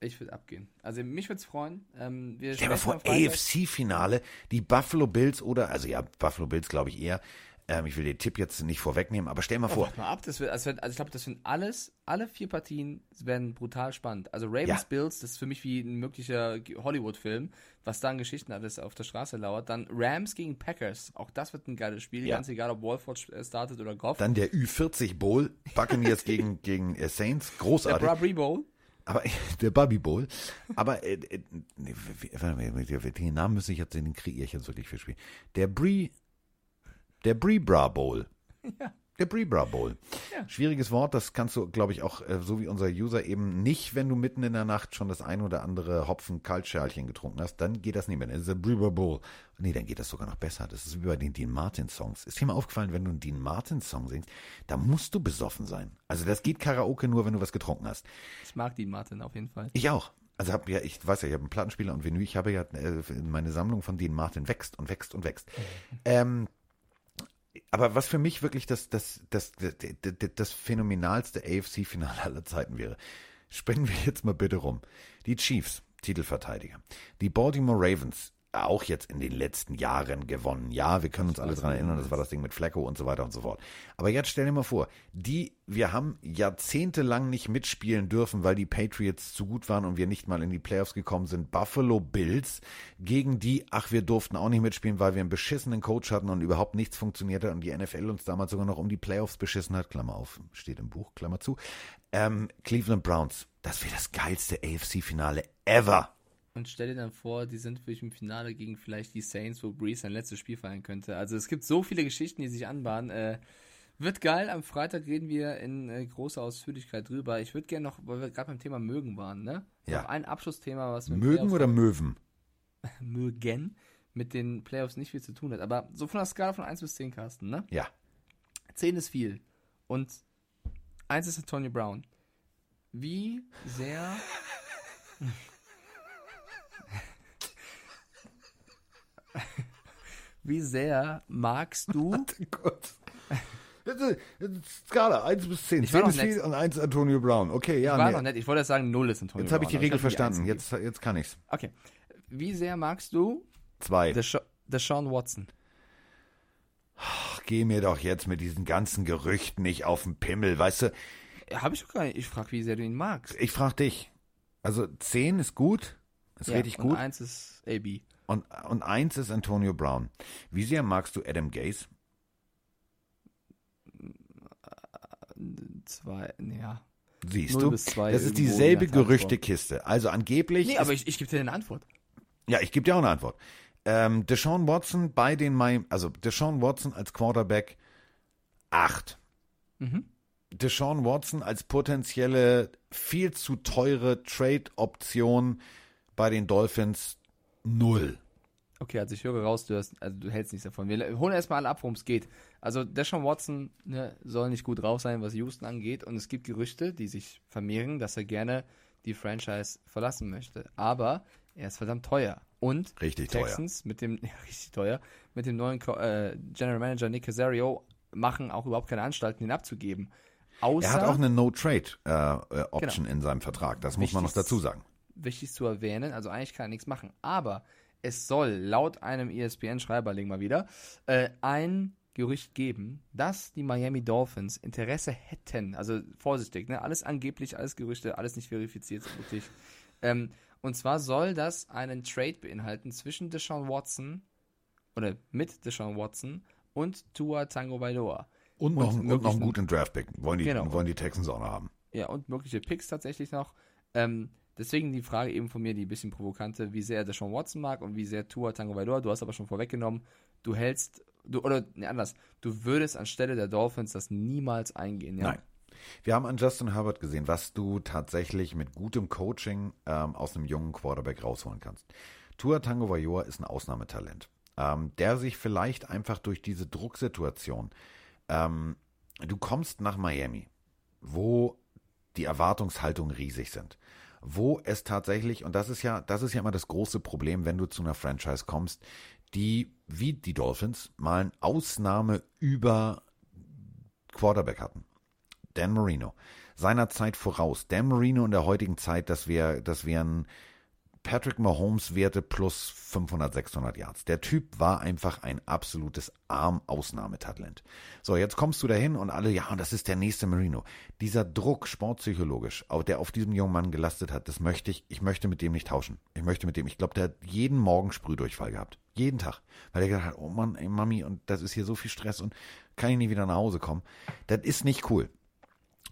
Ich würde abgehen. Also mich würde es freuen. Ähm, wir Stell dir mal vor. AFC-Finale, die Buffalo Bills oder, also ja, Buffalo Bills glaube ich eher. Ähm, ich will den Tipp jetzt nicht vorwegnehmen, aber stell mal Oh, vor, warte mal ab, das wird, also, also ich glaube, das sind alles, alle vier Partien werden brutal spannend. Also Ravens Ja. Bills, das ist für mich wie ein möglicher Hollywood-Film, was da an Geschichten alles auf der Straße lauert. Dann Rams gegen Packers, auch das wird ein geiles Spiel, Ja. ganz egal, ob Wolford äh, startet oder Goff. dann der Ü40 Bowl, Buccaneers <laughs> gegen, gegen äh, Saints, der großartig. Bra Bowl. Aber <laughs> der Bobby Bowl. Aber äh, äh, nee, warte mal, den Namen müsste ich jetzt, den kreiere ich jetzt wirklich für Spiel. Der Brie, der Brie Bra Bowl. <laughs> Der Brie Bra Bowl. Ja. Schwieriges Wort, das kannst du, glaube ich, auch, äh, so wie unser User eben nicht, wenn du mitten in der Nacht schon das ein oder andere Hopfen Kaltschärlchen getrunken hast, dann geht das nicht mehr. Das ist der Brie Bra Bowl. Nee, dann geht das sogar noch besser. Das ist wie bei den Dean Martin Songs. Ist dir mal aufgefallen, wenn du einen Dean Martin Song singst, da musst du besoffen sein. Also das geht Karaoke nur, wenn du was getrunken hast. Ich mag die Martin auf jeden Fall. Ich auch. Also hab ja, ich weiß ja, ich habe einen Plattenspieler und Vinyl. Ich habe ja äh, meine Sammlung von Dean Martin wächst und wächst und wächst. <laughs> Ähm, aber was für mich wirklich das, das, das, das, das, phänomenalste AFC-Finale aller Zeiten wäre, springen wir jetzt mal bitte rum. Die Chiefs, Titelverteidiger. Die Baltimore Ravens, auch jetzt in den letzten Jahren gewonnen. Ja, wir können uns alle dran erinnern, das war das Ding mit Flacco und so weiter und so fort. Aber jetzt stell dir mal vor, die, wir haben jahrzehntelang nicht mitspielen dürfen, weil die Patriots zu gut waren und wir nicht mal in die Playoffs gekommen sind. Buffalo Bills gegen die, ach, wir durften auch nicht mitspielen, weil wir einen beschissenen Coach hatten und überhaupt nichts funktionierte und die NFL uns damals sogar noch um die Playoffs beschissen hat. Klammer auf, steht im Buch, Klammer zu. Ähm, Cleveland Browns, das wäre das geilste AFC-Finale ever. Und stell dir dann vor, die sind wirklich im Finale gegen vielleicht die Saints, wo Breeze sein letztes Spiel feiern könnte. Also es gibt so viele Geschichten, die sich anbahnen. Äh, wird geil. Am Freitag reden wir in äh, großer Ausführlichkeit drüber. Ich würde gerne noch, weil wir gerade beim Thema Mögen waren, ne? Ja. Noch ein Abschlussthema, was mit Mögen oder Möwen? <laughs> Mögen mit den Playoffs nicht viel zu tun hat. Aber so von der Skala von 1 bis 10, Carsten, ne? Ja. 10 ist viel. Und 1 ist Antonio Brown. Wie sehr. <laughs> Wie sehr magst du. <laughs> Das ist Skala 1 bis 10. Ich war 10 noch ist viel und 1 Antonio Brown. Okay, ja. war nee. noch nett. Ich wollte jetzt sagen, 0 ist Antonio Jetzt habe ich die Brown, Regel die verstanden. Jetzt, jetzt kann ich's. Okay. Wie sehr magst du Zwei. Desha Deshaun Watson? Ach, geh mir doch jetzt mit diesen ganzen Gerüchten nicht auf den Pimmel. Weißt du, Habe ich doch gar nicht. Ich frage, wie sehr du ihn magst. ich frage dich. Also 10 ist gut. Ist Ja, richtig und gut. 1 ist AB. Und, und 1 ist Antonio Brown. Wie sehr magst du Adam Gaze? zwei, ja. Siehst 0 du? bis 2 das ist dieselbe. Gerüchtekiste. Also angeblich. Nee, aber ich, ich gebe dir eine Antwort. ja, ich gebe dir auch eine Antwort. Ähm, Deshaun Watson bei den Miami, also Deshaun Watson als Quarterback 8. Mhm. Deshaun Watson als potenzielle viel zu teure Trade-Option bei den Dolphins 0. Okay, also ich höre raus, du, hast, also du hältst nichts davon. Wir holen erstmal alle ab, worum es geht. Also Deshaun Watson ne, soll nicht gut drauf sein, was Houston angeht. Und es gibt Gerüchte, die sich vermehren, dass er gerne die Franchise verlassen möchte. Aber er ist verdammt teuer. Und Richtig teuer. Texans mit dem, <laughs> ja, richtig teuer, mit dem neuen äh, General Manager Nick Casario machen auch überhaupt keine Anstalten, ihn abzugeben. Außer, Er hat auch eine No-Trade-Option in seinem Vertrag. Das muss man noch dazu sagen. Wichtig zu erwähnen, also eigentlich kann er nichts machen. Aber es soll laut einem ESPN-Schreiberling mal wieder äh, ein Gerücht geben, dass die Miami Dolphins Interesse hätten, also vorsichtig, ne? alles angeblich, alles Gerüchte, alles nicht verifiziert, wirklich. Ähm, und zwar soll das einen Trade beinhalten zwischen Deshaun Watson oder mit Deshaun Watson und Tua Tango Bailoa. Und noch, Und und noch einen guten Draftpick. Wollen die, Genau. wollen die Texans auch noch haben. Ja, und mögliche Picks tatsächlich noch. Ähm, deswegen die Frage eben von mir, die ein bisschen provokante, wie sehr der Sean Watson mag und wie sehr Tua Tango Bailoa. Du hast aber schon vorweggenommen, du hältst, du, oder ne, anders, du würdest anstelle der Dolphins das niemals eingehen, ja? Nein. Wir haben an Justin Herbert gesehen, was du tatsächlich mit gutem Coaching ähm, aus einem jungen Quarterback rausholen kannst. Tua Tango Vailoa ist ein Ausnahmetalent, ähm, der sich vielleicht einfach durch diese Drucksituation, ähm, du kommst nach Miami, wo die Erwartungshaltungen riesig sind, wo es tatsächlich, und das ist ja, das ist ja immer das große Problem, wenn du zu einer Franchise kommst, die, wie die Dolphins, mal eine Ausnahme über Quarterback hatten. Dan Marino. Seiner Zeit voraus. Dan Marino in der heutigen Zeit, das wäre, das wären Patrick Mahomes Werte plus 500, 600 Yards. Der Typ war einfach ein absolutes Arm-Ausnahmetalent. So, jetzt kommst du dahin und alle, ja, das ist der nächste Marino. Dieser Druck sportpsychologisch, der auf diesem jungen Mann gelastet hat, das möchte ich, ich möchte mit dem nicht tauschen. Ich möchte mit dem, ich glaube, der hat jeden Morgen Sprühdurchfall gehabt. Jeden Tag. Weil er gedacht hat, oh Mann, ey Mami, und das ist hier so viel Stress und kann ich nie wieder nach Hause kommen. Das ist nicht cool.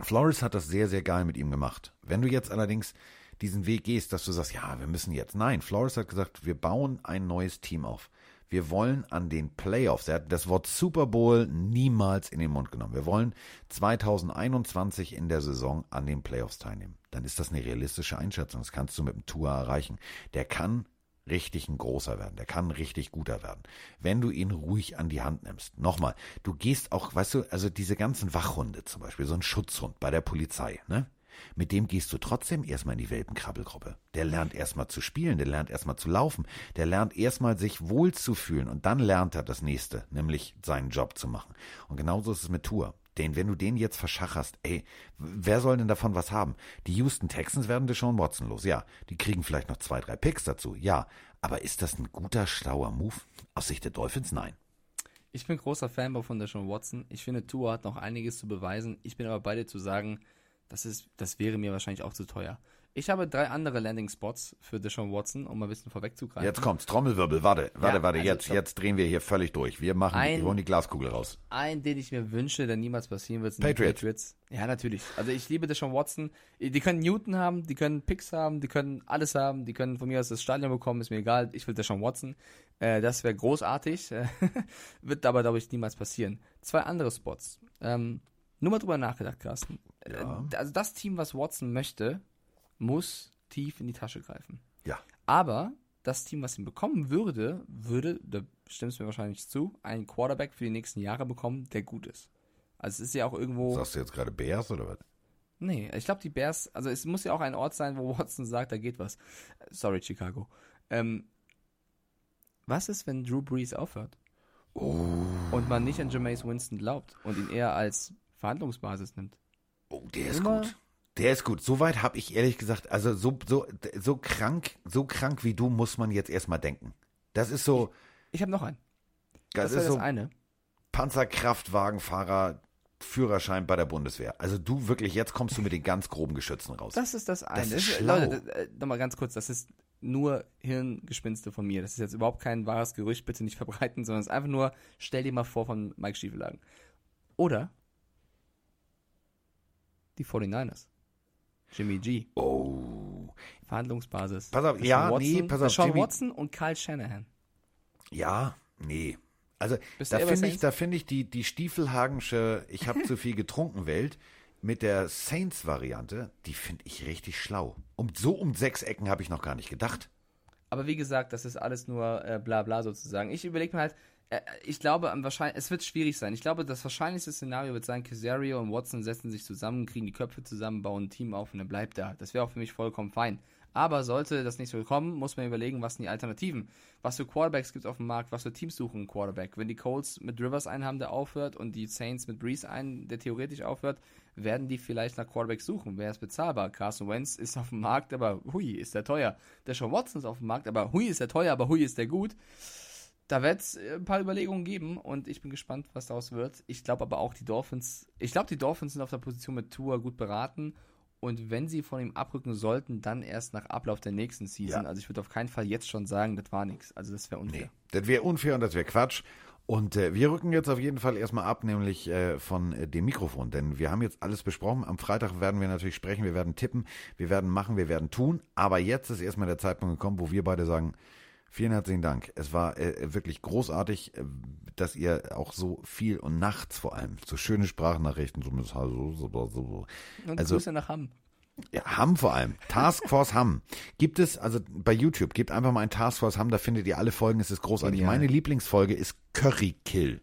Flores hat das sehr, sehr geil mit ihm gemacht. Wenn du jetzt allerdings diesen Weg gehst, dass du sagst, ja, wir müssen jetzt. Nein, Flores hat gesagt, wir bauen ein neues Team auf. Wir wollen an den Playoffs, er hat das Wort Super Bowl niemals in den Mund genommen. Wir wollen 2021 in der Saison an den Playoffs teilnehmen. Dann ist das eine realistische Einschätzung. Das kannst du mit dem Tour erreichen. Der kann richtig ein großer werden. Der kann richtig guter werden. Wenn du ihn ruhig an die Hand nimmst. Nochmal, du gehst auch, weißt du, also diese ganzen Wachhunde zum Beispiel, so ein Schutzhund bei der Polizei, ne? Mit dem gehst du trotzdem erstmal in die Welpenkrabbelgruppe. Der lernt erstmal zu spielen, der lernt erstmal zu laufen, der lernt erstmal sich wohlzufühlen und dann lernt er das nächste, nämlich seinen Job zu machen. Und genauso ist es mit Tour. Den, wenn du den jetzt verschacherst, ey, wer soll denn davon was haben? Die Houston Texans werden Deshaun Watson los, ja. Die kriegen vielleicht noch zwei, drei Picks dazu, ja. Aber ist das ein guter, schlauer Move? Aus Sicht der Dolphins? Nein. Ich bin großer Fanboy von Deshaun Watson. Ich finde, Tua hat noch einiges zu beweisen. Ich bin aber bei dir zu sagen, das, ist, das wäre mir wahrscheinlich auch zu teuer. Ich habe drei andere Landing-Spots für Deshaun Watson, um mal ein bisschen vorwegzugreifen. Jetzt kommt's, Trommelwirbel, warte, warte, Ja, warte, also jetzt, jetzt drehen wir hier völlig durch. Wir machen, Ein- wir holen die Glaskugel raus. Ein, den ich mir wünsche, der niemals passieren wird, sind Patriots. die Patriots. Ja, natürlich. Also ich liebe Deshaun Watson. Die können Newton haben, die können Picks haben, die können alles haben, die können von mir aus das Stadion bekommen, ist mir egal. Ich will Deshaun Watson. Äh, das wäre großartig. <laughs> Wird aber, glaube ich, niemals passieren. Zwei andere Spots. Ähm, nur mal drüber nachgedacht, Carsten. Äh, Also das Team, was Watson möchte, muss tief in die Tasche greifen. Ja. Aber das Team, was ihn bekommen würde, würde, da stimmst du mir wahrscheinlich zu, einen Quarterback für die nächsten Jahre bekommen, der gut ist. Also es ist ja auch irgendwo. Sagst du jetzt gerade Bears oder was? Nee, ich glaube, die Bears, also es muss ja auch ein Ort sein, wo <laughs> Watson sagt, da geht was. Sorry, Chicago. Ähm, was ist, wenn Drew Brees aufhört? Und man nicht an Jameis Winston glaubt und ihn eher als Verhandlungsbasis nimmt? Oh, der ist Immer- gut. Der ist gut. Soweit habe ich ehrlich gesagt, also so, so, so krank, so krank wie du muss man jetzt erstmal denken. Das ist so, Ich habe noch einen. das, Das, ist das so eine. Panzerkraftwagenfahrer, Führerschein bei der Bundeswehr. Also du wirklich, jetzt kommst du mit den ganz groben Geschützen raus. Das ist das eine. ist Das schlau. Leute, äh, nochmal ganz kurz, das ist nur Hirngespinste von mir. Das ist jetzt überhaupt kein wahres Gerücht, bitte nicht verbreiten, sondern es ist einfach nur, stell dir mal vor von Mike Stiefelagen. Oder Die 49ers. Jimmy G. Oh. Verhandlungsbasis. Pass auf, ja, Watson, nee, pass auf, Deshaun Jimmy- Watson und Kyle Shanahan. Ja, nee. Also Bist da finde ich, da finde ich die, die Stiefelhagensche Ich habe zu viel getrunken Welt mit der Saints-Variante, die finde ich richtig schlau. Um, so um sechs Ecken habe ich noch gar nicht gedacht. Aber wie gesagt, das ist alles nur äh, bla bla sozusagen. Ich überlege mir halt, ich glaube, wahrscheinlich, es wird schwierig sein. Ich glaube, das wahrscheinlichste Szenario wird sein, Casario und Watson setzen sich zusammen, kriegen die Köpfe zusammen, bauen ein Team auf und dann bleibt da. Das wäre auch für mich vollkommen fein. Aber sollte das nicht so kommen, muss man überlegen, was sind die Alternativen. Was für Quarterbacks gibt es auf dem Markt, was für Teams suchen einen Quarterback. Wenn die Colts mit Rivers einen haben, der aufhört und die Saints mit Breeze einen, der theoretisch aufhört, werden die vielleicht nach Quarterbacks suchen. Wer ist bezahlbar? Carson Wentz ist auf dem Markt, aber hui, ist der teuer. Der Sean Watson ist auf dem Markt, aber hui ist der teuer, aber hui ist der gut. Da wird es ein paar Überlegungen geben und ich bin gespannt, was daraus wird. Ich glaube aber auch die Dolphins, ich glaube die Dolphins sind auf der Position mit Tour gut beraten und wenn sie von ihm abrücken sollten, dann erst nach Ablauf der nächsten Season. Ja. Also ich würde auf keinen Fall jetzt schon sagen, das war nichts. Also das wäre unfair. Nee, das wäre unfair und das wäre Quatsch. Und äh, wir rücken jetzt auf jeden Fall erstmal ab, nämlich äh, von äh, dem Mikrofon, denn wir haben jetzt alles besprochen. Am Freitag werden wir natürlich sprechen, wir werden tippen, wir werden machen, wir werden tun. Aber jetzt ist erstmal der Zeitpunkt gekommen, wo wir beide sagen, vielen herzlichen Dank. Es war äh, wirklich großartig, äh, dass ihr auch so viel und nachts vor allem so schöne Sprachnachrichten, so, so, so, so. Und Also- Grüße nach Hamm. Ja, Hamm vor allem. Taskforce Hamm. Gibt es, also bei YouTube, gebt einfach mal ein Taskforce Hamm, da findet ihr alle Folgen, es ist großartig. Genial. Meine Lieblingsfolge ist Curry Kill.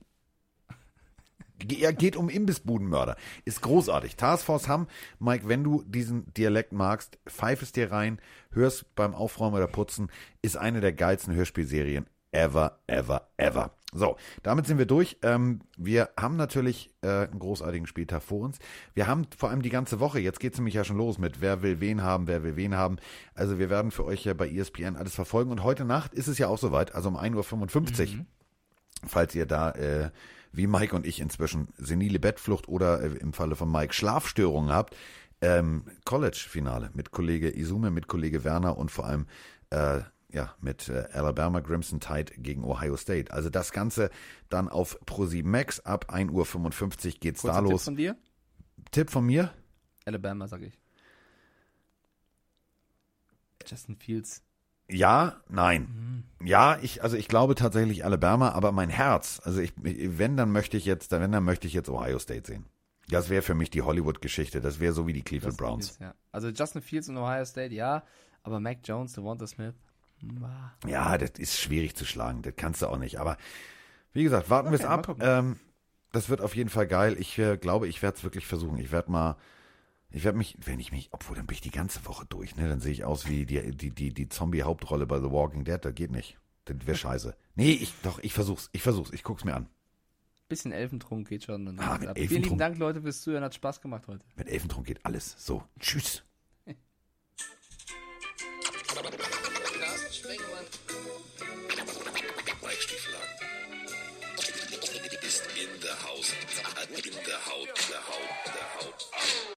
Ja, geht um Imbissbudenmörder. Ist großartig. Taskforce Hamm, Mike, wenn du diesen Dialekt magst, pfeif es dir rein, hör's beim Aufräumen oder Putzen, ist eine der geilsten Hörspielserien ever, ever, ever. So, damit sind wir durch. Ähm, wir haben natürlich äh, einen großartigen Spieltag vor uns. Wir haben vor allem die ganze Woche, jetzt geht's nämlich ja schon los mit wer will wen haben, wer will wen haben. Also wir werden für euch ja bei ESPN alles verfolgen. Und heute Nacht ist es ja auch soweit, also um 1.55 Uhr, falls ihr da äh, wie Mike und ich inzwischen senile Bettflucht oder äh, im Falle von Mike Schlafstörungen habt, ähm, College-Finale mit Kollege Isume, mit Kollege Werner und vor allem äh, ja, mit äh, Alabama Crimson Tide gegen Ohio State. Also das Ganze dann auf Pro7 Max ab 1.55 Uhr geht's Kurzer da Tipp los. von dir? Tipp von mir? Alabama, sag ich. Justin Fields. Ja, nein. Ja, ich, also ich glaube tatsächlich Alabama, aber mein Herz, also ich, wenn, dann möchte ich jetzt, wenn, dann möchte ich jetzt Ohio State sehen. Das wäre für mich die Hollywood-Geschichte. Das wäre so wie die Cleveland Justin Browns. Fields, ja. Also Justin Fields und Ohio State, ja. Aber Mac Jones, Devonta Smith. ah. Ja, das ist schwierig zu schlagen. Das kannst du auch nicht. Aber wie gesagt, warten wir es Okay, ab. Ähm, das wird auf jeden Fall geil. Ich äh, glaube, ich werde es wirklich versuchen. Ich werde mal, ich werde mich, wenn ich mich, obwohl dann bin ich die ganze Woche durch, ne? Dann sehe ich aus wie die, die, die, die Zombie-Hauptrolle bei The Walking Dead. Das geht nicht. Das wäre scheiße. Nee, ich, doch, ich versuch's. Ich versuch's. Ich guck's mir an. Bisschen Elfentrunk geht schon. Und Ah, mit ab. Vielen Elfentrunk. lieben Dank, Leute, fürs Zuhören. Hat Spaß gemacht heute. Mit Elfentrunk geht alles. So, tschüss. In der Haus. In der Haut, der Haut, der Haut.